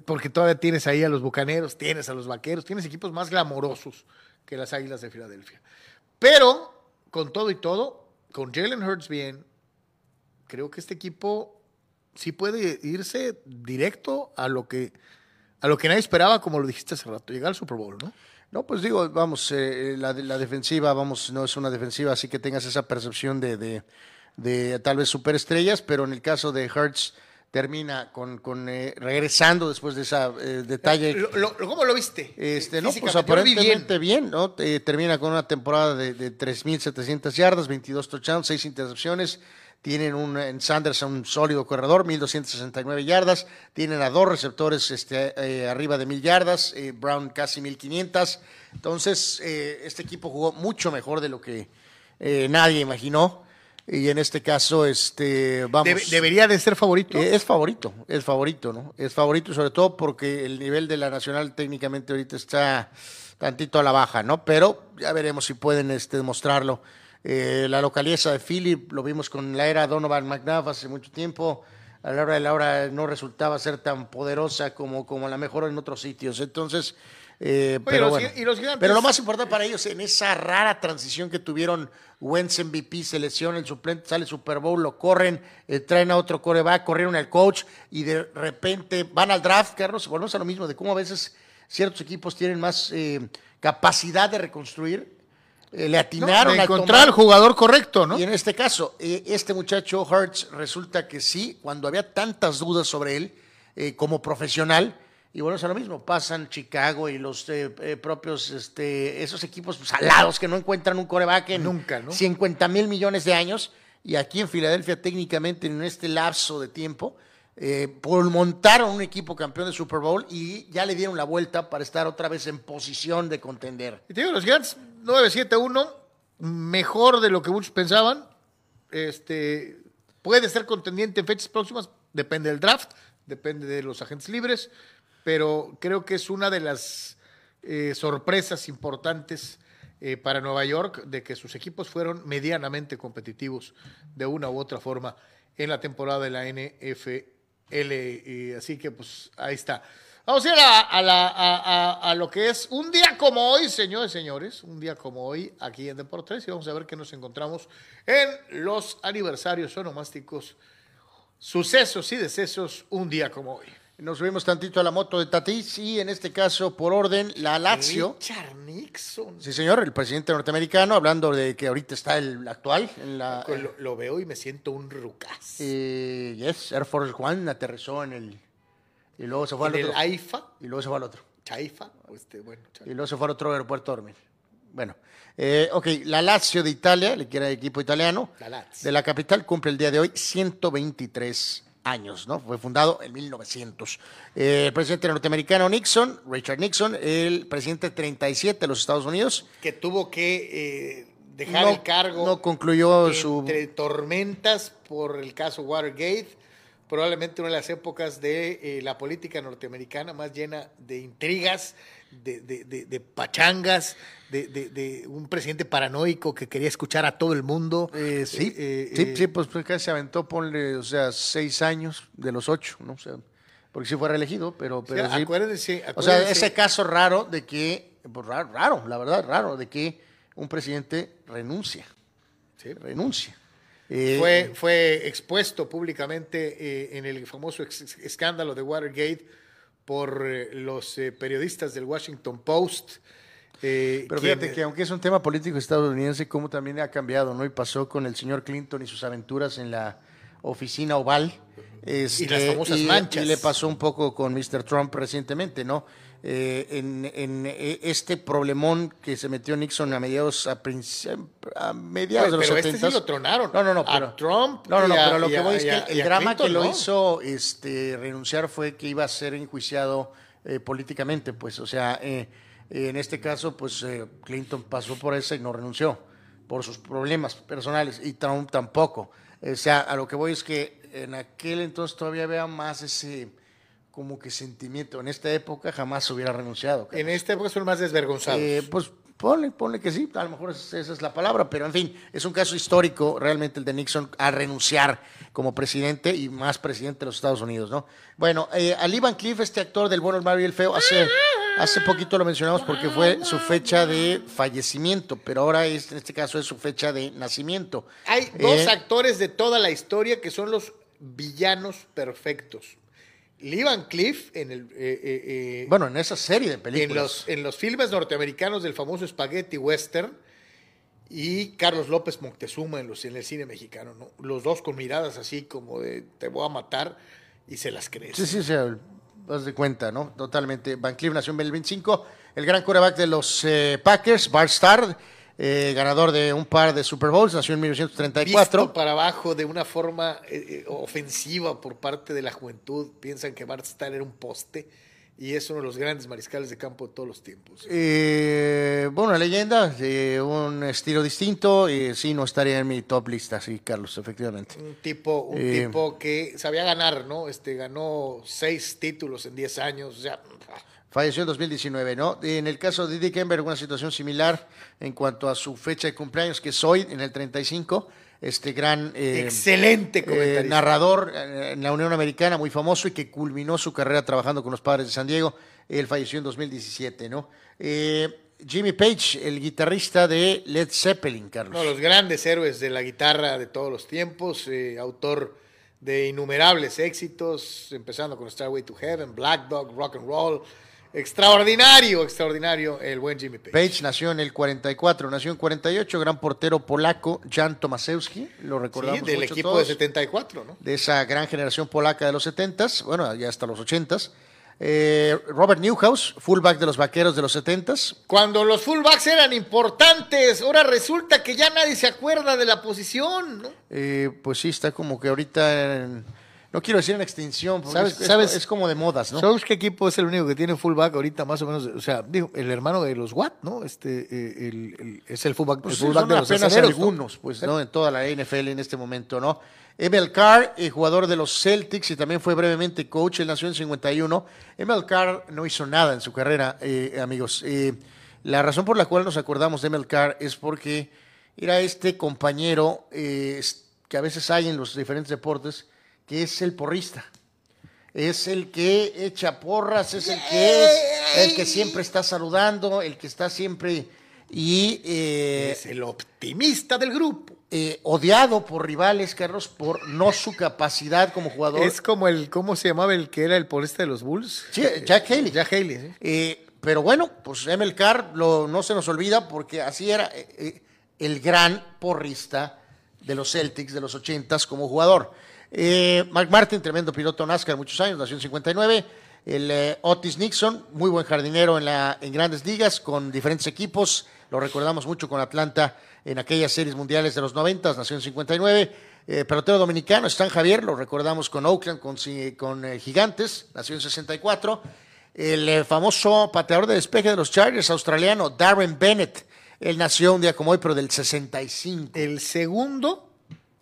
[SPEAKER 1] porque todavía tienes ahí a los Bucaneros, tienes a los Vaqueros, tienes equipos más glamorosos que las Águilas de Filadelfia. Pero, con todo y todo, con Jalen Hurts bien, creo que este equipo sí puede irse directo a lo que a lo que nadie esperaba, como lo dijiste hace rato, llegar al Super Bowl, ¿no?
[SPEAKER 2] No, pues digo, vamos, eh, la, la, defensiva, vamos, no es una defensiva, así que tengas esa percepción de, de, de tal vez superestrellas, pero en el caso de Hertz termina con, con eh, regresando después de ese eh, detalle.
[SPEAKER 1] Lo, lo, ¿Cómo lo viste?
[SPEAKER 2] Este, no, pues aparentemente bien, bien ¿no? Eh, termina con una temporada de, de 3.700 yardas, 22 touchdowns, 6 intercepciones. Tienen un, en Sanders un sólido corredor, 1.269 yardas. Tienen a dos receptores este, eh, arriba de 1.000 yardas, eh, Brown casi 1.500. Entonces, eh, este equipo jugó mucho mejor de lo que nadie imaginó. Y en este caso, este, vamos.
[SPEAKER 1] Debe, debería de ser favorito.
[SPEAKER 2] es favorito, es favorito, ¿no? Es favorito, sobre todo porque el nivel de la Nacional técnicamente ahorita está tantito a la baja, ¿no? Pero ya veremos si pueden este, demostrarlo. Eh, la localidad de Philip, lo vimos con la era Donovan McNabb hace mucho tiempo, a la hora de la hora no resultaba ser tan poderosa como, como la mejor en otros sitios. Entonces, eh,
[SPEAKER 1] Oye,
[SPEAKER 2] pero,
[SPEAKER 1] los
[SPEAKER 2] bueno.
[SPEAKER 1] gi- y los gigantes-
[SPEAKER 2] pero lo más importante para ellos en esa rara transición que tuvieron, Wentz MVP, se lesiona el suplente, sale Super Bowl, lo corren, eh, traen a otro coreback, corrieron al coach y de repente van al draft, Carlos, volvemos a lo mismo, de cómo a veces ciertos equipos tienen más eh, capacidad de reconstruir. Eh, le atinaron a
[SPEAKER 1] encontrar al jugador correcto, ¿no?
[SPEAKER 2] y en este caso, eh, este muchacho Hertz resulta que sí, cuando había tantas dudas sobre él eh, como profesional, y bueno, es lo mismo, pasan Chicago y los propios, este, esos equipos salados que no encuentran un coreback en
[SPEAKER 1] Nunca, ¿no?
[SPEAKER 2] 50 mil millones de años, y aquí en Filadelfia técnicamente en este lapso de tiempo, eh, por montaron un equipo campeón de Super Bowl y ya le dieron la vuelta para estar otra vez en posición de contender.
[SPEAKER 1] Y te digo, los Giants 9-7-1, mejor de lo que muchos pensaban. Este, puede ser contendiente en fechas próximas, depende del draft, depende de los agentes libres, pero creo que es una de las eh, sorpresas importantes eh, para Nueva York de que sus equipos fueron medianamente competitivos de una u otra forma en la temporada de la NFL. Y así que pues ahí está. Vamos a ir a lo que es un día como hoy, señores y señores, un día como hoy aquí en Deportes y vamos a ver qué nos encontramos en los aniversarios onomásticos, sucesos y decesos, un día como hoy.
[SPEAKER 2] Nos subimos tantito a la moto de Tatis y en este caso, por orden, la Lazio.
[SPEAKER 1] Richard Nixon.
[SPEAKER 2] Sí, señor, el presidente norteamericano, hablando de que ahorita está el actual en la...
[SPEAKER 1] Lo, lo veo y me siento un rucas.
[SPEAKER 2] Eh, yes, Air Force One aterrizó en el... Y luego se fue al
[SPEAKER 1] En el
[SPEAKER 2] otro.
[SPEAKER 1] AIFA,
[SPEAKER 2] Y luego se fue al otro.
[SPEAKER 1] Chaifa, este, bueno.
[SPEAKER 2] Y luego se fue al otro aeropuerto a dormir. Bueno, eh, ok, la Lazio de Italia, le quiere el equipo italiano,
[SPEAKER 1] La Lazio.
[SPEAKER 2] de la capital, cumple el día de hoy 123 años, ¿no? Fue fundado en 1900. Eh, el presidente norteamericano Nixon, Richard Nixon, el presidente 37 de los Estados Unidos,
[SPEAKER 1] que tuvo que eh, dejar
[SPEAKER 2] No-
[SPEAKER 1] el cargo.
[SPEAKER 2] no concluyó su-
[SPEAKER 1] Entre tormentas por el caso Watergate, probablemente una de las épocas de eh, la política norteamericana más llena de intrigas, de, de- de- de pachangas, de, un presidente paranoico que quería escuchar a todo el mundo.
[SPEAKER 2] Eh, sí,
[SPEAKER 1] Eh,
[SPEAKER 2] sí,
[SPEAKER 1] eh,
[SPEAKER 2] sí, pues, pues casi se aventó, ponle, o sea, seis años de los ocho, ¿no? O sea, porque sí fue reelegido, pero, pero
[SPEAKER 1] Sí,
[SPEAKER 2] sí.
[SPEAKER 1] acuérdense-
[SPEAKER 2] O sea,
[SPEAKER 1] acuérdense-
[SPEAKER 2] ese caso raro de que, pues raro, raro, la verdad, raro, de que un presidente renuncia,
[SPEAKER 1] Sí.
[SPEAKER 2] renuncia. Eh,
[SPEAKER 1] fue, fue expuesto públicamente eh, en el famoso ex- escándalo de Watergate por eh, los eh, periodistas del Washington Post. eh,
[SPEAKER 2] Pero fíjate que aunque es un tema político estadounidense, como también ha cambiado, ¿no? Y pasó con el señor Clinton y sus aventuras en la oficina oval. Este,
[SPEAKER 1] Y las famosas
[SPEAKER 2] y-
[SPEAKER 1] manchas.
[SPEAKER 2] Y le pasó un poco con Mr. Trump recientemente, ¿no? Eh, en, en, eh, este problemón que se metió Nixon a mediados, a, a mediados
[SPEAKER 1] Pero-
[SPEAKER 2] de los
[SPEAKER 1] pero este
[SPEAKER 2] 70.
[SPEAKER 1] sí lo tronaron.
[SPEAKER 2] No, no, no.
[SPEAKER 1] A
[SPEAKER 2] Pero,
[SPEAKER 1] Trump
[SPEAKER 2] No, no, no,
[SPEAKER 1] a-
[SPEAKER 2] pero lo que
[SPEAKER 1] a-
[SPEAKER 2] voy es que
[SPEAKER 1] a-
[SPEAKER 2] el
[SPEAKER 1] a
[SPEAKER 2] drama que lo
[SPEAKER 1] ¿no?
[SPEAKER 2] hizo este, renunciar fue que iba a ser enjuiciado eh, políticamente, pues, o sea, eh, en este caso, pues, Clinton pasó por eso y no renunció por sus problemas personales y Trump tampoco. O sea, a lo que voy es que en aquel entonces todavía había más ese como que sentimiento. En esta época jamás hubiera renunciado.
[SPEAKER 1] En esta época son más desvergonzados.
[SPEAKER 2] Eh, pues Ponle, ponle que sí, a lo mejor es- esa es la palabra, pero en fin, es un caso histórico realmente el de Nixon a renunciar como presidente y más presidente de los Estados Unidos, ¿no? Bueno, eh, al Ivan Cliff, este actor del bueno, el Mario y el feo, hace, hace poquito lo mencionamos porque fue su fecha de fallecimiento, pero ahora es, en este caso es su fecha de nacimiento.
[SPEAKER 1] Hay dos
[SPEAKER 2] Eh,
[SPEAKER 1] actores de toda la historia que son los villanos perfectos. Lee Van Cliff en el eh, eh, eh,
[SPEAKER 2] Bueno, en esa serie de
[SPEAKER 1] en
[SPEAKER 2] películas.
[SPEAKER 1] los, en los filmes norteamericanos del famoso spaghetti western y Carlos López Moctezuma en, los, en el cine mexicano, ¿no? Los dos con miradas así como de te voy a matar y se las crees.
[SPEAKER 2] Sí, sí, sí, das de cuenta, ¿no? Totalmente. Van Cleef nació en el 25, el gran quarterback de los eh, Packers, Bart Starr, eh, ganador de un par de Super Bowls, nació en 1934.
[SPEAKER 1] Visto para abajo de una forma eh, eh, ofensiva por parte de la juventud, piensan que Bart Starr era un poste y es uno de los grandes mariscales de campo de todos los tiempos.
[SPEAKER 2] Eh, bueno, una leyenda, de un estilo distinto, y sí, no estaría en mi top lista, sí, Carlos, efectivamente.
[SPEAKER 1] Un tipo, un
[SPEAKER 2] Eh,
[SPEAKER 1] tipo que sabía ganar, ¿no? Este ganó seis títulos en 10 años, o sea,
[SPEAKER 2] Falleció en 2019, ¿no? En el caso de Dick Ember, una situación similar en cuanto a su fecha de cumpleaños, que es hoy, en el 35. Este gran eh,
[SPEAKER 1] Excelente
[SPEAKER 2] eh, narrador eh, en la Unión Americana, muy famoso y que culminó su carrera trabajando con los padres de San Diego. Él falleció en 2017, ¿no? Eh, Jimmy Page, el guitarrista de Led Zeppelin, Carlos.
[SPEAKER 1] uno de los grandes héroes de la guitarra de todos los tiempos, autor de innumerables éxitos, empezando con Starway to Heaven, Black Dog, Rock and Roll. Extraordinario, extraordinario el buen Jimmy Page.
[SPEAKER 2] Page nació en el 44, nació en 48, gran portero polaco, Jan Tomaszewski, lo recordamos
[SPEAKER 1] Sí, del
[SPEAKER 2] mucho
[SPEAKER 1] equipo
[SPEAKER 2] todos.
[SPEAKER 1] de 74, ¿no?
[SPEAKER 2] de esa gran generación polaca de los 70s, bueno, ya hasta los 80s. Eh, Robert Newhouse, fullback de los vaqueros de los 70s.
[SPEAKER 1] Cuando los fullbacks eran importantes, ahora resulta que ya nadie se acuerda de la posición, ¿no?
[SPEAKER 2] Eh, pues sí, está como que ahorita, en- no quiero decir en extinción, porque
[SPEAKER 1] ¿Sabes-
[SPEAKER 2] es, es-
[SPEAKER 1] sabes-
[SPEAKER 2] es como de modas, ¿no?
[SPEAKER 1] ¿Sabes qué equipo es el único que tiene fullback ahorita más o menos? O sea, digo, el hermano de los Watt, ¿no? Este, eh, el- el- es el fullback,
[SPEAKER 2] Pues
[SPEAKER 1] el fullback
[SPEAKER 2] son
[SPEAKER 1] de los
[SPEAKER 2] apenas
[SPEAKER 1] acereros, ¿no?
[SPEAKER 2] algunos, pues, ¿no? En toda la NFL en este momento, ¿no? Emil Carr, eh, jugador de los Celtics y también fue brevemente coach, él nació en 51. Emil Carr no hizo nada en su carrera, eh, amigos. Eh, la razón por la cual nos acordamos de Emil Carr es porque era este compañero eh, que a veces hay en los diferentes deportes, que es el porrista. Es el que echa porras, es el que es, el que siempre está saludando, el que está siempre y eh,
[SPEAKER 1] Es el optimista del grupo.
[SPEAKER 2] eh, odiado por rivales, Carlos, por no su capacidad como jugador.
[SPEAKER 1] Es como el, ¿cómo se llamaba el que era el porista de los Bulls?
[SPEAKER 2] Sí, Jack Haley.
[SPEAKER 1] Jack Haley.
[SPEAKER 2] Eh, pero bueno, pues Emil Carr lo, no se nos olvida porque así era el gran porrista de los Celtics de los 80s como jugador. Eh, Mark Martin, tremendo piloto NASCAR, muchos años, nació en 59. El eh, Otis Nixon, muy buen jardinero en, la, en grandes ligas con diferentes equipos. Lo recordamos mucho con Atlanta en aquellas series mundiales de los 90, nació en 59. Eh, pelotero dominicano, Stan Javier, lo recordamos con Oakland, con, con eh, Gigantes, nació en 64. El eh, famoso pateador de despeje de los Chargers australiano, Darren Bennett, él nació un día como hoy, pero del 65.
[SPEAKER 1] El segundo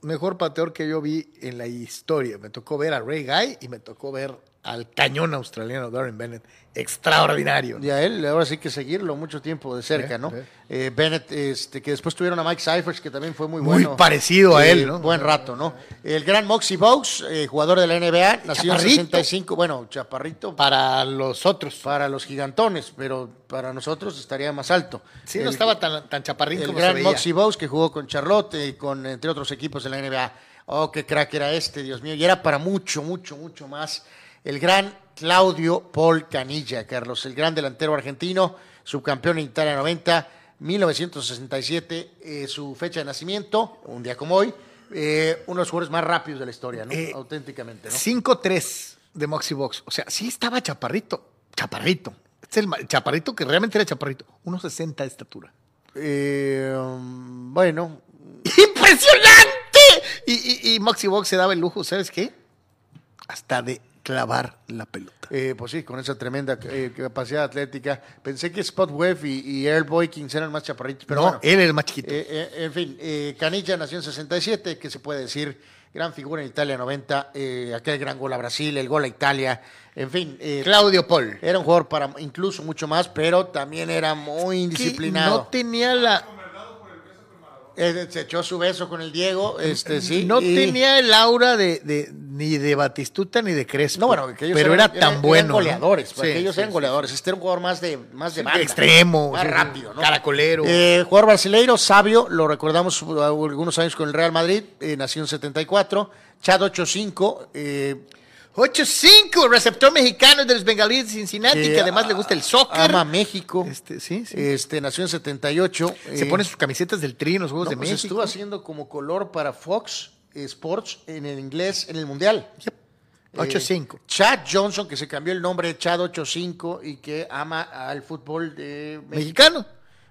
[SPEAKER 1] mejor pateador que yo vi en la historia. Me tocó ver a Ray Guy y me tocó ver al cañón australiano Darren Bennett. Extraordinario.
[SPEAKER 2] Y a él ahora sí que seguirlo mucho tiempo de cerca,
[SPEAKER 1] Sí,
[SPEAKER 2] ¿no?
[SPEAKER 1] sí.
[SPEAKER 2] Eh, Bennett, este, que después tuvieron a Mike Cyphers, que también fue muy
[SPEAKER 1] Muy
[SPEAKER 2] bueno.
[SPEAKER 1] parecido a
[SPEAKER 2] Eh,
[SPEAKER 1] él, ¿no?
[SPEAKER 2] Buen rato, ¿no? El gran Moxie Bogues, eh, jugador de la NBA, nació en
[SPEAKER 1] Chaparrito.
[SPEAKER 2] 65, bueno, chaparrito
[SPEAKER 1] Para los otros.
[SPEAKER 2] para los gigantones, pero para nosotros estaría más alto.
[SPEAKER 1] Sí, no estaba tan, tan chaparrín
[SPEAKER 2] el
[SPEAKER 1] como
[SPEAKER 2] gran. Moxie Bogues que jugó con Charlotte y con entre otros equipos de la NBA. Oh, qué crack era este, Dios mío. Y era para mucho, mucho, mucho más. El gran Claudio Paul Canilla, Carlos, el gran delantero argentino, subcampeón en Italia 90, 1967, eh, su fecha de nacimiento, un día como hoy, eh, uno de los jugadores más rápidos de la historia, ¿no?
[SPEAKER 1] Eh,
[SPEAKER 2] Auténticamente, ¿no?
[SPEAKER 1] 5-3 de Moxie Box. O sea, sí estaba chaparrito. Chaparrito. Este es el chaparrito que realmente era chaparrito. 1.60 de estatura.
[SPEAKER 2] Eh, bueno,
[SPEAKER 1] ¡Impresionante! Y, y, y Moxie Box se daba el lujo, ¿sabes qué? Hasta de clavar la pelota.
[SPEAKER 2] Eh, pues sí, con esa tremenda eh, capacidad atlética. Pensé que Spot Webb y, y Earl Boykins eran más chaparritos, pero
[SPEAKER 1] no,
[SPEAKER 2] bueno.
[SPEAKER 1] él el más chiquito.
[SPEAKER 2] Eh, eh, en fin, eh, Canilla nació en 67, que se puede decir, gran figura en Italia 90, eh, aquel gran gol a Brasil, el gol a Italia, en fin. eh,
[SPEAKER 1] Claudio Paul.
[SPEAKER 2] Era un jugador para incluso mucho más, pero también era muy indisciplinado.
[SPEAKER 1] No tenía la.
[SPEAKER 2] Eh, se echó su beso con el Diego, este sí.
[SPEAKER 1] no
[SPEAKER 2] y-
[SPEAKER 1] tenía el aura de, de- ni de Batistuta ni de Crespo.
[SPEAKER 2] No, bueno, que ellos
[SPEAKER 1] pero
[SPEAKER 2] eran-
[SPEAKER 1] era tan
[SPEAKER 2] eran-
[SPEAKER 1] bueno.
[SPEAKER 2] Eran
[SPEAKER 1] ¿no?
[SPEAKER 2] goleadores,
[SPEAKER 1] Sí,
[SPEAKER 2] que ellos
[SPEAKER 1] sí,
[SPEAKER 2] eran goleadores. Este era un jugador más de, más de banda,
[SPEAKER 1] extremo,
[SPEAKER 2] Más rápido, ¿no?
[SPEAKER 1] Caracolero.
[SPEAKER 2] Eh, jugador brasileiro, sabio, lo recordamos uh, algunos años con el Real Madrid, eh, nació en 74. Chad 85, eh,
[SPEAKER 1] 8-5, receptor mexicano de los bengalíes de Cincinnati,
[SPEAKER 2] que
[SPEAKER 1] que además le gusta el soccer.
[SPEAKER 2] ama México.
[SPEAKER 1] Este, sí, sí.
[SPEAKER 2] Este, nació en 78.
[SPEAKER 1] Se
[SPEAKER 2] eh,
[SPEAKER 1] pone sus camisetas del Tri en los Juegos
[SPEAKER 2] no,
[SPEAKER 1] de
[SPEAKER 2] pues
[SPEAKER 1] México.
[SPEAKER 2] estuvo haciendo como color para Fox Sports en el inglés en el Mundial.
[SPEAKER 1] Yep.
[SPEAKER 2] Eh,
[SPEAKER 1] 8-5.
[SPEAKER 2] Chad Johnson, que se cambió el nombre de Chad 85 y que ama al fútbol de.
[SPEAKER 1] Mexicano.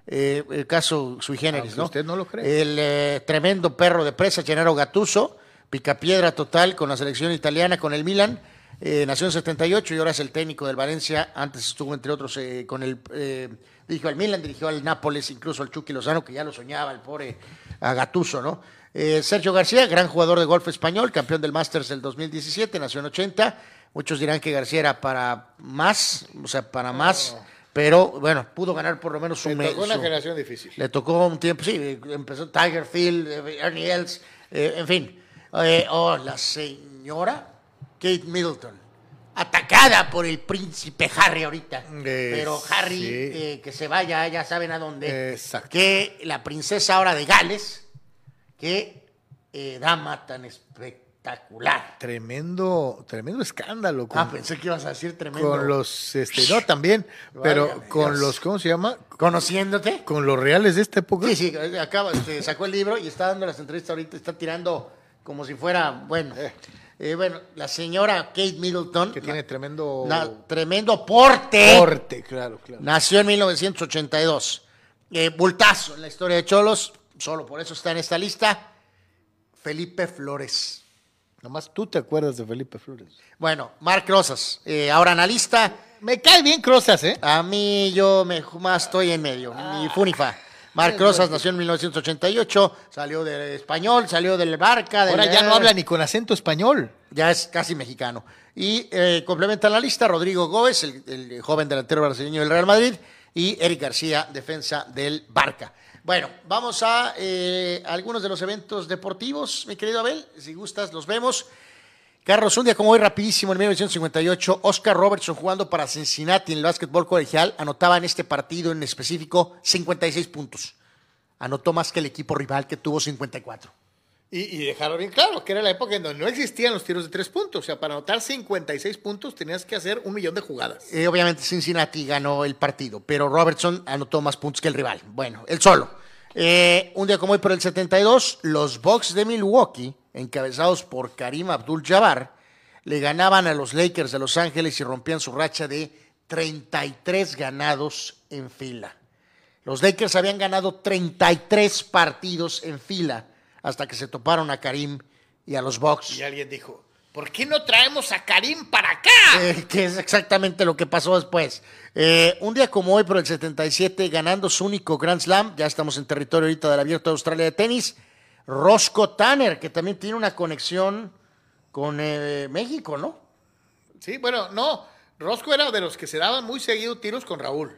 [SPEAKER 2] Eh, el caso sui generis,
[SPEAKER 1] Aunque
[SPEAKER 2] ¿no?
[SPEAKER 1] usted no lo cree.
[SPEAKER 2] El eh, tremendo perro de presa, Gennaro Gattuso, picapiedra total con la selección italiana, con el Milan. eh, nació en 78 y ahora es el técnico del Valencia. Antes estuvo, entre otros, eh, con el. eh, dirigió al Milan, dirigió al Nápoles, incluso al Chucky Lozano, que ya lo soñaba, el pobre a Gattuso, ¿no? Eh, Sergio García, gran jugador de golf español, campeón del Masters del 2017, nació en 80. Muchos dirán que García era para más, o sea, para más, pero bueno, pudo ganar por lo menos un
[SPEAKER 1] Le
[SPEAKER 2] mes.
[SPEAKER 1] tocó una generación difícil.
[SPEAKER 2] Le tocó un tiempo, sí, empezó Tiger Field, Ernie Els, en fin. Eh, oh, la señora Kate Middleton, atacada por el príncipe Harry ahorita.
[SPEAKER 1] Eh,
[SPEAKER 2] Pero Harry,
[SPEAKER 1] sí.
[SPEAKER 2] eh, que se vaya, ya saben a dónde.
[SPEAKER 1] Exacto.
[SPEAKER 2] Que la princesa ahora de Gales, que eh, dama tan espectacular.
[SPEAKER 1] Tremendo, tremendo escándalo. Con,
[SPEAKER 2] Ah, pensé que ibas a decir tremendo.
[SPEAKER 1] con los, este, no, también, pero con
[SPEAKER 2] Dios.
[SPEAKER 1] los, ¿cómo se llama?
[SPEAKER 2] Conociéndote.
[SPEAKER 1] Con los reales de esta época.
[SPEAKER 2] Sí, sí, acaba, este, sacó el libro y está dando las entrevistas ahorita, está tirando como si fuera, bueno, eh, bueno, la señora Kate Middleton,
[SPEAKER 1] Que tiene tremendo
[SPEAKER 2] na- tremendo porte,
[SPEAKER 1] porte, claro, claro.
[SPEAKER 2] nació en 1982. Eh, bultazo en la historia de Cholos, solo por eso está en esta lista. Felipe Flores.
[SPEAKER 1] Nomás tú te acuerdas de Felipe Flores.
[SPEAKER 2] Bueno, Marc Rosas, eh, ahora analista.
[SPEAKER 1] Me cae bien Crozas, ¿eh?
[SPEAKER 2] A mí yo me más estoy en medio, ni funifa. Marc Rosas nació en 1988, salió del español, salió del Barca. del-
[SPEAKER 1] Ahora ya no habla ni con acento español.
[SPEAKER 2] Ya es casi mexicano. Y eh, complementan la lista Rodrigo Gómez, el, el joven delantero brasileño del Real Madrid, y Eric García, defensa del Barca. Bueno, vamos a eh, algunos de los eventos deportivos, mi querido Abel. Si gustas, los vemos. Carlos, un día como hoy, rapidísimo, en 1958, Oscar Robertson jugando para Cincinnati en el básquetbol colegial, anotaba en este partido en específico 56 puntos. Anotó más que el equipo rival que tuvo 54.
[SPEAKER 1] Y, y dejarlo bien claro, que era la época en donde no existían los tiros de tres puntos. O sea, para anotar 56 puntos tenías que hacer un millón de jugadas.
[SPEAKER 2] Eh, obviamente Cincinnati ganó el partido, pero Robertson anotó más puntos que el rival. Bueno, él solo. Eh, un día como hoy, por el 72, los Bucks de Milwaukee, encabezados por Karim Abdul-Jabbar, le ganaban a los Lakers de Los Ángeles y rompían su racha de 33 ganados en fila. Los Lakers habían ganado 33 partidos en fila hasta que se toparon a Karim y a los Bucks.
[SPEAKER 1] Y alguien dijo, ¿por qué no traemos a Karim para acá?
[SPEAKER 2] Eh, que es exactamente lo que pasó después. Eh, un día como hoy, por el 77, ganando su único Grand Slam, ya estamos en territorio ahorita del Abierto de Australia de tenis, Roscoe Tanner, que también tiene una conexión con eh, México, ¿no?
[SPEAKER 1] Sí, bueno, no. Rosco era de los que se daban muy seguido tiros con Raúl.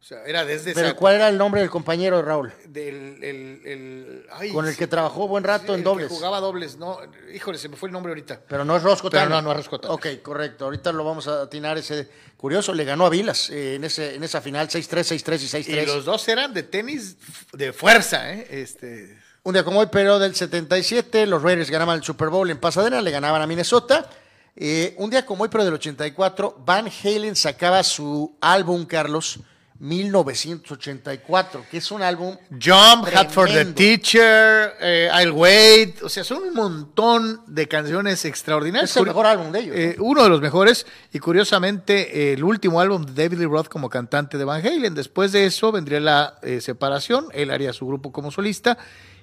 [SPEAKER 1] O sea, era desde
[SPEAKER 2] Pero
[SPEAKER 1] esa-
[SPEAKER 2] ¿cuál era el nombre del compañero de Raúl?
[SPEAKER 1] del el, el- ay,
[SPEAKER 2] Con el
[SPEAKER 1] sí,
[SPEAKER 2] que trabajó buen rato
[SPEAKER 1] sí,
[SPEAKER 2] en
[SPEAKER 1] el que
[SPEAKER 2] dobles.
[SPEAKER 1] jugaba dobles, no. Híjole, se me fue el nombre ahorita.
[SPEAKER 2] Pero no es Roscoe
[SPEAKER 1] Pero
[SPEAKER 2] Tanner.
[SPEAKER 1] no, no es Roscoe Tanner.
[SPEAKER 2] Ok, correcto. Ahorita lo vamos a atinar ese curioso. Le ganó a Vilas eh, en, ese, en esa final, 6-3, 6-3 y 6-3.
[SPEAKER 1] Y los dos eran de tenis de fuerza, ¿eh? Este,
[SPEAKER 2] Un día como hoy, pero del 77, los Raiders ganaban el Super Bowl en Pasadena, le ganaban a Minnesota. Eh, un día como hoy, pero del 84, Van Halen sacaba su álbum, Carlos, 1984, que es un álbum
[SPEAKER 1] Jump, Hat for the. Teacher, eh, I'll Wait, o sea, son un montón de canciones extraordinarias.
[SPEAKER 2] Es el mejor álbum de ellos.
[SPEAKER 1] Eh, uno de los mejores, y curiosamente, el último álbum de David Lee Roth como cantante de Van Halen. Después de eso vendría la separación, él haría su grupo como solista,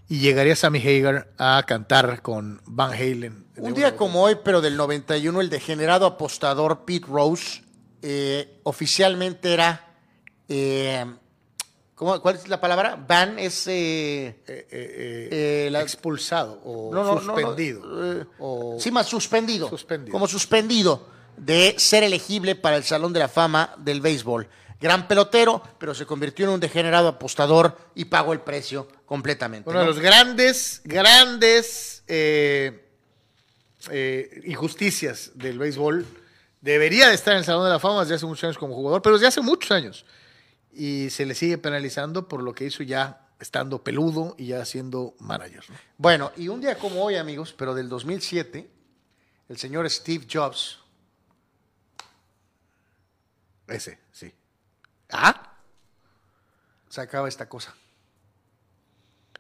[SPEAKER 1] y llegaría Sammy Hagar a cantar con Van Halen.
[SPEAKER 2] Un día como hoy, pero del 91, el degenerado apostador Pete Rose eh, oficialmente era. eh, ¿cómo- ¿Cuál es la palabra? Ban es. eh, eh, la-
[SPEAKER 1] expulsado o
[SPEAKER 2] No, no, no, no,
[SPEAKER 1] suspendido.
[SPEAKER 2] eh,
[SPEAKER 1] o-
[SPEAKER 2] Sí, más suspendido.
[SPEAKER 1] Suspendido.
[SPEAKER 2] Como suspendido de ser elegible para el Salón de la Fama del béisbol. Gran pelotero, pero se convirtió en un degenerado apostador y pagó el precio completamente.
[SPEAKER 1] Uno de los grandes, grandes eh, eh, injusticias del béisbol. Debería de estar en el Salón de la Fama desde hace muchos años como jugador, pero desde hace muchos años. Y se le sigue penalizando por lo que hizo ya estando peludo y ya siendo manager. ¿no?
[SPEAKER 2] Bueno, y un día como hoy, amigos, pero del 2007, el señor Steve Jobs.
[SPEAKER 1] Ese, Ah,
[SPEAKER 2] Sacaba esta cosa.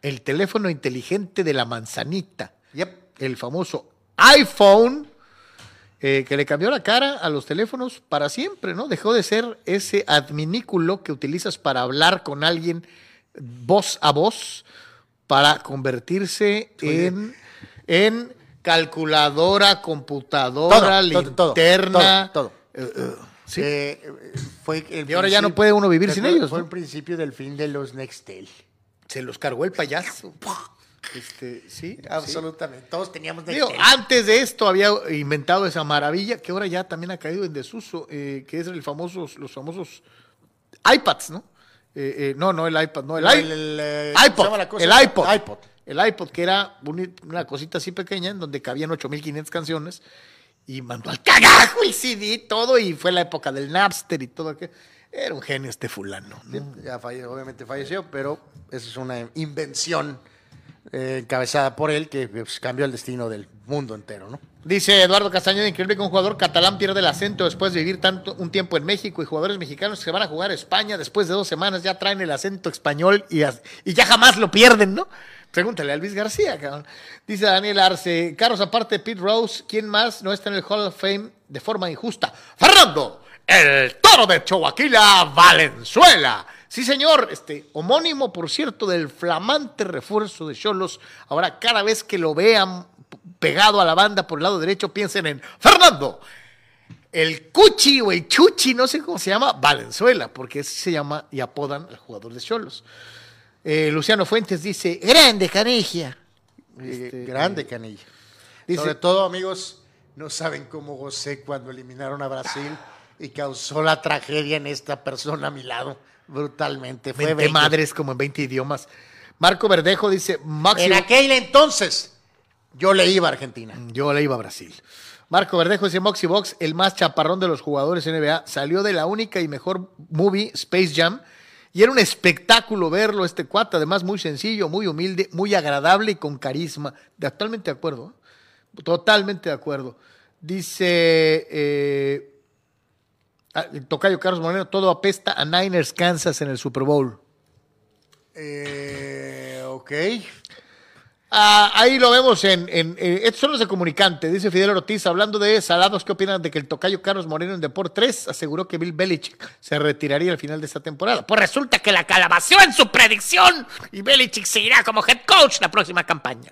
[SPEAKER 1] el teléfono inteligente de la manzanita. El famoso iPhone, eh, que le cambió la cara a los teléfonos para siempre, ¿no? Dejó de ser ese adminículo que utilizas para hablar con alguien voz a voz para convertirse en, en calculadora, computadora,
[SPEAKER 2] Todo, todo, todo,
[SPEAKER 1] linterna.
[SPEAKER 2] todo,
[SPEAKER 1] eh, eh, sí.
[SPEAKER 2] Eh, eh, fue el
[SPEAKER 1] Y ahora ya no puede uno vivir sin
[SPEAKER 2] fue-
[SPEAKER 1] ellos,
[SPEAKER 2] Fue
[SPEAKER 1] ¿no?
[SPEAKER 2] el principio del fin de los Nextel.
[SPEAKER 1] Se los cargó el payaso. Este, sí,
[SPEAKER 2] Absolutamente. Todos teníamos
[SPEAKER 1] Digo,
[SPEAKER 2] Nextel.
[SPEAKER 1] antes de esto había inventado esa maravilla que ahora ya también ha caído en desuso, eh, que es el famosos, los famosos iPads, ¿no? Eh, eh, no, no el iPad, no el,
[SPEAKER 2] No, el- el, ¿cómo se
[SPEAKER 1] iPod,
[SPEAKER 2] llama la cosa?
[SPEAKER 1] el iPod,
[SPEAKER 2] iPod.
[SPEAKER 1] el iPod que era un- una cosita así pequeña en donde cabían 8500 canciones y mandó al cagajo el CD todo y fue la época del Napster y todo aquello. Era un genio este fulano. ¿no?
[SPEAKER 2] Ya falle- obviamente falleció, pero esa es una invención eh, encabezada por él que pues, cambió el destino del mundo entero, ¿no?
[SPEAKER 1] Dice Eduardo Castañeda, increíble que un jugador catalán pierde el acento después de vivir tanto un tiempo en México y jugadores mexicanos que se van a jugar a España después de dos semanas ya traen el acento español y, y ya jamás lo pierden, ¿no? Pregúntale a Luis García, cabrón. Dice Daniel Arce, Carlos, aparte de Pete Rose, ¿quién más no está en el Hall of Fame de forma injusta? Fernando, el toro de Choaquila, Valenzuela. Sí, señor, este homónimo, por cierto, del flamante refuerzo de Cholos. Ahora, cada vez que lo vean pegado a la banda por el lado derecho, piensen en Fernando, el Cuchi o el Chuchi, no sé cómo se llama, Valenzuela, porque así se llama y apodan al jugador de Cholos. Eh, Luciano Fuentes dice, grande Canilla.
[SPEAKER 2] Eh, grande canilla.
[SPEAKER 1] dice-
[SPEAKER 2] Sobre todo, amigos, no saben cómo gocé cuando eliminaron a Brasil y causó la tragedia en esta persona a mi lado. Brutalmente. Fue
[SPEAKER 1] 20
[SPEAKER 2] bello.
[SPEAKER 1] madres como en 20 idiomas. Marco Verdejo dice, máximo.
[SPEAKER 2] En aquel entonces, yo le iba a Argentina.
[SPEAKER 1] Yo le iba a Brasil. Marco Verdejo dice Moxie Box, el más chaparrón de los jugadores NBA, salió de la única y mejor movie Space Jam. Y era un espectáculo verlo, este cuate, además muy sencillo, muy humilde, muy agradable y con carisma. De, totalmente de acuerdo. ¿eh? Totalmente de acuerdo. Dice eh, ah, el Tocayo Carlos Moreno, todo apesta a Niners Kansas en el Super Bowl.
[SPEAKER 2] Eh, ok.
[SPEAKER 1] Ah, ahí lo vemos en, en, eh, estos son los de comunicante, dice Fidel Ortiz, hablando de salados, ¿qué opinan de que el tocayo Carlos Moreno en Deport 3 aseguró que Bill Belichick se retiraría al final de esta temporada? Pues resulta que la calabació en su predicción y Belichick seguirá como head coach la próxima campaña.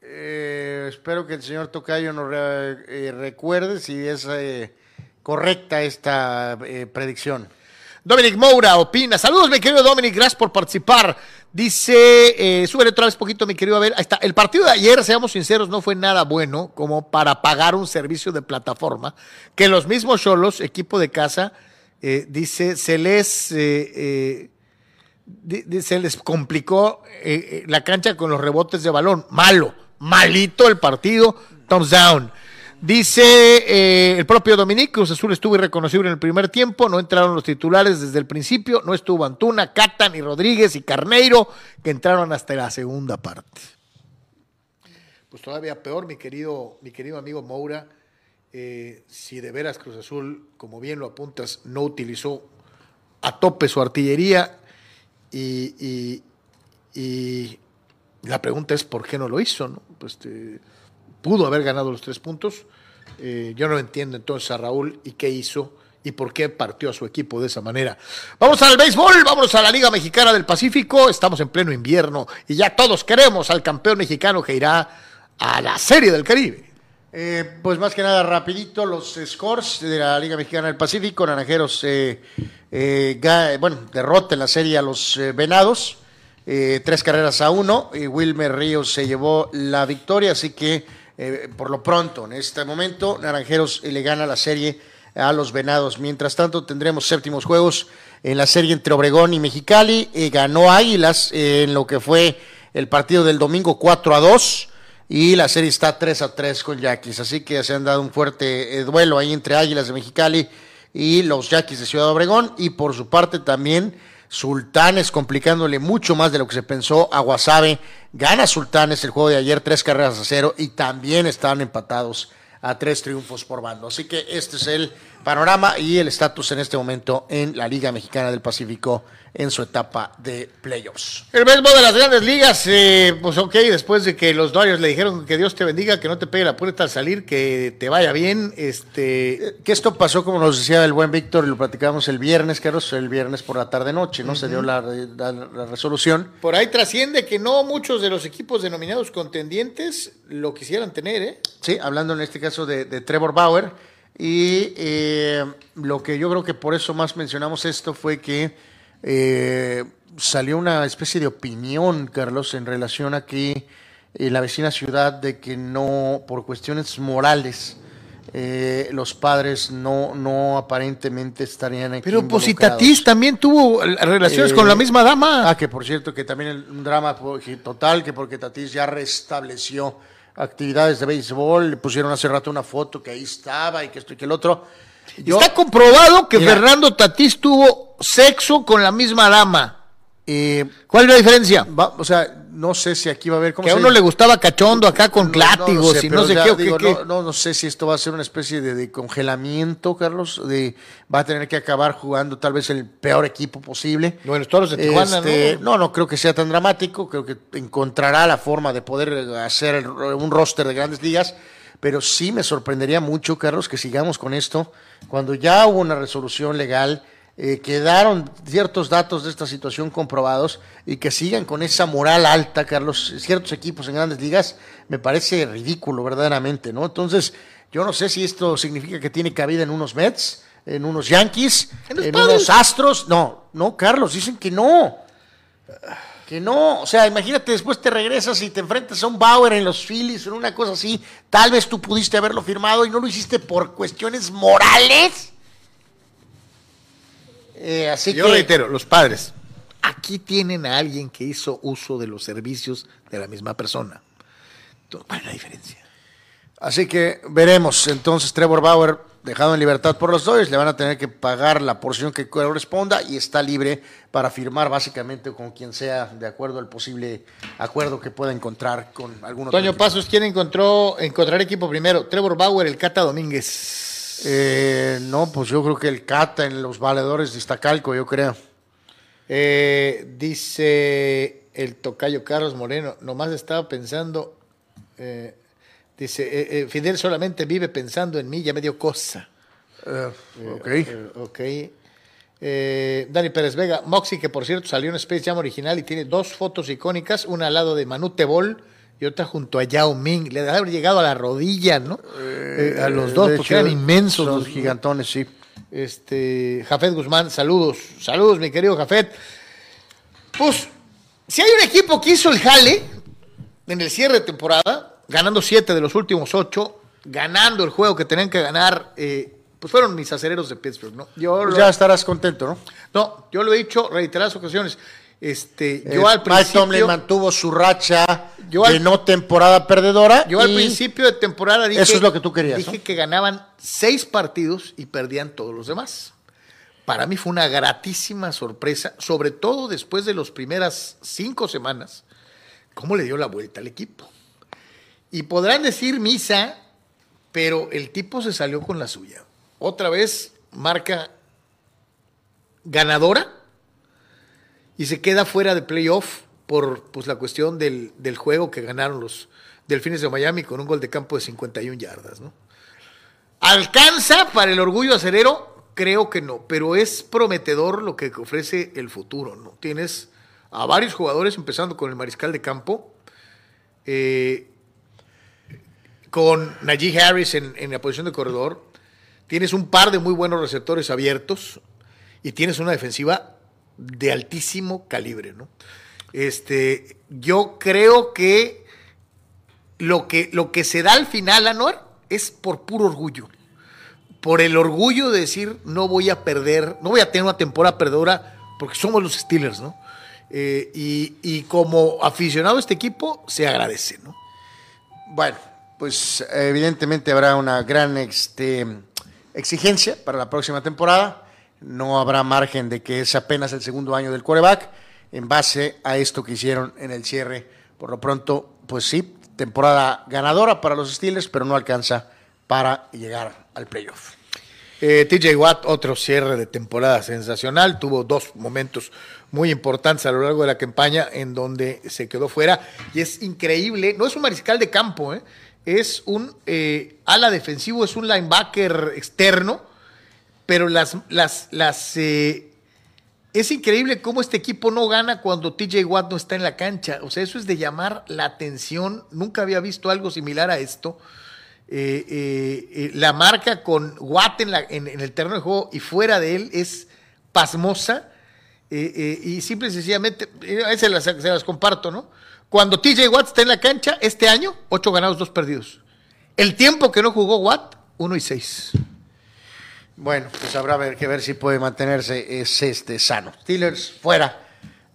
[SPEAKER 2] Eh, espero que el señor Tocayo nos eh, recuerde si es eh, correcta esta eh, predicción.
[SPEAKER 1] Dominic Moura opina. Saludos, mi querido Dominic, gracias por participar. Dice, eh, súbele otra vez poquito, mi querido. A ver, ahí está. El partido de ayer, seamos sinceros, no fue nada bueno como para pagar un servicio de plataforma que los mismos Cholos, equipo de casa, eh, dice, se les, eh, eh, se les complicó la cancha con los rebotes de balón. Malo, malito el partido, thumbs down. Dice eh, el propio Dominic, Cruz Azul estuvo irreconocible en el primer tiempo, no entraron los titulares desde el principio, no estuvo Antuna, Catan y Rodríguez y Carneiro, que entraron hasta la segunda parte. Pues todavía peor, mi querido, mi querido amigo Moura, eh, si de veras Cruz Azul, como bien lo apuntas, no utilizó a tope su artillería y, y- la pregunta es por qué no lo hizo, ¿no? Pues este, pudo haber ganado los tres puntos. Eh, yo no entiendo entonces a Raúl y qué hizo y por qué partió a su equipo de esa manera. Vamos al béisbol, vamos a la Liga Mexicana del Pacífico, estamos en pleno invierno y ya todos queremos al campeón mexicano que irá a la Serie del Caribe.
[SPEAKER 2] Eh, pues más que nada, rapidito, los scores de la Liga Mexicana del Pacífico. Naranjeros, eh, eh, bueno, derrota en la serie a los Venados. tres carreras a uno. Y Wilmer Ríos se llevó la victoria, así que eh, por lo pronto, en este momento, Naranjeros eh, le gana la serie a los Venados. Mientras tanto, tendremos séptimos juegos en la serie entre Obregón y Mexicali. Eh, ganó Águilas en lo que fue el partido del domingo 4 a 2 y la serie está 3 a 3 con Yaquis. Así que se han dado un fuerte duelo ahí entre Águilas de Mexicali y los Yaquis de Ciudad Obregón. Y por su parte también Sultanes complicándole mucho más de lo que se pensó a Guasave. Gana Sultanes el juego de ayer, tres carreras a cero y también están empatados a tres triunfos por bando. Así que este es el panorama y el estatus en este momento en la Liga Mexicana del Pacífico en su etapa de playoffs.
[SPEAKER 1] El béisbol de las grandes ligas, eh, pues ok, después de que los Dodgers le dijeron que Dios te bendiga, que no te pegue la puerta al salir, que te vaya bien, este...
[SPEAKER 2] Que esto pasó, como nos decía el buen Víctor, y lo platicábamos el viernes, Carlos, el viernes por la tarde-noche, ¿no? Se dio la, la- la resolución.
[SPEAKER 1] Por ahí trasciende que no muchos de los equipos denominados contendientes lo quisieran tener, ¿eh?
[SPEAKER 2] Sí, hablando en este caso de, de Trevor Bauer. Y eh, lo que yo creo que por eso más mencionamos esto fue que eh, salió una especie de opinión, Carlos, en relación a que eh, la vecina ciudad de que no, por cuestiones morales, eh, los padres no, no aparentemente estarían aquí
[SPEAKER 1] Pero pues si
[SPEAKER 2] involucrados.
[SPEAKER 1] Tatis también tuvo eh, relaciones con la misma dama.
[SPEAKER 2] Ah, que por cierto, que también el, un drama que total, que porque Tatis ya restableció actividades de béisbol, le pusieron hace rato una foto que ahí estaba y que esto y que el otro. Yo-
[SPEAKER 1] Está comprobado que
[SPEAKER 2] Mira.
[SPEAKER 1] Fernando Tatís tuvo sexo con la misma dama.
[SPEAKER 2] Eh,
[SPEAKER 1] ¿Cuál es la diferencia?
[SPEAKER 2] va- o sea, no sé si aquí va a haber... ¿cómo
[SPEAKER 1] Que a uno le gustaba cachondo acá con
[SPEAKER 2] No, no, no
[SPEAKER 1] látigos y no sé qué,
[SPEAKER 2] digo. No, no, no sé si esto va a ser una especie de, de congelamiento, Carlos, de va a tener que acabar jugando tal vez el peor equipo posible.
[SPEAKER 1] Bueno, los toros de Tijuana,
[SPEAKER 2] Este,
[SPEAKER 1] ¿no?
[SPEAKER 2] No, no creo que sea tan dramático, creo que encontrará la forma de poder eh, hacer un roster de grandes ligas, pero sí me sorprendería mucho, Carlos, que sigamos con esto, cuando ya hubo una resolución legal, eh, quedaron ciertos datos de esta situación comprobados y que sigan con esa moral alta, Carlos, ciertos equipos en grandes ligas, me parece ridículo verdaderamente, ¿no? Entonces, yo no sé si esto significa que tiene cabida en unos Mets, en unos Yankees,
[SPEAKER 1] En
[SPEAKER 2] en unos Astros, no, no, Carlos, dicen que no. Que no, o sea, imagínate, después te regresas y te enfrentas a un Bauer en los Phillies, en una cosa así, tal vez tú pudiste haberlo firmado y no lo hiciste por cuestiones morales. Eh, así
[SPEAKER 1] Yo
[SPEAKER 2] que,
[SPEAKER 1] reitero, los padres. Aquí tienen a alguien que hizo uso de los servicios de la misma persona. Entonces, ¿Cuál es la diferencia?
[SPEAKER 2] así que veremos. Entonces, Trevor Bauer, dejado en libertad por los Dodgers, le van a tener que pagar la porción que corresponda y está libre para firmar básicamente con quien sea, de acuerdo al posible acuerdo que pueda encontrar con algún otro
[SPEAKER 1] Toño. Pasos, ¿quién encontró encontrar equipo primero? Trevor Bauer, el Cata Domínguez.
[SPEAKER 2] Eh, no, pues yo creo que el Cata en los valedores de Iztacalco, yo creo.
[SPEAKER 1] Eh, dice el tocayo Carlos Moreno, nomás estaba pensando, eh, dice, eh, eh, Fidel solamente vive pensando en mí, ya me dio cosa.
[SPEAKER 2] Eh, ok.
[SPEAKER 1] Ok. Eh, Dani Pérez Vega, Moxie, que por cierto salió en Space Jam original y tiene dos fotos icónicas, una al lado de Manu Tebol y otra junto a Yao Ming. Le debe haber llegado a la rodilla, ¿no? Eh, a los dos, porque
[SPEAKER 2] hecho,
[SPEAKER 1] eran inmensos. los
[SPEAKER 2] gigantones, sí.
[SPEAKER 1] Este, Jafet Guzmán, saludos, saludos, mi querido Jafet. Pues, si hay un equipo que hizo el jale en el cierre de temporada, ganando siete de los últimos ocho, ganando el juego que tenían que ganar, eh, pues fueron mis acereros de Pittsburgh, ¿no? Yo
[SPEAKER 2] Pues
[SPEAKER 1] lo-
[SPEAKER 2] ya estarás contento, ¿no?
[SPEAKER 1] no, yo lo he dicho reiteradas ocasiones. Este, yo
[SPEAKER 2] Eh,
[SPEAKER 1] al
[SPEAKER 2] Mike
[SPEAKER 1] principio,
[SPEAKER 2] Tomlin mantuvo su racha
[SPEAKER 1] Yo
[SPEAKER 2] de no temporada perdedora.
[SPEAKER 1] yo al principio de temporada dije,
[SPEAKER 2] Eso es lo que tú querías,
[SPEAKER 1] dije
[SPEAKER 2] ¿no?
[SPEAKER 1] que ganaban seis partidos y perdían todos los demás. Para mí fue una gratísima sorpresa, sobre todo después de las primeras cinco semanas, cómo le dio la vuelta al equipo. Y podrán decir misa, pero el tipo se salió con la suya. Otra vez marca ganadora y se queda fuera de playoff por pues, la cuestión del, del juego que ganaron los Delfines de Miami con un gol de campo de 51 yardas. ¿no? Alcanza para el orgullo acerero creo que no, pero es prometedor lo que ofrece el futuro, ¿no? Tienes a varios jugadores, empezando con el mariscal de campo, eh, con Najee Harris en, la posición de corredor, tienes un par de muy buenos receptores abiertos y tienes una defensiva de altísimo calibre, ¿no? Este, yo creo que lo que, lo que se da al final, Anuar, es por puro orgullo. Por el orgullo de decir, no voy a perder, no voy a tener una temporada perdedora, porque somos los Steelers, ¿no? Eh, y, y como aficionado a este equipo, se agradece, ¿no?
[SPEAKER 2] Bueno, pues evidentemente habrá una gran este, exigencia para la próxima temporada. No habrá margen de que es apenas el segundo año del quarterback en base a esto que hicieron en el cierre. Por lo pronto, pues sí, temporada ganadora para los Steelers, pero no alcanza para llegar al playoff.
[SPEAKER 1] Eh, TJ Watt, otro cierre de temporada sensacional, tuvo dos momentos muy importantes a lo largo de la campaña en donde se quedó fuera y es increíble, no es un mariscal de campo, ¿eh? Es un eh, ala defensivo, es un linebacker externo, pero las, las, las eh, es increíble cómo este equipo no gana cuando TJ Watt no está en la cancha. O sea, eso es de llamar la atención. Nunca había visto algo similar a esto. Eh, eh, eh, la marca con Watt en, la- en- en el terreno de juego y fuera de él es pasmosa. y simple y sencillamente, se las, se las comparto, ¿no? Cuando TJ Watt está en la cancha, este año, ocho ganados, dos perdidos. El tiempo que no jugó Watt, uno y seis.
[SPEAKER 2] Bueno, pues habrá ver- que ver si puede mantenerse es este sano. Steelers fuera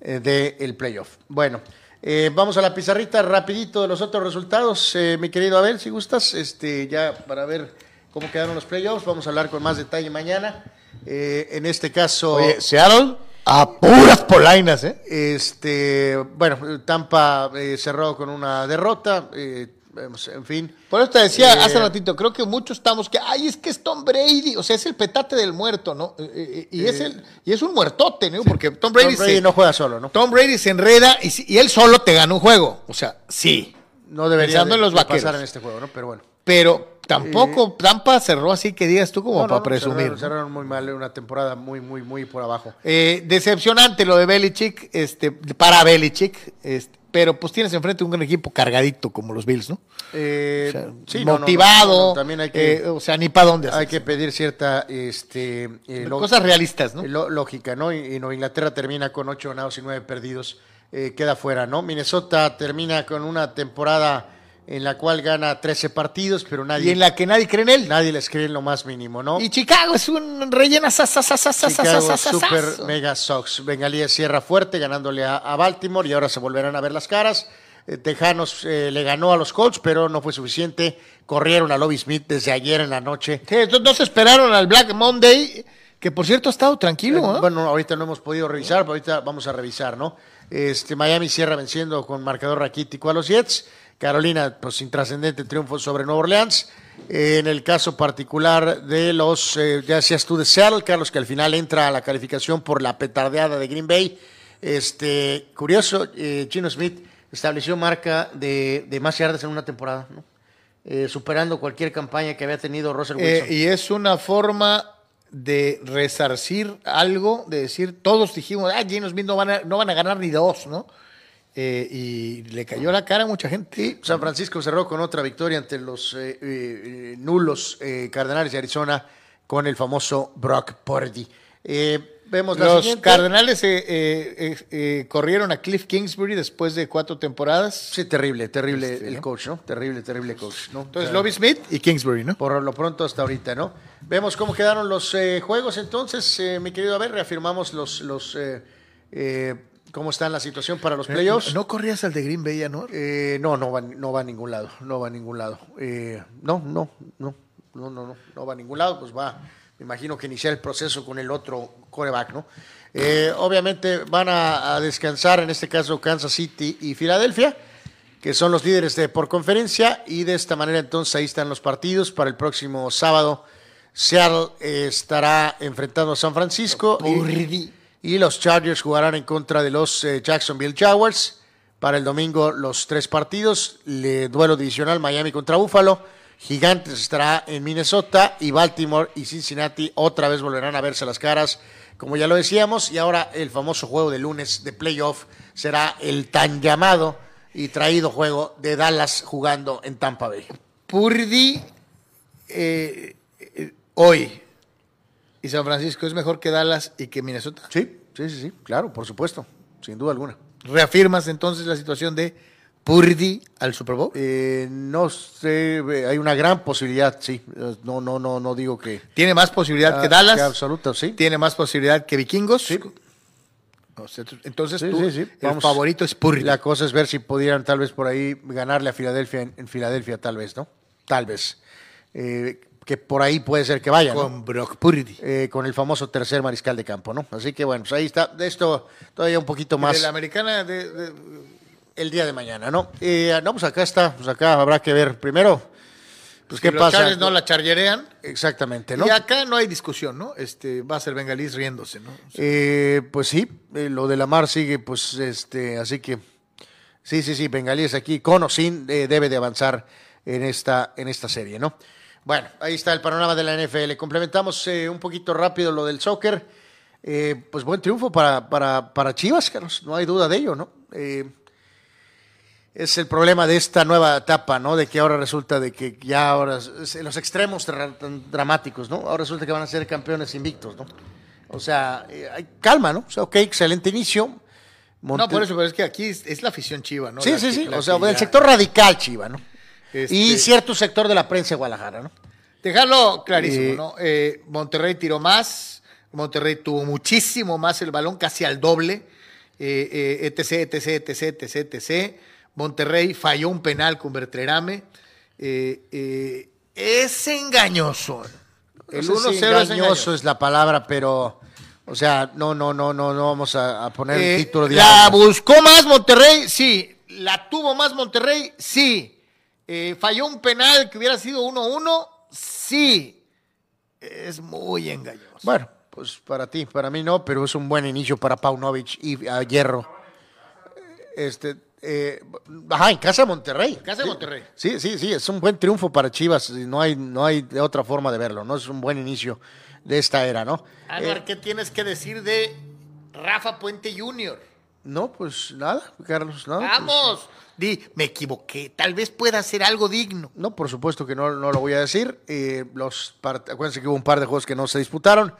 [SPEAKER 2] eh, del playoff. Bueno, eh, vamos a la pizarrita rapidito de los otros resultados, eh, mi querido Abel, si gustas, este, ya para ver cómo quedaron los playoffs, vamos a hablar con más detalle mañana. Eh, en este caso,
[SPEAKER 1] Oye, Seattle a puras polainas, ¿eh?
[SPEAKER 2] este, bueno, Tampa eh, cerró con una derrota, eh, en fin.
[SPEAKER 1] Por eso te decía
[SPEAKER 2] Eh,
[SPEAKER 1] hace ratito, creo que muchos estamos que, ay, es que es Tom Brady, o sea, es el petate del muerto, ¿no? Eh, y, es el, y es un muertote, ¿no? Porque Tom Brady,
[SPEAKER 2] Tom Brady
[SPEAKER 1] se,
[SPEAKER 2] no juega solo, ¿no?
[SPEAKER 1] Tom Brady se enreda y, él solo te gana un juego. O sea, sí.
[SPEAKER 2] No debería de-
[SPEAKER 1] en los
[SPEAKER 2] de pasar en este juego, ¿no? Pero bueno.
[SPEAKER 1] Pero tampoco Tampa cerró así que digas tú como
[SPEAKER 2] No,
[SPEAKER 1] para
[SPEAKER 2] no,
[SPEAKER 1] presumir.
[SPEAKER 2] cerraron, cerraron muy mal, una temporada muy, muy, muy por abajo.
[SPEAKER 1] Eh, decepcionante lo de Belichick, este, para Belichick, este, pero pues tienes enfrente un equipo cargadito como los Bills, ¿no?
[SPEAKER 2] Eh,
[SPEAKER 1] O sea,
[SPEAKER 2] sí, no, no,
[SPEAKER 1] motivado,
[SPEAKER 2] no, también hay que,
[SPEAKER 1] eh, o sea, ni para dónde.
[SPEAKER 2] hay que pedir cierta este, eh,
[SPEAKER 1] Cosas realistas, ¿no?
[SPEAKER 2] lógica, ¿no? Y, y Nueva Inglaterra termina con ocho ganados y nueve perdidos, eh, queda fuera, ¿no? Minnesota termina con una temporada en la cual gana 13 partidos, pero nadie,
[SPEAKER 1] Y en la que nadie cree en él.
[SPEAKER 2] nadie les cree en lo más mínimo, ¿no?
[SPEAKER 1] Y Chicago es un rellena
[SPEAKER 2] Chicago Super. Mega Sox. Bengalíes cierra fuerte ganándole a, a Baltimore y ahora se volverán a ver las caras. Eh, Tejanos eh, le ganó a los Colts, pero no fue suficiente. Corrieron a Lobby Smith desde ayer en la noche.
[SPEAKER 1] Sí, entonces no se esperaron al Black Monday, que por cierto ha estado tranquilo,
[SPEAKER 2] Eh,
[SPEAKER 1] ¿eh?
[SPEAKER 2] Bueno, ahorita no hemos podido revisar, pero ahorita vamos a revisar, ¿no? Este, Miami cierra venciendo con marcador raquítico a los Jets. Carolina, pues intrascendente triunfo sobre Nueva Orleans. Eh, en el caso particular de los, eh, ya decías tú de Seattle, Carlos, que al final entra a la calificación por la petardeada de Green Bay. Este, curioso, eh, Chino Smith estableció marca de, de más yardas en una temporada, ¿no? Eh, superando cualquier campaña que había tenido Russell Wilson.
[SPEAKER 1] y es una forma de resarcir algo, de decir, todos dijimos, ah, Gino Smith no van a, no van a ganar ni dos, ¿no? Eh, y le cayó la cara a mucha gente.
[SPEAKER 2] San Francisco cerró con otra victoria ante los eh, eh, nulos Cardenales de Arizona con el famoso Brock Purdy. Vemos la
[SPEAKER 1] Los
[SPEAKER 2] siguiente.
[SPEAKER 1] Cardenales corrieron a Cliff Kingsbury después de cuatro temporadas.
[SPEAKER 2] Sí, terrible, terrible
[SPEAKER 1] Este,
[SPEAKER 2] el
[SPEAKER 1] ¿no?
[SPEAKER 2] coach, ¿no? Terrible, terrible coach, ¿no?
[SPEAKER 1] Entonces,
[SPEAKER 2] O sea,
[SPEAKER 1] Lobby Smith y Kingsbury, ¿no?
[SPEAKER 2] Por lo pronto hasta ahorita, ¿no? Vemos cómo quedaron los juegos entonces, mi querido, a ver, reafirmamos los, los eh, cómo está la situación para los playoffs.
[SPEAKER 1] ¿No corrías al de Green Bay, no?
[SPEAKER 2] Eh, no, no va, no va a ningún lado, no va a ningún lado. Eh, no, no, no, no, no, no, no va a ningún lado, pues va, me imagino que iniciar el proceso con el otro coreback, ¿no? Eh, obviamente van a, a descansar, en este caso Kansas City y Filadelfia, que son los líderes de por conferencia, y de esta manera entonces ahí están los partidos para el próximo sábado. Seattle eh, estará enfrentando a San Francisco. Y los Chargers jugarán en contra de los eh, Jacksonville Jaguars. Para el domingo los tres partidos, le, duelo divisional Miami contra Buffalo, Gigantes estará en Minnesota y Baltimore y Cincinnati otra vez volverán a verse las caras, como ya lo decíamos, y ahora el famoso juego de lunes de playoff será el tan llamado y traído juego de Dallas jugando en Tampa Bay.
[SPEAKER 1] Purdy eh, eh, hoy y San Francisco es mejor que Dallas y que Minnesota.
[SPEAKER 2] Sí, sí, sí, sí, claro, por supuesto, sin duda alguna.
[SPEAKER 1] ¿Reafirmas entonces la situación de Purdy al Super Bowl?
[SPEAKER 2] Eh, no sé, hay una gran posibilidad, sí. No, no, no, no digo que.
[SPEAKER 1] ¿Tiene más posibilidad
[SPEAKER 2] Ah,
[SPEAKER 1] que Dallas?
[SPEAKER 2] que absoluta, sí.
[SPEAKER 1] ¿Tiene más posibilidad que Vikingos? Sea, entonces
[SPEAKER 2] Sí,
[SPEAKER 1] tú,
[SPEAKER 2] sí, sí.
[SPEAKER 1] el favorito es Purdy.
[SPEAKER 2] La cosa es ver si pudieran tal vez por ahí ganarle a Filadelfia en, en Filadelfia, tal vez, ¿no? Tal vez. Eh, que por ahí puede ser que vayan. ¿no?
[SPEAKER 1] Con Brock Purdy.
[SPEAKER 2] Eh, con el famoso tercer mariscal de campo, ¿no? Así que bueno, pues ahí está. De esto todavía un poquito
[SPEAKER 1] De
[SPEAKER 2] más
[SPEAKER 1] la americana de, de-
[SPEAKER 2] el día de mañana, ¿no? Eh, no, pues acá está, pues acá habrá que ver primero, pues
[SPEAKER 1] si
[SPEAKER 2] qué
[SPEAKER 1] los
[SPEAKER 2] pasa.
[SPEAKER 1] Chargers no la chargerean.
[SPEAKER 2] Exactamente, ¿no?
[SPEAKER 1] Y acá no hay discusión, ¿no? Este va a ser Bengalís riéndose, ¿no?
[SPEAKER 2] Eh, pues sí, eh, lo de la mar sigue, pues, este, así que, sí, sí, sí, Bengalíes aquí, con o sin, eh, debe de avanzar en esta, en esta serie, ¿no? Bueno, ahí está el panorama de la NFL. Complementamos eh, un poquito rápido lo del soccer. Eh, pues buen triunfo para, para, para Chivas, Carlos, no hay duda de ello, ¿no? Eh, es el problema de esta nueva etapa, ¿no? De que ahora resulta de que ya ahora, los extremos tan dramáticos, ¿no? Ahora resulta que van a ser campeones invictos, ¿no? O sea, hay calma, ¿no? O sea, ok, excelente inicio. Monte-
[SPEAKER 1] No, por eso, pero es que aquí es, es la afición chiva, ¿no?
[SPEAKER 2] Sí,
[SPEAKER 1] La
[SPEAKER 2] sí,
[SPEAKER 1] que-
[SPEAKER 2] sí. O sea,
[SPEAKER 1] que
[SPEAKER 2] el
[SPEAKER 1] ya-
[SPEAKER 2] sector radical, Chiva, ¿no?
[SPEAKER 1] Este-
[SPEAKER 2] Y cierto sector de la prensa de Guadalajara, ¿no?
[SPEAKER 1] Dejarlo clarísimo,
[SPEAKER 2] Eh,
[SPEAKER 1] ¿no? Eh, Monterrey tiró más, Monterrey tuvo muchísimo más el balón, casi al doble, eh, eh, etc, etc, etc, etc, etc. Monterrey falló un penal con Bertrerame. Eh, es engañoso. El
[SPEAKER 2] No sé
[SPEAKER 1] 1-0
[SPEAKER 2] si
[SPEAKER 1] es
[SPEAKER 2] engañoso es la palabra, pero, o sea, no, no, no, no, no vamos a, a poner
[SPEAKER 1] Eh,
[SPEAKER 2] el título de
[SPEAKER 1] la buscó más Monterrey, sí. La tuvo más Monterrey, sí. Eh, falló un penal que hubiera sido 1-1, sí. Es muy engañoso.
[SPEAKER 2] Bueno, pues para ti, para mí no, pero es un buen inicio para Paunovic y a Hierro. Este, eh, ajá, en casa de Monterrey.
[SPEAKER 1] Casa de Monterrey.
[SPEAKER 2] Sí, sí, sí, es un buen triunfo para Chivas. No hay, no hay de otra forma de verlo, ¿no? Es un buen inicio de esta era, ¿no?
[SPEAKER 1] Anuar,
[SPEAKER 2] Eh,
[SPEAKER 1] ¿qué tienes que decir de Rafa Puente Jr.?
[SPEAKER 2] no, pues nada, Carlos, nada. pues,
[SPEAKER 1] Vamos. Di, me equivoqué. Tal vez pueda hacer algo digno.
[SPEAKER 2] No, por supuesto que no, no lo voy a decir. Eh, los Acuérdense que hubo un par de juegos que no se disputaron.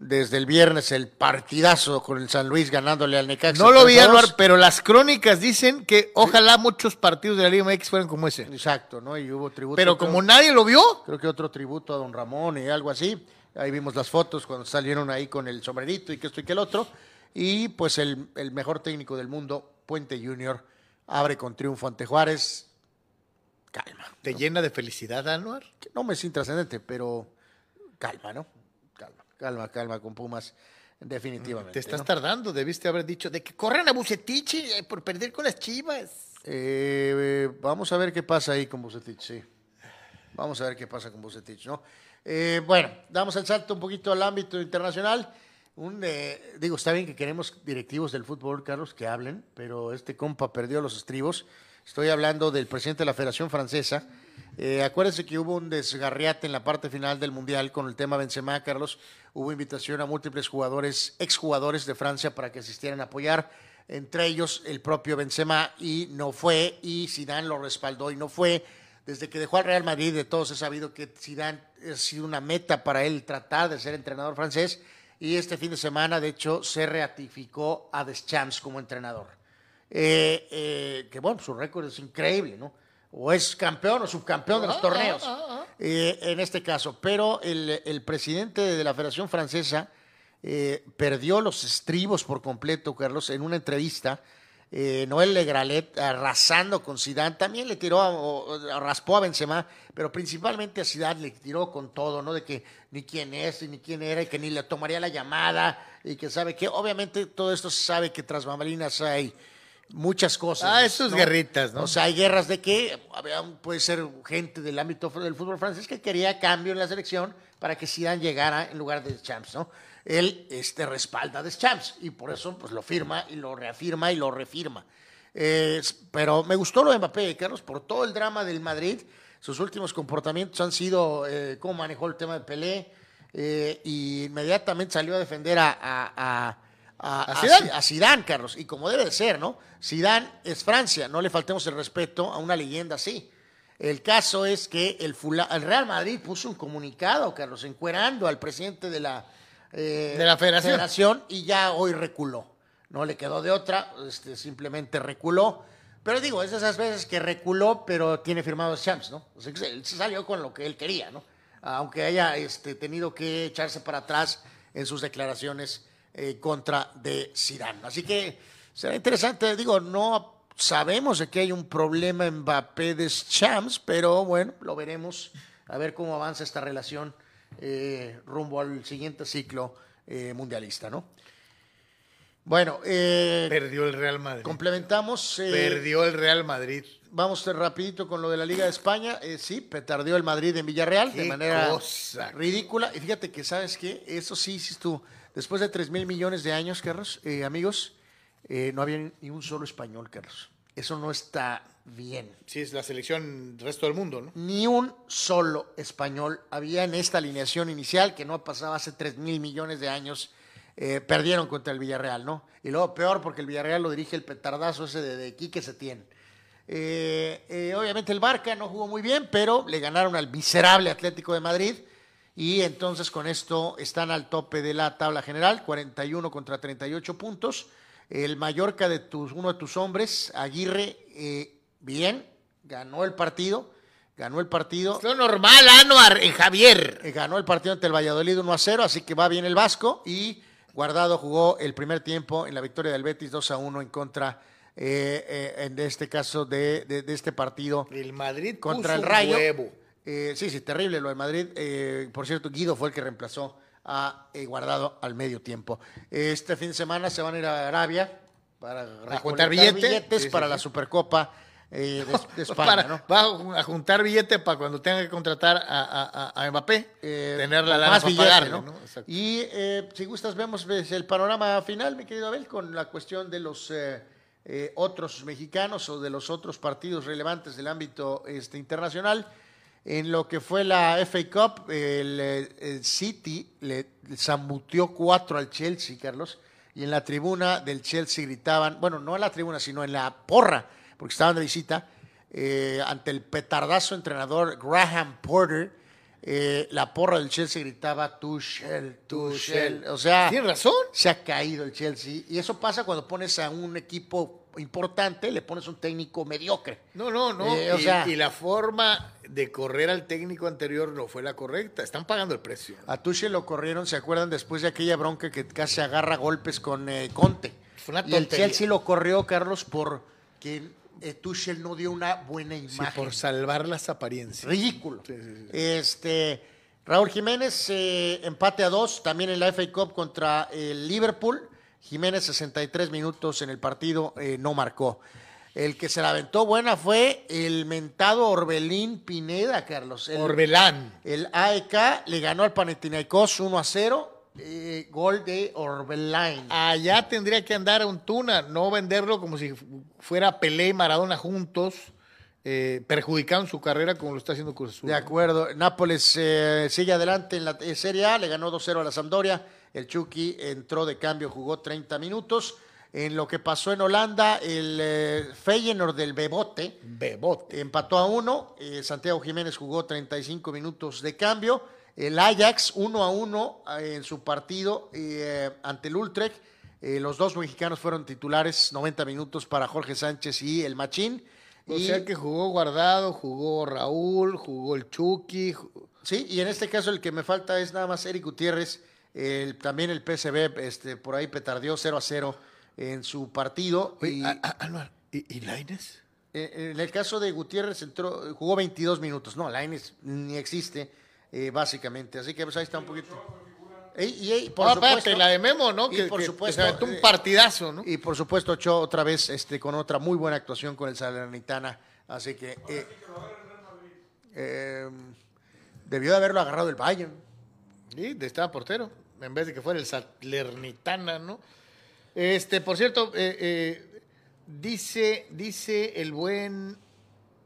[SPEAKER 2] Desde el viernes el partidazo con el San Luis ganándole al Necaxa.
[SPEAKER 1] No lo vi,
[SPEAKER 2] 3 a 2.
[SPEAKER 1] Anuar, pero las crónicas dicen que ojalá muchos partidos de la Liga MX fueran como ese.
[SPEAKER 2] Exacto, ¿no? Y hubo tributo.
[SPEAKER 1] Pero
[SPEAKER 2] creo-
[SPEAKER 1] como nadie lo vio,
[SPEAKER 2] Creo que otro tributo a don Ramón y algo así. Ahí vimos las fotos cuando salieron ahí con el sombrerito y que esto y que el otro. Y pues el, el mejor técnico del mundo, Puente Junior, abre con triunfo ante Juárez. Calma.
[SPEAKER 1] te llena de felicidad, Anuar.
[SPEAKER 2] que no me es intrascendente, pero calma, ¿no? Calma, calma, calma con Pumas, definitivamente.
[SPEAKER 1] Te estás
[SPEAKER 2] ¿no?
[SPEAKER 1] tardando, debiste haber dicho de que corran a Bucetich eh, por perder con las chivas.
[SPEAKER 2] Eh, vamos a ver qué pasa ahí con Bucetich, sí. Vamos a ver qué pasa con Bucetich, ¿no? Eh, bueno, damos el salto un poquito al ámbito internacional. Un, eh, digo, está bien que queremos directivos del fútbol, Carlos, que hablen, pero este compa perdió los estribos. Estoy hablando del presidente de la Federación Francesa. Eh, acuérdense que hubo un desgarriate en la parte final del Mundial con el tema Benzema, Carlos. Hubo invitación a múltiples jugadores, exjugadores de Francia para que asistieran a apoyar, entre ellos el propio Benzema, y no fue, y Zidane lo respaldó y no fue. Desde que dejó al Real Madrid, de todos he sabido que Zidane ha sido una meta para él tratar de ser entrenador francés, y este fin de semana, de hecho, se ratificó a Deschamps como entrenador. Eh, eh, que bueno, su récord es increíble, ¿no? O es campeón o subcampeón de los
[SPEAKER 1] Ah,
[SPEAKER 2] torneos,
[SPEAKER 1] ah, ah,
[SPEAKER 2] eh, en este caso. Pero el, el presidente de la Federación Francesa perdió los estribos por completo, Carlos, en una entrevista. Eh, Noel Legralet arrasando con Zidane, también le tiró, a- o- raspó a Benzema, pero principalmente a Zidane le tiró con todo, ¿no? De que ni quién es, ni quién era, y que ni le tomaría la llamada, y que sabe que, obviamente, todo esto se sabe que tras bambalinas hay muchas cosas.
[SPEAKER 1] Ah, eso es guerritas, ¿no?
[SPEAKER 2] O sea, hay guerras de que había, puede ser gente del ámbito del fútbol francés que quería cambio en la selección para que Zidane llegara en lugar de Champs, ¿no? Él este, respalda a Champs y por eso pues lo firma y lo reafirma y lo refirma. Eh, pero me gustó lo de Mbappé, Carlos, por todo el drama del Madrid. sus últimos comportamientos han sido eh, cómo manejó el tema de Pelé eh, y inmediatamente salió a defender a, a, a, a-
[SPEAKER 1] Zidane.
[SPEAKER 2] Zi- a Zidane, Carlos, y como debe de ser, ¿no? Zidane es Francia, no le faltemos el respeto a una leyenda así. El caso es que el, fula- el Real Madrid puso un comunicado, Carlos, encuerando al presidente de la, eh,
[SPEAKER 1] De la federación.
[SPEAKER 2] y ya hoy reculó. No le quedó de otra, este, simplemente reculó. Pero digo, es de esas veces que reculó, pero tiene firmado Champs, ¿no? O sea, él se salió con lo que él quería, ¿no? Aunque haya este, tenido que echarse para atrás en sus declaraciones eh, contra de Zidane. Así que será interesante, digo, no sabemos de que hay un problema en Mbappé de Champs, pero bueno, lo veremos, a ver cómo avanza esta relación eh, rumbo al siguiente ciclo eh, mundialista, ¿no? Bueno, eh,
[SPEAKER 1] Perdió el Real Madrid.
[SPEAKER 2] complementamos.
[SPEAKER 1] Perdió el Real Madrid.
[SPEAKER 2] Vamos rapidito con lo de la Liga de España. Sí, petardeó el Madrid en Villarreal de manera
[SPEAKER 1] cosa.
[SPEAKER 2] ridícula. Y fíjate que, ¿sabes qué? Eso sí, tú. Después de 3 mil millones de años, Carlos, amigos, no había ni un solo español, Carlos. Eso no está bien.
[SPEAKER 1] Sí, es la selección del resto del mundo, ¿no?
[SPEAKER 2] Ni un solo español había en esta alineación inicial que no pasaba hace 3 mil millones de años. eh, perdieron contra el Villarreal, ¿no? Y luego peor porque el Villarreal lo dirige el petardazo ese de, de Quique Setién. Eh, eh, obviamente el Barca no jugó muy bien, pero le ganaron al miserable Atlético de Madrid. Y entonces con esto están al tope de la tabla general, 41 contra 38 puntos. El Mallorca de tus, uno de tus hombres, Aguirre, eh, bien, ganó el partido. Ganó el partido.
[SPEAKER 1] Lo normal, Anuar, en Javier.
[SPEAKER 2] Eh, ganó el partido ante el Valladolid 1 a 0, así que va bien el Vasco. Y Guardado jugó el primer tiempo en la victoria del Betis 2 a 1 en contra, eh, eh, en este caso, de, de- de este partido.
[SPEAKER 1] El Madrid
[SPEAKER 2] contra
[SPEAKER 1] puso
[SPEAKER 2] el Rayo.
[SPEAKER 1] huevo.
[SPEAKER 2] Eh, sí, sí, terrible lo de Madrid. Eh, por cierto, Guido fue el que reemplazó a Guardado al medio tiempo. Este fin de semana se van a ir a Arabia para
[SPEAKER 1] juntar billete.
[SPEAKER 2] billetes
[SPEAKER 1] Sí, sí,
[SPEAKER 2] para
[SPEAKER 1] sí.
[SPEAKER 2] la Supercopa eh, de, de España,
[SPEAKER 1] Para-
[SPEAKER 2] ¿no?
[SPEAKER 1] Va a juntar billete para cuando tenga que contratar a, a- a- Mbappé, tener la lana
[SPEAKER 2] más
[SPEAKER 1] para
[SPEAKER 2] billete,
[SPEAKER 1] pagarle,
[SPEAKER 2] ¿no?
[SPEAKER 1] ¿no? Exacto.
[SPEAKER 2] Y eh, si gustas, vemos el panorama final, mi querido Abel, con la cuestión de los eh, eh, otros mexicanos o de los otros partidos relevantes del ámbito este, internacional. En lo que fue la FA Cup, el, eh, el City le zambutió cuatro al Chelsea, Carlos, y en la tribuna del Chelsea gritaban, bueno, no en la tribuna, sino en la porra, porque estaban de visita, eh, ante el petardazo entrenador Graham Porter, eh, la porra del Chelsea gritaba Tuchel, Tuchel. O sea,
[SPEAKER 1] Tienes razón.
[SPEAKER 2] se ha caído el Chelsea. Y eso pasa cuando pones a un equipo importante, le pones un técnico mediocre.
[SPEAKER 1] No, no, no.
[SPEAKER 2] Eh, o
[SPEAKER 1] y,
[SPEAKER 2] sea-
[SPEAKER 1] y la forma de correr al técnico anterior no fue la correcta. Están pagando el precio.
[SPEAKER 2] A Tuchel lo corrieron, ¿se acuerdan? Después de aquella bronca que casi agarra golpes con eh, Conte.
[SPEAKER 1] Fue una
[SPEAKER 2] y el. Chelsea lo corrió, Carlos, porque eh, Tuchel no dio una buena
[SPEAKER 1] Sí,
[SPEAKER 2] imagen.
[SPEAKER 1] por salvar las apariencias.
[SPEAKER 2] Ridículo.
[SPEAKER 1] Sí, sí, sí.
[SPEAKER 2] Este, Raúl Jiménez, eh, empate a dos, también en la FA Cup contra el Liverpool. Jiménez, 63 minutos en el partido, eh, no marcó. El que se la aventó buena fue el mentado Orbelín Pineda, Carlos. El,
[SPEAKER 1] Orbelán.
[SPEAKER 2] El AEK le ganó al Panathinaikos 1 a 0. Eh, gol de Orbelán.
[SPEAKER 1] Allá tendría que andar un Tuna, no venderlo como si fuera Pelé y Maradona juntos, eh, perjudicando su carrera como lo está haciendo Cruz Azul.
[SPEAKER 2] De acuerdo. Nápoles eh, sigue adelante en la eh, Serie A, le ganó 2-0 a la Sampdoria. El Chucky entró de cambio, jugó 30 minutos. En lo que pasó en Holanda, el eh, Feyenoord del Bebote
[SPEAKER 1] Bebote.
[SPEAKER 2] empató a uno. Santiago Jiménez jugó 35 minutos de cambio. El Ajax 1 a 1 eh, en su partido eh, ante el Utrecht. Eh, los dos mexicanos fueron titulares 90 minutos para Jorge Sánchez y el Machín.
[SPEAKER 1] O
[SPEAKER 2] Y-
[SPEAKER 1] sea que jugó Guardado, jugó Raúl, jugó el Chucky.
[SPEAKER 2] Sí, y en este caso el que me falta es nada más Eric Gutiérrez. El- también el PSV este, por ahí petardeó 0 a 0 en su partido.
[SPEAKER 1] Oye,
[SPEAKER 2] y,
[SPEAKER 1] a- a- Anuar, ¿y,
[SPEAKER 2] eh, en el caso de Gutiérrez entró, jugó 22 minutos. No, Lainez ni existe, eh, básicamente. Así que pues ahí está un poquito. Y, ey, por
[SPEAKER 1] Ah,
[SPEAKER 2] supuesto,
[SPEAKER 1] la de Memo, ¿no?
[SPEAKER 2] y
[SPEAKER 1] Que,
[SPEAKER 2] por
[SPEAKER 1] que- que
[SPEAKER 2] supuesto,
[SPEAKER 1] se un
[SPEAKER 2] eh,
[SPEAKER 1] partidazo, ¿no?
[SPEAKER 2] Y por supuesto, Ochoa otra vez este, con otra muy buena actuación con el Salernitana. Así que eh, eh, debió de haberlo agarrado el Bayern.
[SPEAKER 1] Sí, de estaba portero, en vez de que fuera el Salernitana, ¿no? Este, por cierto, eh, dice, dice el buen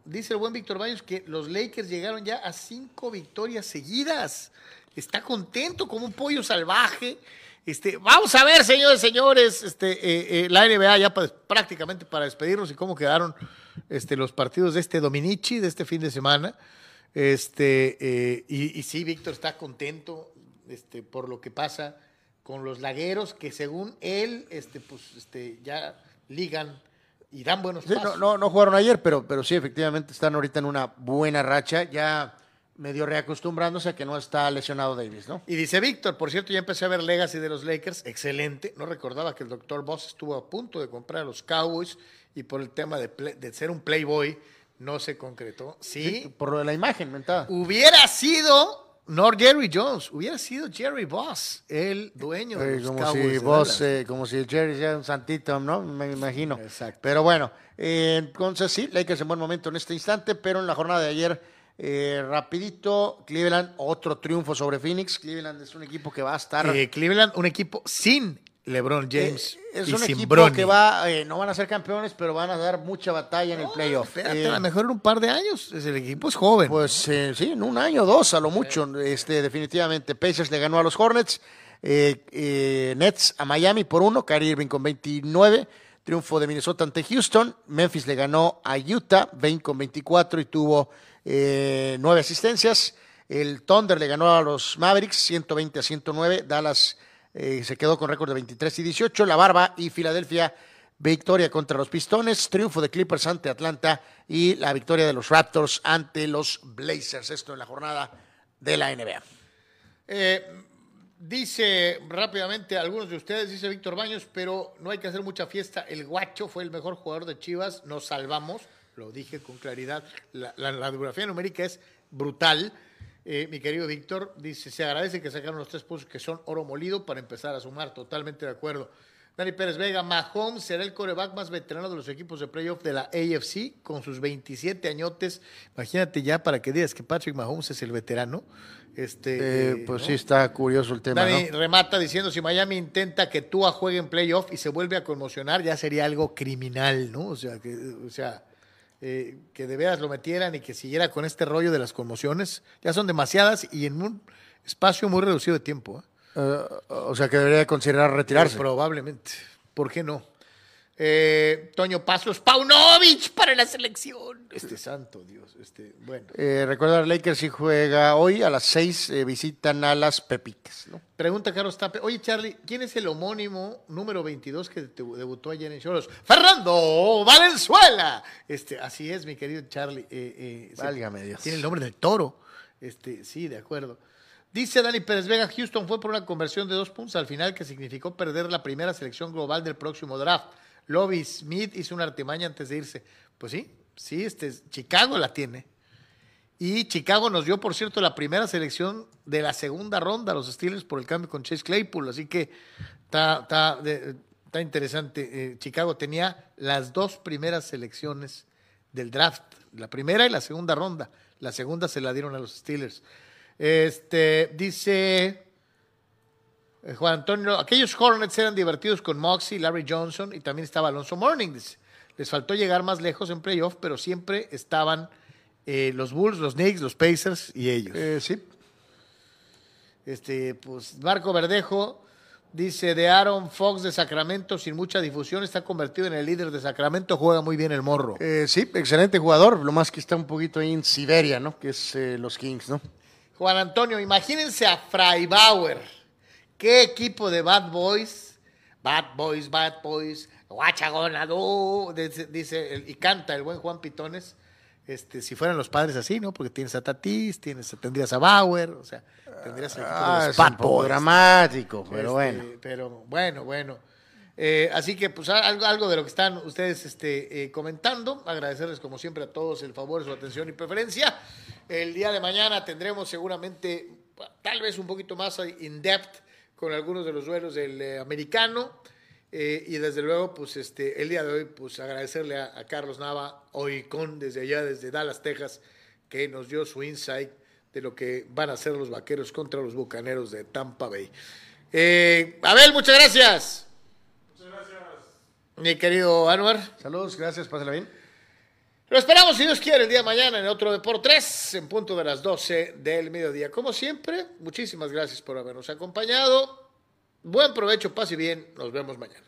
[SPEAKER 1] dice el buen Víctor Baños que los Lakers llegaron ya a cinco victorias seguidas. Está contento como un pollo salvaje. Este, vamos a ver, señores, señores, este, eh, eh, la NBA ya prácticamente para despedirnos y cómo quedaron este, los partidos de este Dominici, de este fin de semana. Este, eh, y, y sí, Víctor está contento este, por lo que pasa con los lagueros que según él, este, pues, este, ya ligan y dan buenos
[SPEAKER 2] Sí,
[SPEAKER 1] pasos.
[SPEAKER 2] no, no, no jugaron ayer, pero, pero sí, efectivamente están ahorita en una buena racha, ya medio reacostumbrándose a que no está lesionado Davis, ¿no?
[SPEAKER 1] Y dice Víctor, por cierto, ya empecé a ver Legacy de los Lakers, excelente. No recordaba que el doctor Boss estuvo a punto de comprar a los Cowboys y por el tema de, play- de ser un playboy no se concretó. Sí,
[SPEAKER 2] Por lo de la imagen, mentada.
[SPEAKER 1] hubiera sido, no Jerry Jones, hubiera sido Jerry Boss, el dueño de
[SPEAKER 2] Eh,
[SPEAKER 1] los
[SPEAKER 2] como
[SPEAKER 1] Cowboys.
[SPEAKER 2] si
[SPEAKER 1] Dallas.
[SPEAKER 2] eh, como si Jerry sea un santito, ¿no? Me imagino.
[SPEAKER 1] Exacto.
[SPEAKER 2] Pero bueno, eh, entonces sí, Lakers en buen momento en este instante, pero en la jornada de ayer, rapidito, Cleveland, otro triunfo sobre Phoenix. Cleveland es un equipo que va a estar...
[SPEAKER 1] Cleveland, un equipo sin LeBron James.
[SPEAKER 2] Eh, es
[SPEAKER 1] y
[SPEAKER 2] un equipo
[SPEAKER 1] Bronny.
[SPEAKER 2] que va, eh, no van a ser campeones, pero van a dar mucha batalla en el playoff.
[SPEAKER 1] Espérate,
[SPEAKER 2] Eh,
[SPEAKER 1] a lo mejor en un par de años. El equipo es joven.
[SPEAKER 2] Pues sí, en un año o dos a lo mucho, este, definitivamente. Pacers le ganó a los Hornets, Nets a Miami por uno, Kyrie Irving con 29, triunfo de Minnesota ante Houston, Memphis le ganó a Utah, 20 con 24 y tuvo nueve asistencias. El Thunder le ganó a los Mavericks, 120 a 109, Dallas eh, se quedó con récord de 23 y 18, La Barba y Filadelfia Victoria contra los Pistones, triunfo de Clippers ante Atlanta y la victoria de los Raptors ante los Blazers. Esto en la jornada de la NBA.
[SPEAKER 1] Eh, dice rápidamente algunos de ustedes, dice Víctor Baños, pero no hay que hacer mucha fiesta. El guacho fue el mejor jugador de Chivas, nos salvamos, lo dije con claridad. La, la, la biografía numérica es brutal. Eh, mi querido Víctor dice, se agradece que sacaron los tres puntos que son oro molido para empezar a sumar, totalmente de acuerdo. Dani Pérez Vega, Mahomes será el coreback más veterano de los equipos de playoff de la AFC con sus 27 añotes. Imagínate ya para que digas que Patrick Mahomes es el veterano. Este,
[SPEAKER 2] Eh,
[SPEAKER 1] eh,
[SPEAKER 2] pues
[SPEAKER 1] ¿no?
[SPEAKER 2] sí, está curioso el tema.
[SPEAKER 1] Dani
[SPEAKER 2] ¿no?
[SPEAKER 1] remata diciendo si Miami intenta que Tua juegue en playoff y se vuelve a conmocionar, ya sería algo criminal, ¿no? O sea, que, o sea, eh, que de veras lo metieran y que siguiera con este rollo de las conmociones. Ya son demasiadas y en un espacio muy reducido de tiempo. ¿eh?
[SPEAKER 2] Eh, o sea que debería considerar retirarse.
[SPEAKER 1] Probablemente. ¿Por qué no? Eh, Toño Pasos, Paunovic para la selección. Este santo Dios, este, bueno.
[SPEAKER 2] Eh, recuerda, Lakers sí juega hoy a las 6, eh, visitan a las Pepitas. ¿no?
[SPEAKER 1] Pregunta Carlos Tape. Oye, Charlie, ¿quién es el homónimo número 22 que te- debutó ayer en Cholos? ¡Fernando Valenzuela! Este, así es, mi querido Charlie. Eh, eh,
[SPEAKER 2] Válgame Dios.
[SPEAKER 1] Tiene el nombre del toro. Este, sí, de acuerdo. Dice Dani Pérez Vega, Houston fue por una conversión de dos puntos al final que significó perder la primera selección global del próximo draft. Lobby Smith hizo una artimaña antes de irse. Pues sí, sí, este, Chicago la tiene. Y Chicago nos dio, por cierto, la primera selección de la segunda ronda, los Steelers, por el cambio con Chase Claypool. Así que está, interesante. Eh, Chicago tenía las dos primeras selecciones del draft, la primera y la segunda ronda. La segunda se la dieron a los Steelers. Este, dice Juan Antonio, aquellos Hornets eran divertidos con Moxie, Larry Johnson y también estaba Alonso Mourning. dice. Les faltó llegar más lejos en playoff, pero siempre estaban eh, los Bulls, los Knicks, los Pacers y ellos.
[SPEAKER 2] Eh, sí.
[SPEAKER 1] Este, pues Marco Verdejo dice de Aaron Fox de Sacramento, sin mucha difusión, está convertido en el líder de Sacramento, juega muy bien el morro.
[SPEAKER 2] Eh, sí, excelente jugador, lo más que está un poquito ahí en Siberia, ¿no? Que es eh, los Kings, ¿no?
[SPEAKER 1] Juan Antonio, imagínense a Freibauer. ¿Qué equipo de Bad Boys? Bad Boys, Bad Boys, Guachagonado, dice, y canta el buen Juan Pitones. Este, si fueran los padres así, ¿no? Porque tienes a Tatis, tienes, tendrías a Bauer, o sea, tendrías el equipo de
[SPEAKER 2] Ah,
[SPEAKER 1] los
[SPEAKER 2] es
[SPEAKER 1] Bad
[SPEAKER 2] un poco
[SPEAKER 1] Boys.
[SPEAKER 2] dramático, pero
[SPEAKER 1] Este,
[SPEAKER 2] bueno.
[SPEAKER 1] Pero bueno, bueno. Eh, así que, pues, algo, algo de lo que están ustedes este, eh, comentando. Agradecerles, como siempre, a todos el favor, su atención y preferencia. El día de mañana tendremos seguramente, tal vez un poquito más in-depth con algunos de los duelos del eh, americano. Eh, y desde luego, pues este, el día de hoy, pues agradecerle a, a Carlos Nava, hoy con desde allá, desde Dallas, Texas, que nos dio su insight de lo que van a hacer los vaqueros contra los bucaneros de Tampa Bay. Eh, Abel, muchas gracias. Muchas gracias. Mi querido Anwar.
[SPEAKER 2] Saludos, gracias, pásala bien.
[SPEAKER 1] Lo esperamos, si Dios quiere, el día de mañana en otro Deportes, en punto de las 12 del mediodía. Como siempre, muchísimas gracias por habernos acompañado. Buen provecho, pase bien. Nos vemos mañana.